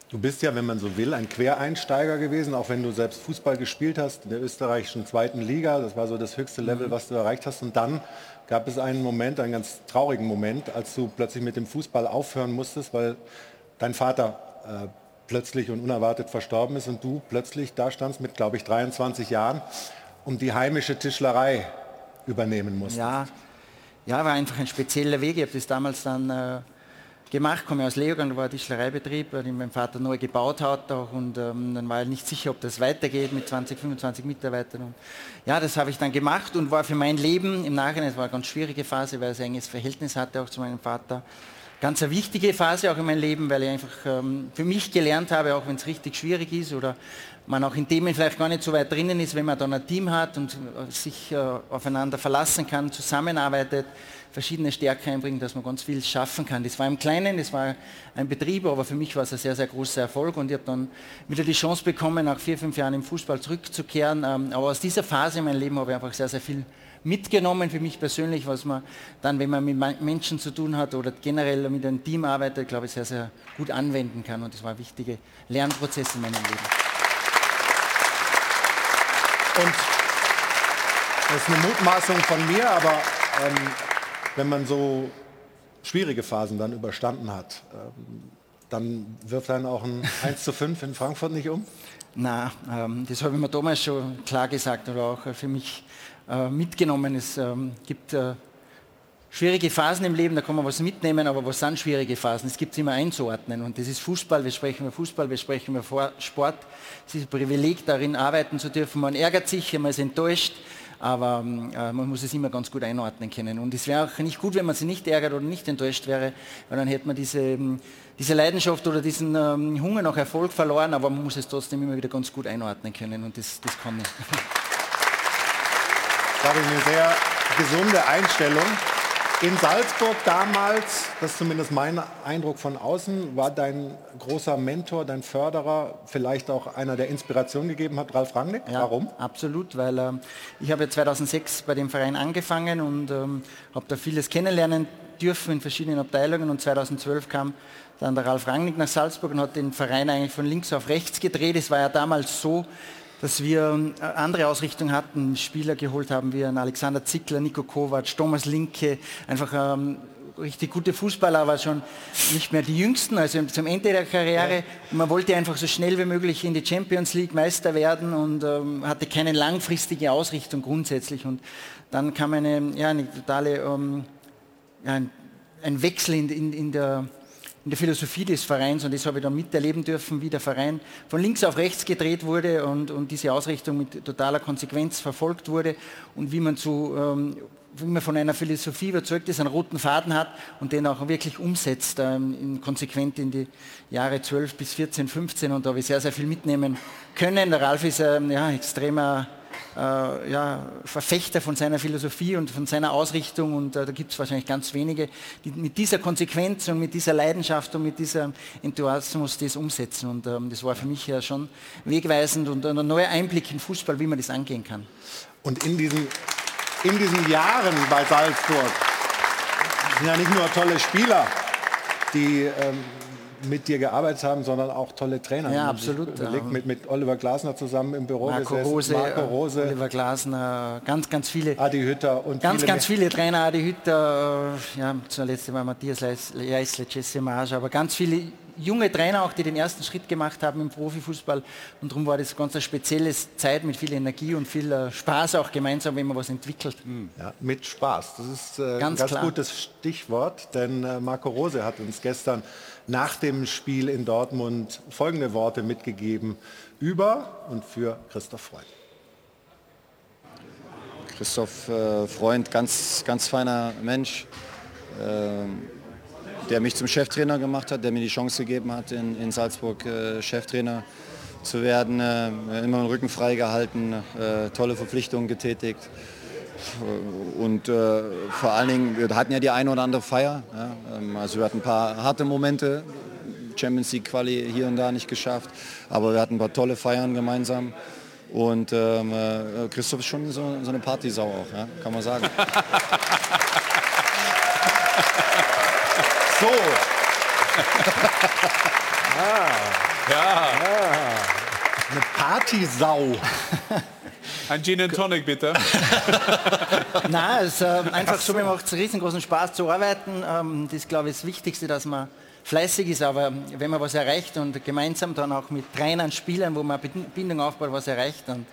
Du bist ja, wenn man so will, ein Quereinsteiger gewesen, auch wenn du selbst Fußball gespielt hast in der österreichischen zweiten Liga. Das war so das höchste Level, mhm. was du erreicht hast. Und dann gab es einen Moment, einen ganz traurigen Moment, als du plötzlich mit dem Fußball aufhören musstest, weil dein Vater äh, plötzlich und unerwartet verstorben ist und du plötzlich da standst mit, glaube ich, 23 Jahren und die heimische Tischlerei übernehmen musst. Ja, ja, war einfach ein spezieller Weg. Ich habe das damals dann äh, gemacht, komme aus Leogang, da war ein Tischlereibetrieb, den mein Vater neu gebaut hat auch, und ähm, dann war ich nicht sicher, ob das weitergeht mit 20, 25 Mitarbeitern. Und ja, das habe ich dann gemacht und war für mein Leben im Nachhinein, es war eine ganz schwierige Phase, weil es ein enges Verhältnis hatte auch zu meinem Vater ganz eine wichtige Phase auch in meinem Leben, weil ich einfach ähm, für mich gelernt habe, auch wenn es richtig schwierig ist oder man auch in Themen vielleicht gar nicht so weit drinnen ist, wenn man dann ein Team hat und äh, sich äh, aufeinander verlassen kann, zusammenarbeitet, verschiedene Stärken einbringt, dass man ganz viel schaffen kann. Das war im Kleinen, das war ein Betrieb, aber für mich war es ein sehr, sehr großer Erfolg und ich habe dann wieder die Chance bekommen, nach vier, fünf Jahren im Fußball zurückzukehren. Ähm, aber aus dieser Phase in meinem Leben habe ich einfach sehr, sehr viel mitgenommen für mich persönlich, was man dann, wenn man mit Menschen zu tun hat oder generell mit einem Team arbeitet, glaube ich, sehr, sehr gut anwenden kann. Und das war ein wichtiger Lernprozess in meinem Leben. Und das ist eine Mutmaßung von mir, aber ähm, wenn man so schwierige Phasen dann überstanden hat, ähm, dann wirft dann auch ein 1 zu 5 in Frankfurt nicht um? Na, ähm, das habe ich mir damals schon klar gesagt oder auch für mich mitgenommen. Es ähm, gibt äh, schwierige Phasen im Leben, da kann man was mitnehmen, aber was sind schwierige Phasen? Es gibt es immer einzuordnen und das ist Fußball, wir sprechen über Fußball, wir sprechen über Sport. Es ist ein Privileg, darin arbeiten zu dürfen. Man ärgert sich, man ist enttäuscht, aber ähm, äh, man muss es immer ganz gut einordnen können. Und es wäre auch nicht gut, wenn man sich nicht ärgert oder nicht enttäuscht wäre, weil dann hätte man diese, ähm, diese Leidenschaft oder diesen Hunger nach Erfolg verloren, aber man muss es trotzdem immer wieder ganz gut einordnen können und das, das kann ich. glaube ich, eine sehr gesunde Einstellung. In Salzburg damals, das ist zumindest mein Eindruck von außen, war dein großer Mentor, dein Förderer, vielleicht auch einer, der Inspiration gegeben hat, Ralf Rangnick. Ja, Warum? Absolut, weil ähm, ich habe 2006 bei dem Verein angefangen und ähm, habe da vieles kennenlernen dürfen in verschiedenen Abteilungen und 2012 kam dann der Ralf Rangnick nach Salzburg und hat den Verein eigentlich von links auf rechts gedreht. Es war ja damals so, dass wir äh, andere Ausrichtung hatten, Spieler geholt haben wie Alexander Zickler, Nico Kovac, Thomas Linke, einfach ähm, richtig gute Fußballer, aber schon nicht mehr die jüngsten, also zum Ende der Karriere. Und man wollte einfach so schnell wie möglich in die Champions League Meister werden und ähm, hatte keine langfristige Ausrichtung grundsätzlich. Und dann kam eine, ja, eine totale, ähm, ja, ein, ein, Wechsel in, in, in der in der Philosophie des Vereins und das habe ich dann miterleben dürfen, wie der Verein von links auf rechts gedreht wurde und, und diese Ausrichtung mit totaler Konsequenz verfolgt wurde und wie man, zu, ähm, wie man von einer Philosophie überzeugt ist, einen roten Faden hat und den auch wirklich umsetzt, ähm, in, konsequent in die Jahre 12 bis 14, 15 und da habe ich sehr, sehr viel mitnehmen können. Der Ralf ist ein ja, extremer äh, ja, Verfechter von seiner Philosophie und von seiner Ausrichtung und äh, da gibt es wahrscheinlich ganz wenige, die mit dieser Konsequenz und mit dieser Leidenschaft und mit diesem Enthusiasmus das umsetzen und ähm, das war für mich ja schon wegweisend und ein neuer Einblick in Fußball, wie man das angehen kann. Und in diesen, in diesen Jahren bei Salzburg sind ja nicht nur tolle Spieler, die ähm, mit dir gearbeitet haben, sondern auch tolle Trainer. Ja, absolut, Überlegt, mit, mit Oliver Glasner zusammen im Büro Marco gesessen. Rose, Marco äh, Rose, Oliver Glasner, ganz, ganz viele. Adi Hütter und Ganz, viele ganz viele Trainer, Adi Hütter, äh, ja, zuletzt war Matthias Leisle, Jesse Marsch, aber ganz viele junge Trainer auch, die den ersten Schritt gemacht haben im Profifußball. Und darum war das ganz eine spezielle Zeit mit viel Energie und viel äh, Spaß auch gemeinsam, wenn man was entwickelt. Ja, mit Spaß. Das ist äh, Ganz ein ganz klar. gutes Stichwort, denn äh, Marco Rose hat uns gestern nach dem Spiel in Dortmund folgende Worte mitgegeben über und für Christoph Freund. Christoph äh, Freund, ganz, ganz feiner Mensch, ähm, der mich zum Cheftrainer gemacht hat, der mir die Chance gegeben hat, in, in Salzburg äh, Cheftrainer zu werden. Äh, immer den Rücken frei gehalten, äh, tolle Verpflichtungen getätigt. Und äh, vor allen Dingen, wir hatten ja die eine oder andere Feier. Ja? Ähm, also wir hatten ein paar harte Momente, Champions League Quali hier und da nicht geschafft, aber wir hatten ein paar tolle Feiern gemeinsam. Und ähm, äh, Christoph ist schon so, so eine Partysau auch, ja? kann man sagen. So. Ja. Eine Partysau. Ein Gin and Tonic bitte. Nein, es ist äh, einfach so, mir macht es riesengroßen Spaß zu arbeiten. Ähm, das ist, glaube ich, das Wichtigste, dass man fleißig ist, aber wenn man was erreicht und gemeinsam dann auch mit Trainern, Spielern, wo man Bin- Bindung aufbaut, was erreicht, dann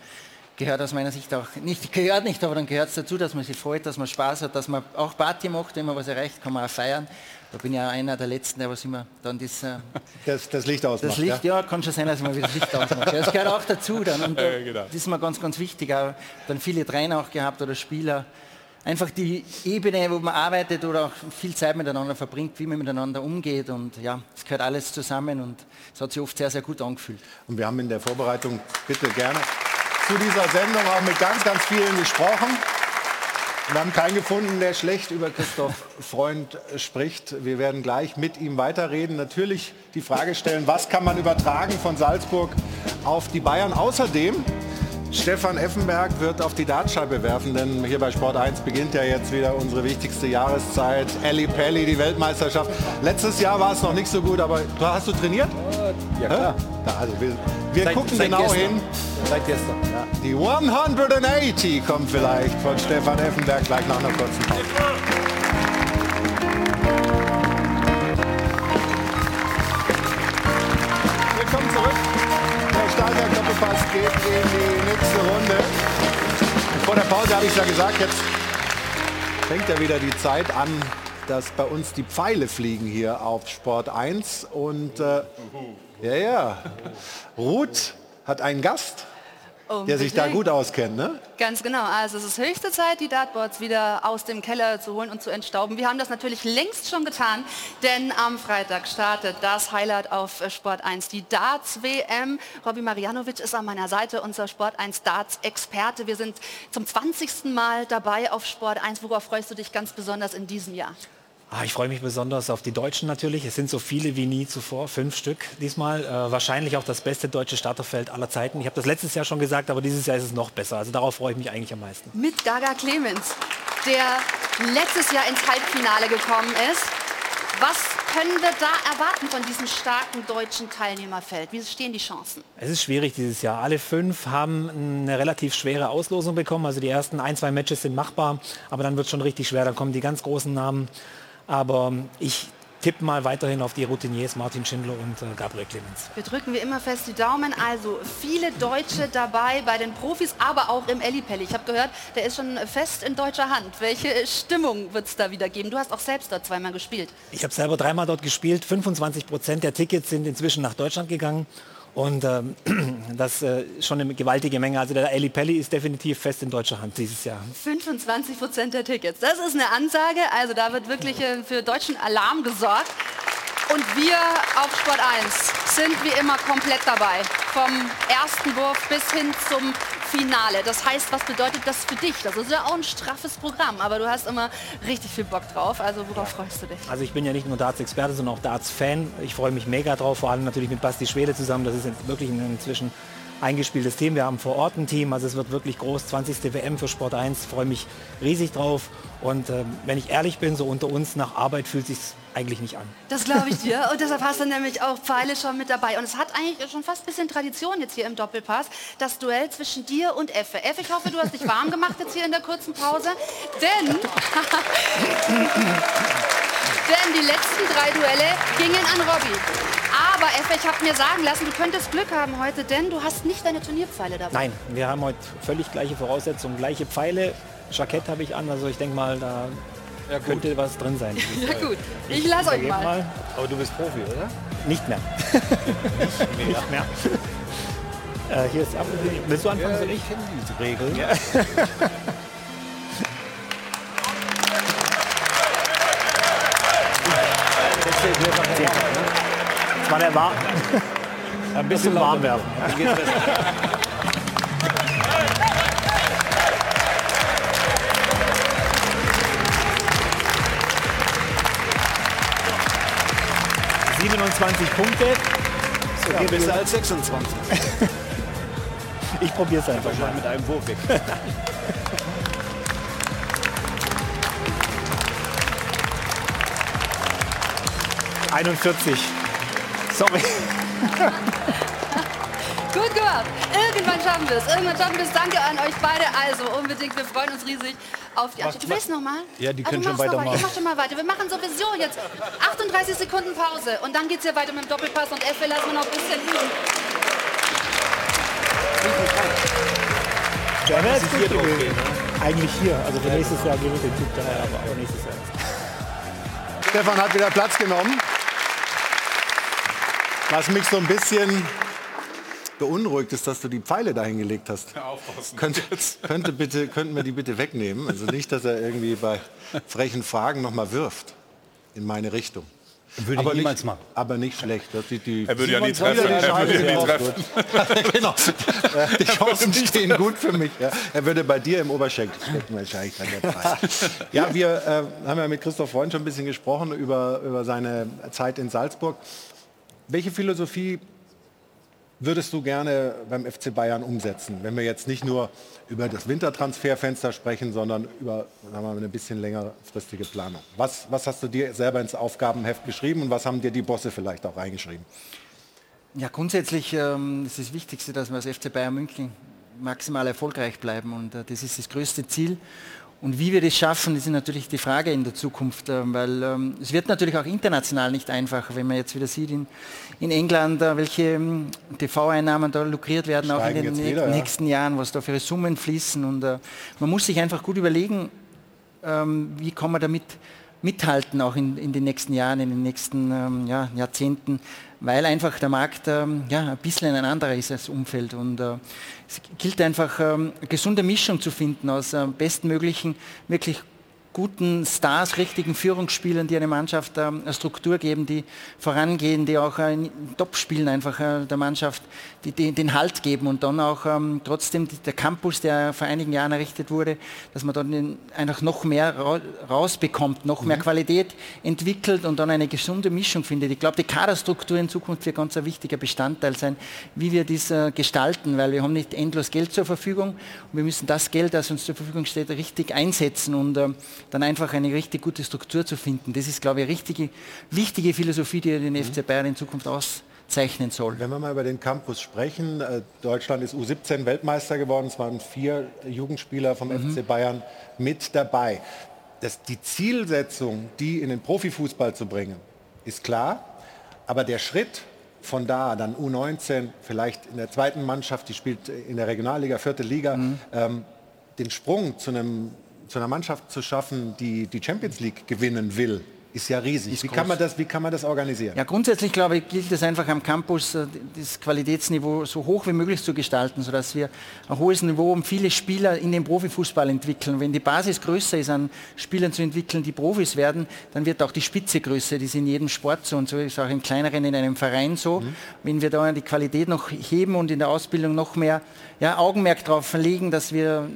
gehört aus meiner Sicht auch, nicht gehört nicht, aber dann gehört es dazu, dass man sich freut, dass man Spaß hat, dass man auch Party macht, wenn man was erreicht, kann man auch feiern. Da bin ich ja einer der Letzten, der was immer dann das, äh, Das, das Licht ausmacht. das Licht, ja? kann schon sein, dass mal wieder das Licht ausmache. Das gehört auch dazu dann. Und äh, Ja, genau. das ist mir ganz, ganz wichtig. Auch dann viele Trainer auch gehabt oder Spieler. Einfach die Ebene, wo man arbeitet oder auch viel Zeit miteinander verbringt, wie man miteinander umgeht. Und ja, es gehört alles zusammen und es hat sich oft sehr, sehr gut angefühlt. Und wir haben in der Vorbereitung bitte gerne zu dieser Sendung auch mit ganz, ganz vielen gesprochen. Wir haben keinen gefunden, der schlecht über Christoph Freund spricht. Wir werden gleich mit ihm weiterreden. Natürlich die Frage stellen, was kann man übertragen von Salzburg auf die Bayern. Außerdem, Stefan Effenberg wird auf die Dartscheibe werfen, denn hier bei Sport 1 beginnt ja jetzt wieder unsere wichtigste Jahreszeit. Elli Pelli, die Weltmeisterschaft. Letztes Jahr war es noch nicht so gut, aber du- hast du trainiert? Ja, klar. Ja, also wir, wir Seit- gucken seit genau gestern. hin. Seit gestern. Ja, die 180 kommt vielleicht von Stefan Effenberg gleich nach einer kurzen Pause. Doppelpass geht in die nächste Runde. Vor der Pause habe ich ja gesagt, jetzt fängt ja wieder die Zeit an, dass bei uns die Pfeile fliegen hier auf Sport 1. Und äh, ja, ja, Ruth hat einen Gast, der sich da gut auskennt, ne? Ganz genau. Also es ist höchste Zeit, die Dartboards wieder aus dem Keller zu holen und zu entstauben. Wir haben das natürlich längst schon getan, denn am Freitag startet das Highlight auf äh, Sport 1, die Darts WM. Robby Marianovic ist an meiner Seite, unser Sport 1 Darts Experte. Wir sind zum 20. Mal dabei auf Sport 1. Worauf freust du dich ganz besonders in diesem Jahr? Ah, ich freue mich besonders auf die Deutschen natürlich. Es sind so viele wie nie zuvor, fünf Stück diesmal. Äh, wahrscheinlich auch das beste deutsche Starterfeld aller Zeiten. Ich habe das letztes Jahr schon gesagt, aber dieses Jahr ist es noch besser. Also darauf freue ich mich eigentlich am meisten. Mit Gaga Clemens, der letztes Jahr ins Halbfinale gekommen ist. Was können wir da erwarten von diesem starken deutschen Teilnehmerfeld? Wie stehen die Chancen? Es ist schwierig dieses Jahr. Alle fünf haben eine relativ schwere Auslosung bekommen. Also die ersten ein, zwei Matches sind machbar, aber dann wird es schon richtig schwer. Dann kommen die ganz großen Namen. Aber ich tippe mal weiterhin auf die Routiniers Martin Schindler und äh, Gabriel Clemens. Wir drücken wir immer fest die Daumen. Also viele Deutsche dabei bei den Profis, aber auch im Ellipelli. Ich habe gehört, der ist schon fest in deutscher Hand. Welche Stimmung wird es da wieder geben? Du hast auch selbst dort zweimal gespielt. Ich habe selber dreimal dort gespielt. 25 Prozent der Tickets sind inzwischen nach Deutschland gegangen. Und ähm, das äh, schon eine gewaltige Menge. Also der Ali Pelli ist definitiv fest in deutscher Hand dieses Jahr. 25 Prozent der Tickets. Das ist eine Ansage. Also da wird wirklich äh, für deutschen Alarm gesorgt. Und wir auf Sport 1 sind wie immer komplett dabei. Vom ersten Wurf bis hin zum Finale. Das heißt, was bedeutet das für dich? Das ist ja auch ein straffes Programm, aber du hast immer richtig viel Bock drauf. Also worauf freust du dich? Also ich bin ja nicht nur Darts-Experte, sondern auch Darts-Fan. Ich freue mich mega drauf, vor allem natürlich mit Basti Schwede zusammen. Das ist jetzt wirklich ein inzwischen eingespieltes Team. Wir haben vor Ort ein Team, also es wird wirklich groß. 20. WM für Sport 1, freue mich riesig drauf. Und äh, wenn ich ehrlich bin, so unter uns nach Arbeit fühlt sich eigentlich nicht an. Das glaube ich dir. Und deshalb hast du nämlich auch Pfeile schon mit dabei. Und es hat eigentlich schon fast ein bisschen Tradition jetzt hier im Doppelpass. Das Duell zwischen dir und Effe. Effe, ich hoffe, du hast dich warm gemacht jetzt hier in der kurzen Pause. Denn, denn die letzten drei Duelle gingen an Robby. Aber Effe, ich habe mir sagen lassen, du könntest Glück haben heute, denn du hast nicht deine Turnierpfeile dabei. Nein, wir haben heute völlig gleiche Voraussetzungen, gleiche Pfeile. Jackett habe ich an, also ich denke mal, da ja, könnte was drin sein. Ja gut, ich lasse euch mal. mal. Aber du bist Profi, oder? Nicht mehr. Nicht mehr. Nicht mehr. Äh, hier ist die Ablösung. Willst du anfangen? Ja, ich kenne diese Regeln. Ja. Das war der Warm. Ein bisschen warm werfen. 27 Punkte. So ja, besser als 26. ich probiere es einfach mal. mit einem Wurf weg. ...41. Sorry. Gut gemacht. Irgendwann schaffen wir es. Irgendwann schaffen wir es. Danke an euch beide. Also unbedingt, wir freuen uns riesig auf die Abschied. Du willst noch mal? Ja, die ah, können schon weitermachen. Ich mach schon mal weiter. Wir machen sowieso jetzt 38 Sekunden Pause und dann geht es ja weiter mit dem Doppelpass und F lassen wir noch ein bisschen üben. Der wäre jetzt gut gewesen. Eigentlich hier. Also für nächstes Jahr gewinnt den Typ daher, aber nächstes Jahr. Stefan hat wieder Platz genommen. Was mich so ein bisschen beunruhigt ist, dass du die Pfeile dahin gelegt hast. Könnte, könnte bitte, könnten wir die bitte wegnehmen? Also nicht, dass er irgendwie bei frechen Fragen noch mal wirft in meine Richtung. Würde aber ich niemals nicht, machen. Aber nicht schlecht. Das die, die er würde ja nie treffen. Er würde ja nie treffen. genau. Die Chancen stehen gut für mich. Ja. Er würde bei dir im Oberschenkel stecken wahrscheinlich dann der Preis. Ja, wir äh, haben ja mit Christoph Freund schon ein bisschen gesprochen über, über seine Zeit in Salzburg. Welche Philosophie würdest du gerne beim FC Bayern umsetzen, wenn wir jetzt nicht nur über das Wintertransferfenster sprechen, sondern über sagen wir mal, eine bisschen längerfristige Planung? Was, was hast du dir selber ins Aufgabenheft geschrieben und was haben dir die Bosse vielleicht auch reingeschrieben? Ja, grundsätzlich ähm, ist das Wichtigste, dass wir als FC Bayern München maximal erfolgreich bleiben und äh, das ist das größte Ziel. Und wie wir das schaffen, das ist natürlich die Frage in der Zukunft, äh, weil ähm, es wird natürlich auch international nicht einfacher, wenn man jetzt wieder sieht in, in England, äh, welche ähm, TV-Einnahmen da lukriert werden, Steigen auch in den wieder, nächsten ja. Jahren, was da für Summen fließen. Und äh, man muss sich einfach gut überlegen, ähm, wie kann man damit mithalten, auch in, in den nächsten Jahren, in den nächsten ähm, ja, Jahrzehnten, weil einfach der Markt ähm, ja, ein bisschen ein anderer ist als Umfeld. Und äh, es gilt einfach, ähm, eine gesunde Mischung zu finden aus äh, bestmöglichen, wirklich guten Stars, richtigen Führungsspielern, die eine Mannschaft ähm, eine Struktur geben, die vorangehen, die auch äh, in Top-Spielen einfach äh, der Mannschaft die, die, den Halt geben und dann auch ähm, trotzdem der Campus, der vor einigen Jahren errichtet wurde, dass man dann einfach noch mehr ra rausbekommt, noch mhm. mehr Qualität entwickelt und dann eine gesunde Mischung findet. Ich glaube, die Kaderstruktur in Zukunft wird ganz ein wichtiger Bestandteil sein, wie wir dies äh, gestalten, weil wir haben nicht endlos Geld zur Verfügung und wir müssen das Geld, das uns zur Verfügung steht, richtig einsetzen und äh, dann einfach eine richtig gute Struktur zu finden. Das ist, glaube ich, eine richtige, wichtige Philosophie, die den mhm. FC Bayern in Zukunft auszeichnen soll. Wenn wir mal über den Campus sprechen, äh, Deutschland ist U17 Weltmeister geworden, es waren vier Jugendspieler vom mhm. FC Bayern mit dabei. Das, die Zielsetzung, die in den Profifußball zu bringen, ist klar, aber der Schritt von da, dann U19, vielleicht in der zweiten Mannschaft, die spielt in der Regionalliga, vierte Liga, mhm. ähm, den Sprung zu einem zu einer Mannschaft zu schaffen, die die Champions League gewinnen will, ist ja riesig. Ist wie, kann man das, wie kann man das organisieren? Ja, grundsätzlich glaube ich, gilt es einfach am Campus, äh, das Qualitätsniveau so hoch wie möglich zu gestalten, sodass wir ein hohes Niveau um viele Spieler in den Profifußball entwickeln. Wenn die Basis größer ist, an Spielern zu entwickeln, die Profis werden, dann wird auch die Spitze größer. Das ist in jedem Sport so und so ist auch in kleineren, in einem Verein so. Mhm. Wenn wir da die Qualität noch heben und in der Ausbildung noch mehr ja, Augenmerk darauf verlegen, dass wir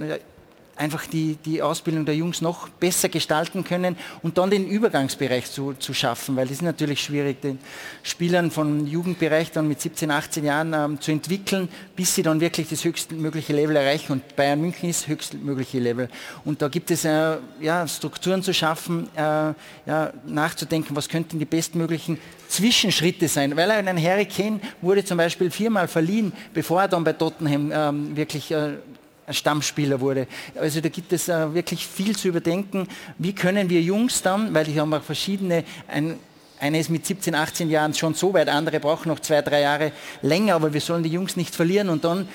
einfach die, die Ausbildung der Jungs noch besser gestalten können und dann den Übergangsbereich zu, zu schaffen, weil das ist natürlich schwierig, den Spielern vom Jugendbereich dann mit 17, 18 Jahren ähm, zu entwickeln, bis sie dann wirklich das höchstmögliche Level erreichen. Und Bayern München ist höchstmögliche Level. Und da gibt es äh, ja, Strukturen zu schaffen, äh, ja, nachzudenken, was könnten die bestmöglichen Zwischenschritte sein. Weil ein Harry Kane wurde zum Beispiel viermal verliehen, bevor er dann bei Tottenham ähm, wirklich äh, Stammspieler wurde. Also da gibt es äh, wirklich viel zu überdenken. Wie können wir Jungs dann, weil die haben auch verschiedene, ein, einer ist mit 17, 18 Jahren schon so weit, andere brauchen noch zwei, drei Jahre länger, aber wir sollen die Jungs nicht verlieren und dann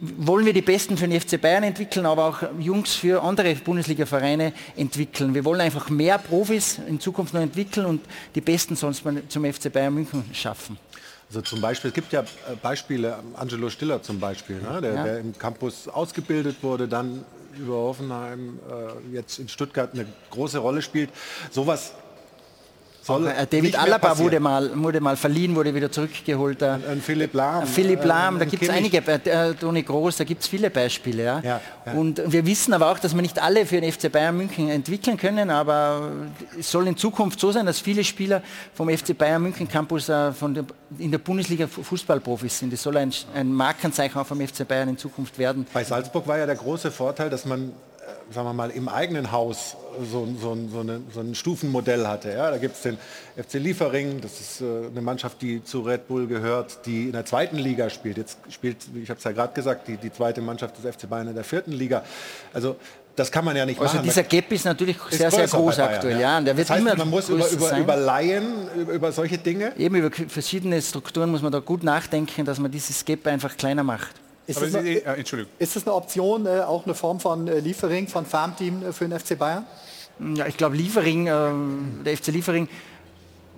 wollen wir die Besten für den FC Bayern entwickeln, aber auch Jungs für andere Bundesliga-Vereine entwickeln. Wir wollen einfach mehr Profis in Zukunft noch entwickeln und die Besten sonst zum FC Bayern München schaffen. Also zum Beispiel, es gibt ja äh, Beispiele, Angelo Stiller zum Beispiel, ne, der, Ja. der im Campus ausgebildet wurde, dann über Hoffenheim äh, jetzt in Stuttgart eine große Rolle spielt. Sowas soll äh, David Alaba wurde mal, wurde mal verliehen, wurde wieder zurückgeholt. Äh, Ein Philipp Lahm. Philipp Lahm, äh, da ein gibt es einige, äh, Toni Groß, da gibt es viele Beispiele. Ja? Ja, ja. Und wir wissen aber auch, dass wir nicht alle für den FC Bayern München entwickeln können, aber es soll in Zukunft so sein, dass viele Spieler vom FC Bayern München Campus äh, von der, in der Bundesliga Fu- Fußballprofis sind. Das soll ein, ein Markenzeichen auch vom FC Bayern in Zukunft werden. Bei Salzburg war ja der große Vorteil, dass man, äh, sagen wir mal, im eigenen Haus so, so, so, eine, so ein Stufenmodell hatte. Ja? Da gibt es den FC Liefering, das ist äh, eine Mannschaft, die zu Red Bull gehört, die in der zweiten Liga spielt. Jetzt spielt, ich habe es ja gerade gesagt, die, die zweite Mannschaft des FC Bayern in der vierten Liga. Also das kann man ja nicht Also machen. dieser Gap ist natürlich Ist sehr, sehr groß Bayern, aktuell. ja. Ja. Und der wird das heißt, immer man muss über, über, sein. über Laien, über, über solche Dinge. Eben über verschiedene Strukturen muss man da gut nachdenken, dass man dieses Gap einfach kleiner macht. Ist Aber das, eine, äh, Entschuldigung. ist das eine Option, äh, auch eine Form von äh, Liefering, von Farmteam äh, für den FC Bayern? Ja, ich glaube, Liefering, ähm, der FC Liefering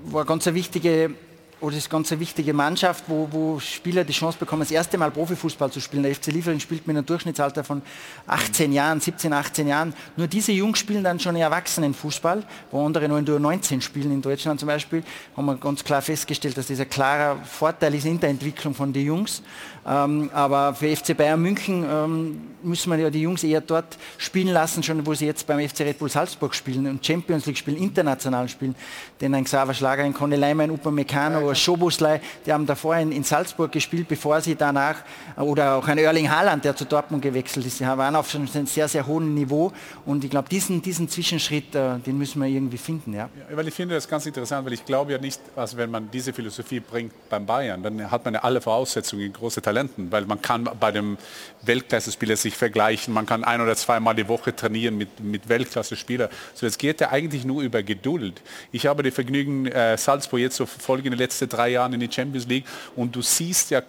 war ganz eine wichtige oder ist ganz eine wichtige Mannschaft, wo, wo Spieler die Chance bekommen, das erste Mal Profifußball zu spielen. Der FC Liefering spielt mit einem Durchschnittsalter von 18 Jahren, 17, 18 Jahren. Nur diese Jungs spielen dann schon Erwachsenenfußball, wo andere nur in der 19 spielen. In Deutschland zum Beispiel haben wir ganz klar festgestellt, dass das ein klarer Vorteil ist in der Entwicklung von den Jungs. Ähm, aber für FC Bayern München ähm, müssen wir ja die Jungs eher dort spielen lassen, schon wo sie jetzt beim FC Red Bull Salzburg spielen und Champions League spielen, international spielen. Denn ein Xaver Schlager, ein Conny Leimer, ein Upamecano, ein Schoboslei, die haben davor in, in Salzburg gespielt, bevor sie danach, oder auch ein Erling Haaland, der zu Dortmund gewechselt ist, die waren auf einem sehr, sehr hohen Niveau und ich glaube, diesen, diesen Zwischenschritt, äh, den müssen wir irgendwie finden. Ja. Ja, weil ich finde das ganz interessant, weil ich glaube ja nicht, also wenn man diese Philosophie bringt beim Bayern, dann hat man ja alle Voraussetzungen, große Talenten, weil man kann bei dem Weltklasse-Spieler sich vergleichen, man kann ein oder zweimal die Woche trainieren mit, mit Weltklasse-Spieler. So, es geht ja eigentlich nur über Geduld. Ich habe die Vergnügen, äh, Salzburg jetzt so verfolgen in letzten drei Jahren in die Champions League. Und du siehst ja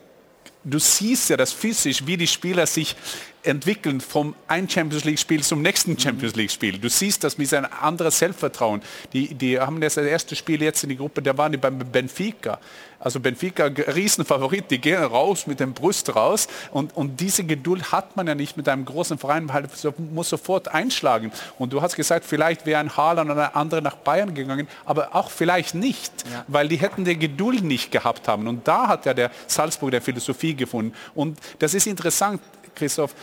du siehst ja das physisch, wie die Spieler sich entwickeln vom ein Champions League Spiel zum nächsten Champions League Spiel. Du siehst das mit einem anderen Selbstvertrauen. Die, die haben das erste Spiel jetzt in die Gruppe, da waren die beim Benfica. Also Benfica, Riesenfavorit, die gehen raus mit dem Brust raus und, und diese Geduld hat man ja nicht mit einem großen Verein, weil so, muss sofort einschlagen. Und du hast gesagt, vielleicht wäre ein Haaland oder ein anderer nach Bayern gegangen, aber auch vielleicht nicht, Ja. weil die hätten die Geduld nicht gehabt haben. Und da hat ja der Salzburg der Philosophie gefunden. Und das ist interessant, Christoph,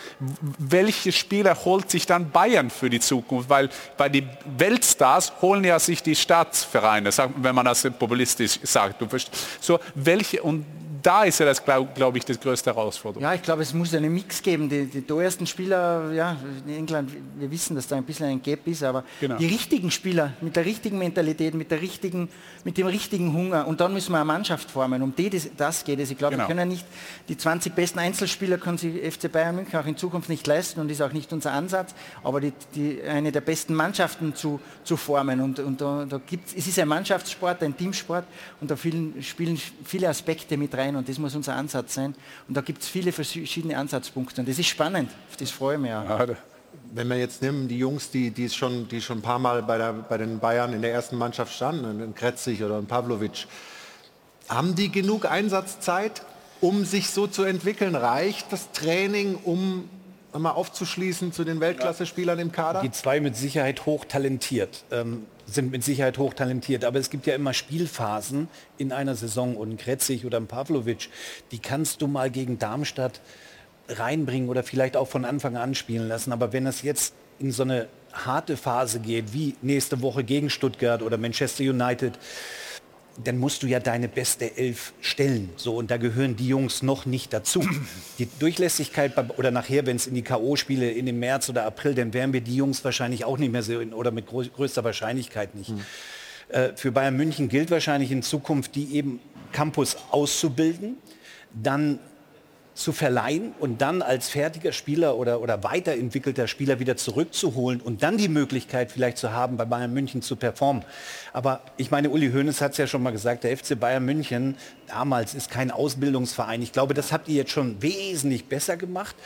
welche Spieler holt sich dann Bayern für die Zukunft? Weil, weil die Weltstars holen ja sich die Staatsvereine, wenn man das populistisch sagt. So, welche, und da ist ja das, glaube glaub ich, das größte Herausforderung. Ja, ich glaube, es muss einen Mix geben. Die, die teuersten Spieler, ja, in England, wir wissen, dass da ein bisschen ein Gap ist, aber Genau. die richtigen Spieler mit der richtigen Mentalität, mit, der richtigen, mit dem richtigen Hunger und dann müssen wir eine Mannschaft formen. Um die das, das geht es. Ich glaube, Genau. wir können nicht, die 20 besten Einzelspieler kann sich FC Bayern München auch in Zukunft nicht leisten und ist auch nicht unser Ansatz, aber die, die, eine der besten Mannschaften zu, zu formen. Und, und da, da gibt es ist ein Mannschaftssport, ein Teamsport und da vielen, spielen viele Aspekte mit rein und das muss unser Ansatz sein. Und da gibt es viele verschiedene Ansatzpunkte und das ist spannend. Das freue ich mich auch. Wenn wir jetzt nehmen, die Jungs, die, die, schon, die schon ein paar Mal bei, der, bei den Bayern in der ersten Mannschaft standen, ein Kretzig oder ein Pavlovic, haben die genug Einsatzzeit, um sich so zu entwickeln? Reicht das Training, um mal aufzuschließen zu den Weltklasse-Spielern im Kader? Die zwei mit Sicherheit hochtalentiert, ähm, sind mit Sicherheit hochtalentiert. Aber es gibt ja immer Spielphasen in einer Saison und ein Kretzig oder ein Pavlovic, die kannst du mal gegen Darmstadt reinbringen oder vielleicht auch von Anfang an spielen lassen. Aber wenn es jetzt in so eine harte Phase geht, wie nächste Woche gegen Stuttgart oder Manchester United, dann musst du ja deine beste Elf stellen. So, und da gehören die Jungs noch nicht dazu. Die Durchlässigkeit bei, oder nachher, wenn es in die K.O.-Spiele in dem März oder April, dann werden wir die Jungs wahrscheinlich auch nicht mehr sehen oder mit grö größter Wahrscheinlichkeit nicht. Äh, für Bayern München gilt wahrscheinlich in Zukunft, die eben Campus auszubilden, dann zu verleihen und dann als fertiger Spieler oder, oder weiterentwickelter Spieler wieder zurückzuholen und dann die Möglichkeit vielleicht zu haben, bei Bayern München zu performen. Aber ich meine, Uli Hoeneß hat es ja schon mal gesagt, der FC Bayern München damals ist kein Ausbildungsverein. Ich glaube, das habt ihr jetzt schon wesentlich besser gemacht.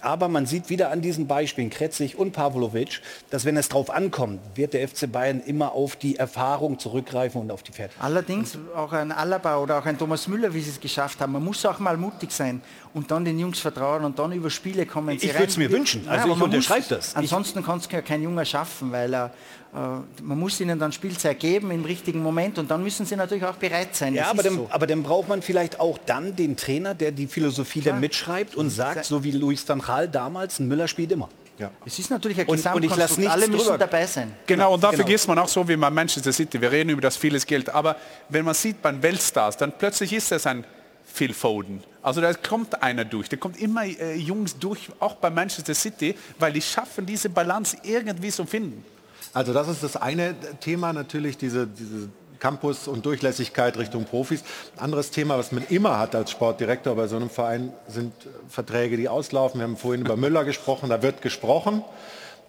Aber man sieht wieder an diesen Beispielen, Kretzig und Pavlovic, dass wenn es drauf ankommt, wird der FC Bayern immer auf die Erfahrung zurückgreifen und auf die Fertigkeit. Allerdings auch ein Alaba oder auch ein Thomas Müller, wie sie es geschafft haben. Man muss auch mal mutig sein und dann den Jungs vertrauen und dann über Spiele kommen. Ich würde es mir wünschen. Also aber ich unterschreibe das. Ansonsten kann es ja kein Junger schaffen, weil er, man muss ihnen dann Spielzeit geben im richtigen Moment und dann müssen sie natürlich auch bereit sein. Ja, Das aber dann, so. aber dann braucht man vielleicht auch dann den Trainer, der die Philosophie dann mitschreibt und sagt, so wie Luis van Gaal damals, ein Müller spielt immer. Ja. Es ist natürlich ein Und- und ich lass Gesamtkonstrukt. nichts Alle müssen drüber. dabei sein. Genau, und da Genau. vergisst man auch so wie bei Manchester City. Wir reden über das vieles Geld. Aber wenn man sieht bei den Weltstars, dann plötzlich ist es ein Phil Foden. Also da kommt einer durch. Da kommt immer äh, Jungs durch, auch bei Manchester City, weil die schaffen diese Balance irgendwie zu finden. Also das ist das eine Thema natürlich, diese, diese Campus und Durchlässigkeit Richtung Profis. Anderes Thema, was man immer hat als Sportdirektor bei so einem Verein, sind Verträge, die auslaufen. Wir haben vorhin über Müller gesprochen, da wird gesprochen.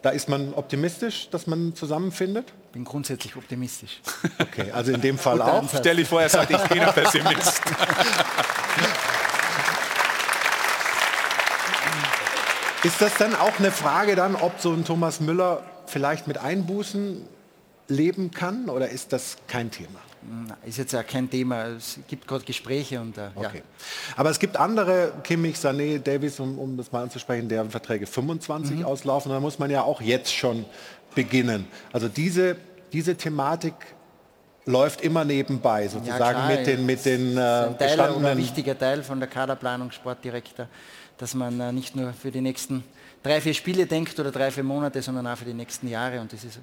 Da ist man optimistisch, dass man zusammenfindet? bin grundsätzlich optimistisch. Okay, also in dem Fall auch. Ansatz. Stell dich vor, er sagt, ich bin ein Pessimist. Ist das dann auch eine Frage dann, ob so ein Thomas Müller vielleicht mit Einbußen leben kann oder ist das kein Thema? Ist jetzt ja kein Thema. Es gibt gerade Gespräche und äh, ja. Okay. Aber es gibt andere, Kimmich, Sané, Davis, um, um das mal anzusprechen, deren Verträge 25 Mhm. auslaufen. Da muss man ja auch jetzt schon beginnen. Also diese, diese Thematik läuft immer nebenbei, sozusagen klar, mit den, mit den äh, Teil ein wichtiger Teil von der Kaderplanung Sportdirektor, dass man äh, nicht nur für die nächsten drei, vier Spiele denkt oder drei, vier Monate, sondern auch für die nächsten Jahre. Und das ist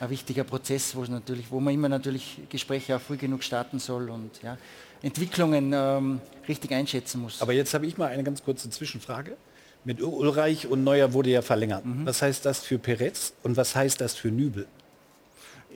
ein wichtiger Prozess, wo, es natürlich, wo man immer natürlich Gespräche auch früh genug starten soll und ja, Entwicklungen ähm, richtig einschätzen muss. Aber jetzt habe ich mal eine ganz kurze Zwischenfrage. Mit Ul- Ulreich und Neuer wurde ja verlängert. Mhm. Was heißt das für Perez und was heißt das für Nübel?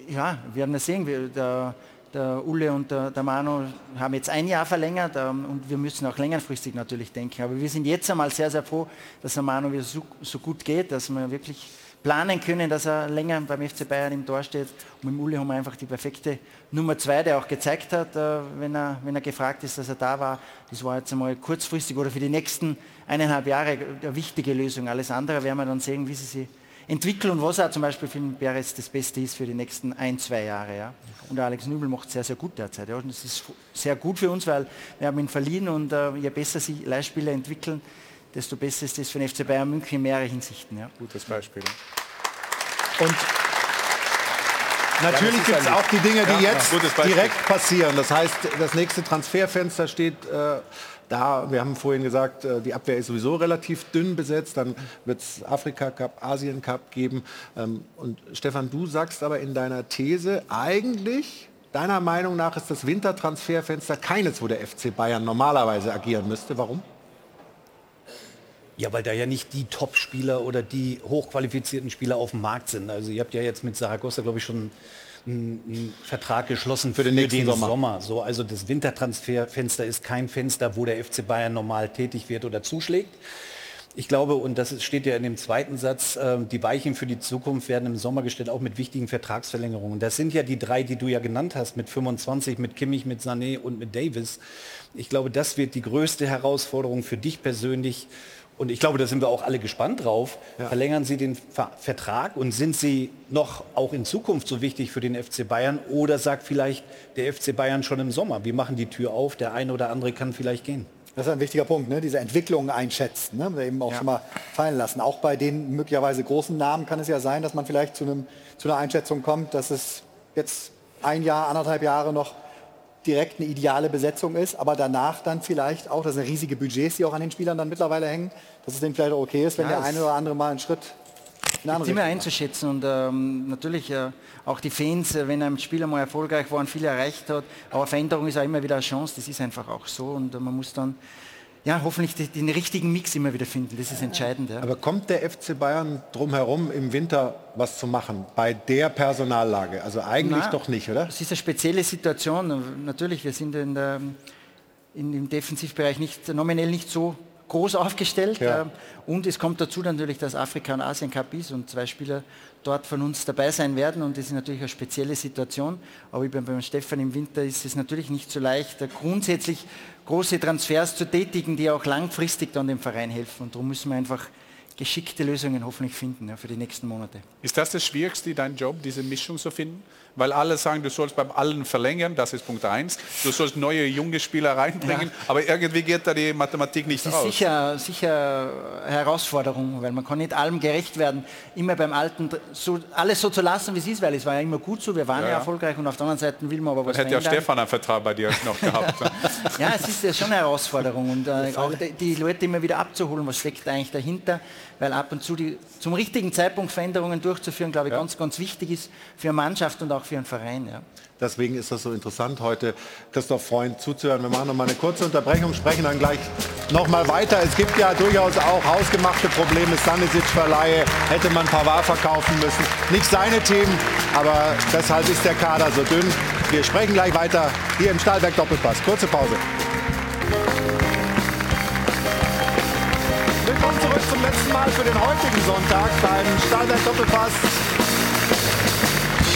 Ja, wir werden das sehen. Wir, der, der Ulle und der, der Manu haben jetzt ein Jahr verlängert ähm, und wir müssen auch längerfristig natürlich denken. Aber wir sind jetzt einmal sehr, sehr froh, dass der Manu wieder so, so gut geht, dass wir wirklich planen können, dass er länger beim FC Bayern im Tor steht. Und mit Ulle haben wir einfach die perfekte Nummer zwei, der auch gezeigt hat, äh, wenn, er, wenn er gefragt ist, dass er da war. Das war jetzt einmal kurzfristig oder für die nächsten eineinhalb Jahre eine wichtige Lösung. Alles andere werden wir dann sehen, wie sie sich entwickeln und was auch zum Beispiel für den Perez das Beste ist für die nächsten ein, zwei Jahre. Ja. Und der Alex Nübel macht sehr, sehr gut derzeit. Ja. Und das ist sehr gut für uns, weil wir haben ihn verliehen und äh, je besser sich Leihspieler entwickeln, desto besser ist das für den FC Bayern München in mehreren Hinsichten. Ja. Gutes Beispiel. Und Natürlich gibt es auch die Dinge, die Ja, jetzt direkt passieren. Das heißt, das nächste Transferfenster steht äh, da. Wir haben vorhin gesagt, äh, die Abwehr ist sowieso relativ dünn besetzt. Dann wird es Afrika Cup, Asien Cup geben. Ähm, und Stefan, du sagst aber in deiner These, eigentlich, deiner Meinung nach, ist das Wintertransferfenster keines, wo der FC Bayern normalerweise agieren müsste. Warum? Ja, weil da ja nicht die Top-Spieler oder die hochqualifizierten Spieler auf dem Markt sind. Also ihr habt ja jetzt mit Saragossa, glaube ich, schon einen, einen Vertrag geschlossen für, den nächsten Sommer. So, also das Wintertransferfenster ist kein Fenster, wo der FC Bayern normal tätig wird oder zuschlägt. Ich glaube, und das steht ja in dem zweiten Satz, äh, die Weichen für die Zukunft werden im Sommer gestellt, auch mit wichtigen Vertragsverlängerungen. Das sind ja die drei, die du ja genannt hast, mit 25, mit Kimmich, mit Sané und mit Davis. Ich glaube, das wird die größte Herausforderung für dich persönlich. Und ich glaube, da sind wir auch alle gespannt drauf. Verlängern Sie den Ver Vertrag und sind Sie noch auch in Zukunft so wichtig für den FC Bayern? Oder sagt vielleicht der FC Bayern schon im Sommer, wir machen die Tür auf, der eine oder andere kann vielleicht gehen? Das ist ein wichtiger Punkt, ne? diese Entwicklung einschätzen, ne? eben auch schon mal fallen lassen. Auch bei den möglicherweise großen Namen kann es ja sein, dass man vielleicht zu, einem, zu einer Einschätzung kommt, dass es jetzt ein Jahr, anderthalb Jahre noch direkt eine ideale Besetzung ist, aber danach dann vielleicht auch, das sind riesige Budgets, die auch an den Spielern dann mittlerweile hängen, dass es denen vielleicht auch okay ist, wenn Ja, der eine oder andere mal einen Schritt in eine immer einzuschätzen und ähm, natürlich äh, auch die Fans, äh, wenn ein Spieler mal erfolgreich war und viel erreicht hat, aber Veränderung ist auch immer wieder eine Chance, das ist einfach auch so und äh, man muss dann ja, hoffentlich den richtigen Mix immer wieder finden, das ist entscheidend. Ja. Aber kommt der FC Bayern drum herum, im Winter was zu machen bei der Personallage? Also eigentlich Na, doch nicht, oder? Es ist eine spezielle Situation. Natürlich, wir sind in der, in, im Defensivbereich nicht, nominell nicht so groß aufgestellt. Ja. Ähm, Und es kommt dazu natürlich, dass Afrika und Asien Cup ist und zwei Spieler dort von uns dabei sein werden. Und das ist natürlich eine spezielle Situation. Aber wie beim, Stefan im Winter ist es natürlich nicht so leicht, grundsätzlich große Transfers zu tätigen, die auch langfristig dann dem Verein helfen. Und darum müssen wir einfach geschickte Lösungen hoffentlich finden ja, für die nächsten Monate. Ist das das Schwierigste, dein Job, diese Mischung zu finden? Weil alle sagen, du sollst beim allen verlängern, das ist Punkt eins. Du sollst neue junge Spieler reinbringen, aber irgendwie geht da die Mathematik nicht Das ist raus. sicher, sicher Herausforderung, weil man kann nicht allem gerecht werden, immer beim Alten so, alles so zu lassen, wie es ist, weil es war ja immer gut so, wir waren Ja, ja, ja. erfolgreich und auf der anderen Seite will man aber Dann was hätte ja. Stefan einen Vertrag bei dir noch gehabt. Ja, es ist ja schon eine Herausforderung und äh, auch die, die Leute immer wieder abzuholen, was steckt eigentlich dahinter, weil ab und zu die, zum richtigen Zeitpunkt Veränderungen durchzuführen, glaube ich, ganz, ganz wichtig ist für eine Mannschaft und auch für einen Verein. Ja. Deswegen ist das so interessant, heute Christoph Freund zuzuhören. Wir machen noch mal eine kurze Unterbrechung, sprechen dann gleich noch mal weiter. Es gibt ja durchaus auch hausgemachte Probleme. Stanisic-Verleihe hätte man Pavard verkaufen müssen. Nicht seine Themen, aber deshalb ist der Kader so dünn. Wir sprechen gleich weiter hier im Stahlberg Doppelpass. Kurze Pause. Willkommen zurück zum letzten Mal für den heutigen Sonntag beim Stahlberg Doppelpass.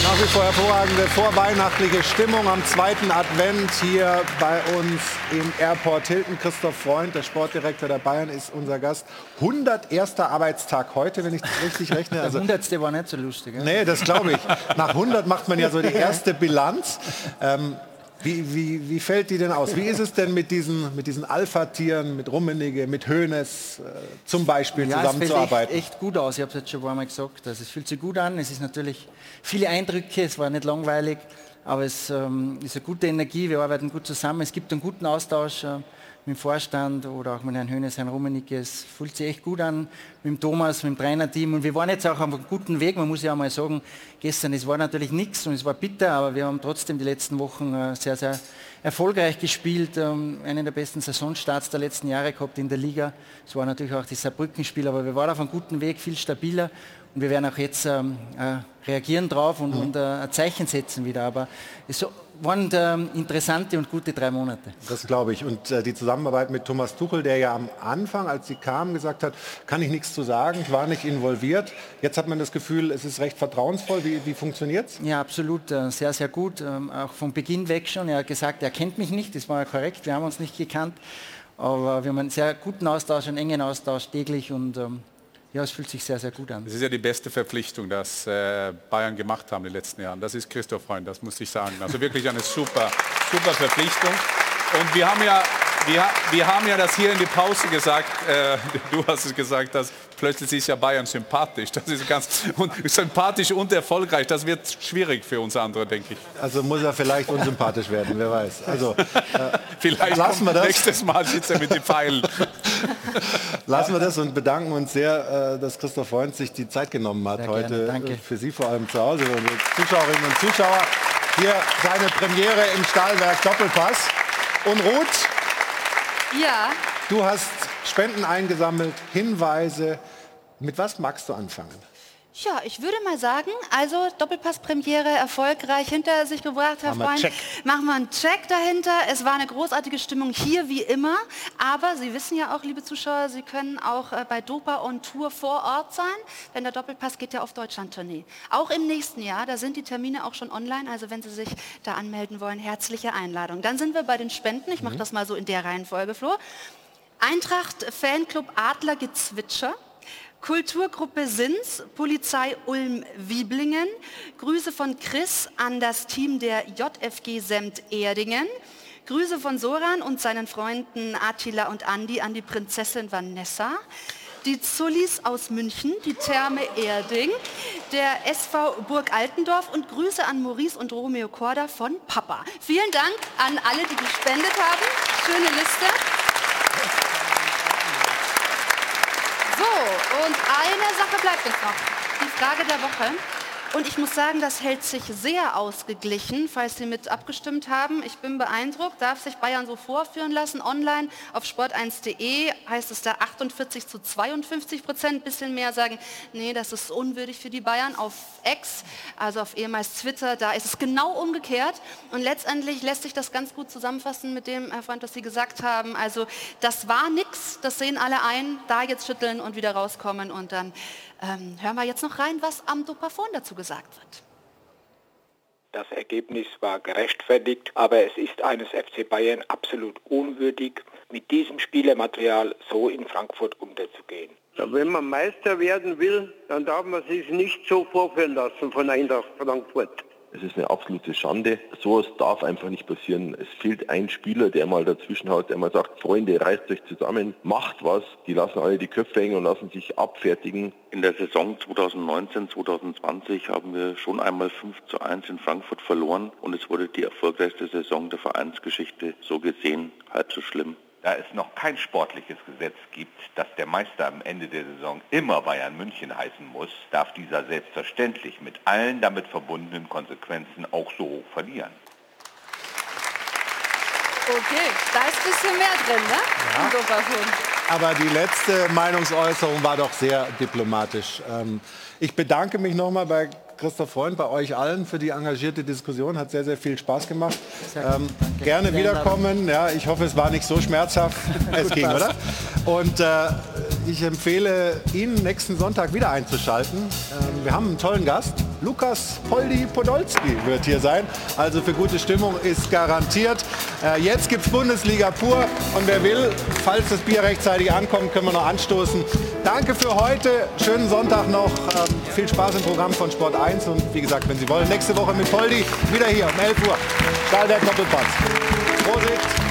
Nach wie vor hervorragende vorweihnachtliche Stimmung am zweiten Advent hier bei uns im Airport Hilton. Christoph Freund, der Sportdirektor der Bayern, ist unser Gast. 101. Arbeitstag heute, wenn ich das richtig rechne. Der Also, hundertste war nicht so lustig. Ja? nee, das glaube ich. Nach 100 macht man ja so die erste Bilanz. Ähm, wie, wie, wie fällt die denn aus? Wie ist es denn mit diesen, mit diesen Alpha-Tieren, mit Rummenigge, mit Hoeneß äh, zum Beispiel Ja, zusammenzuarbeiten? echt, echt gut aus. Ich habe es jetzt schon ein paar Mal gesagt. Also es fühlt sich gut an. Es ist natürlich viele Eindrücke. Es war nicht langweilig, aber es ähm, ist eine gute Energie. Wir arbeiten gut zusammen. Es gibt einen guten Austausch äh, mit dem Vorstand oder auch mit Herrn Hönes, Herrn Rummenigge. Es fühlt sich echt gut an mit dem Thomas, mit dem Trainerteam. Und wir waren jetzt auch auf einem guten Weg. Man muss ja auch mal sagen, gestern, es war natürlich nichts und es war bitter, aber wir haben trotzdem die letzten Wochen äh, sehr, sehr erfolgreich gespielt. Ähm, einen der besten Saisonstarts der letzten Jahre gehabt in der Liga. Es war natürlich auch das Saarbrücken-Spiel, aber wir waren auf einem guten Weg, viel stabiler. Und wir werden auch jetzt ähm, äh, reagieren drauf und, und äh, ein Zeichen setzen wieder. Aber es waren ähm, interessante und gute drei Monate. Das glaube ich. Und äh, die Zusammenarbeit mit Thomas Tuchel, der ja am Anfang, als sie kam, gesagt hat, kann ich nichts zu sagen, ich war nicht involviert. Jetzt hat man das Gefühl, es ist recht vertrauensvoll. Wie, wie funktioniert es? Ja, absolut, äh, sehr, sehr gut. Ähm, Auch vom Beginn weg schon. Er hat gesagt, er kennt mich nicht, das war ja korrekt, wir haben uns nicht gekannt. Aber wir haben einen sehr guten Austausch, einen engen Austausch täglich und ähm, ja, es fühlt sich sehr, sehr gut an. Das ist ja die beste Verpflichtung, das äh, Bayern gemacht haben in den letzten Jahren. Das ist Christoph Freund, das muss ich sagen. Also wirklich eine super, super Verpflichtung. Und wir haben ja, wir, wir haben ja das hier in die Pause gesagt, äh, du hast es gesagt, dass plötzlich ist ja Bayern sympathisch. Das ist ganz und sympathisch und erfolgreich. Das wird schwierig für uns andere, denke ich. Also muss er vielleicht unsympathisch werden, wer weiß. Also äh, Vielleicht lassen wir das. nächstes Mal sitzt er mit den Pfeilen. Lassen wir das und bedanken uns sehr, äh, dass Christoph Freund sich die Zeit genommen hat Sehr gerne, heute danke. äh, für Sie vor allem zu Hause, für unsere Zuschauerinnen und Zuschauer. Hier seine Premiere im Stahlwerk Doppelpass. Und Ruth, Ja, du hast Spenden eingesammelt, Hinweise. Mit was magst du anfangen? Ja, ich würde mal sagen, also Doppelpass-Premiere erfolgreich hinter sich gebracht, Herr Machen Freund. Machen wir einen Check dahinter. Es war eine großartige Stimmung hier wie immer. Aber Sie wissen ja auch, liebe Zuschauer, Sie können auch äh, bei Dopa on Tour vor Ort sein, denn der Doppelpass geht ja auf Deutschland-Tournee. Auch im nächsten Jahr, da sind die Termine auch schon online. Also wenn Sie sich da anmelden wollen, herzliche Einladung. Dann sind wir bei den Spenden. Ich mache das mal so in der Reihenfolge, Flo. Eintracht Fanclub Adler Gezwitscher. Kulturgruppe Sins, Polizei Ulm-Wieblingen. Grüße von Chris an das Team der JFG Semt Erdingen. Grüße von Soran und seinen Freunden Attila und Andi an die Prinzessin Vanessa. die Zullis aus München, die Therme Erding, der SV Burg Altendorf und Grüße an Maurice und Romeo Korda von Papa. Vielen Dank an alle, die gespendet haben. Schöne Liste. So, und eine Sache bleibt uns noch. Die Frage der Woche. Und ich muss sagen, das hält sich sehr ausgeglichen, falls Sie mit abgestimmt haben. Ich bin beeindruckt, darf sich Bayern so vorführen lassen. Online auf sport1.de heißt es da 48 zu 52 Prozent. Bisschen mehr sagen, nee, das ist unwürdig für die Bayern. Auf X, also auf ehemals Twitter, da ist es genau umgekehrt. Und letztendlich lässt sich das ganz gut zusammenfassen mit dem, Herr Freund, was Sie gesagt haben. Also das war nichts, das sehen alle ein. Da jetzt schütteln und wieder rauskommen und dann ähm, hören wir jetzt noch rein, was am Dopafon dazu gesagt wird. Das Ergebnis war gerechtfertigt, aber es ist eines FC Bayern absolut unwürdig, mit diesem Spielermaterial so in Frankfurt unterzugehen. Wenn man Meister werden will, dann darf man sich nicht so vorführen lassen von Eintracht Frankfurt. Es ist eine absolute Schande. Sowas darf einfach nicht passieren. Es fehlt ein Spieler, der mal dazwischen haut, der mal sagt, Freunde, reißt euch zusammen, macht was. Die lassen alle die Köpfe hängen und lassen sich abfertigen. In der Saison 2019, 2020 haben wir schon einmal 5 zu 1 in Frankfurt verloren und es wurde die erfolgreichste Saison der Vereinsgeschichte. So gesehen halb so schlimm. Da es noch kein sportliches Gesetz gibt, dass der Meister am Ende der Saison immer Bayern München heißen muss, darf dieser selbstverständlich mit allen damit verbundenen Konsequenzen auch so hoch verlieren. Okay, da ist ein bisschen mehr drin, ne? Ja. Aber die letzte Meinungsäußerung war doch sehr diplomatisch. Ähm, ich bedanke mich nochmal bei Christoph Freund, bei euch allen für die engagierte Diskussion. Hat sehr, sehr viel Spaß gemacht. Ähm, gerne wiederkommen. Ja, ich hoffe, es war nicht so schmerzhaft. es ging, oder? Und äh, ich empfehle Ihnen, nächsten Sonntag wieder einzuschalten. Ähm, wir haben einen tollen Gast. Lukas Poldi Podolski wird hier sein. Also für gute Stimmung ist garantiert. Äh, jetzt gibt es Bundesliga pur. Und wer will, falls das Bier rechtzeitig ankommt, können wir noch anstoßen. Danke für heute. Schönen Sonntag noch. Ähm, viel Spaß im Programm von Sport 1. Und wie gesagt, wenn Sie wollen, nächste Woche mit Poldi wieder hier um 11 Uhr. Stahlberg Doppelpass. Prosit.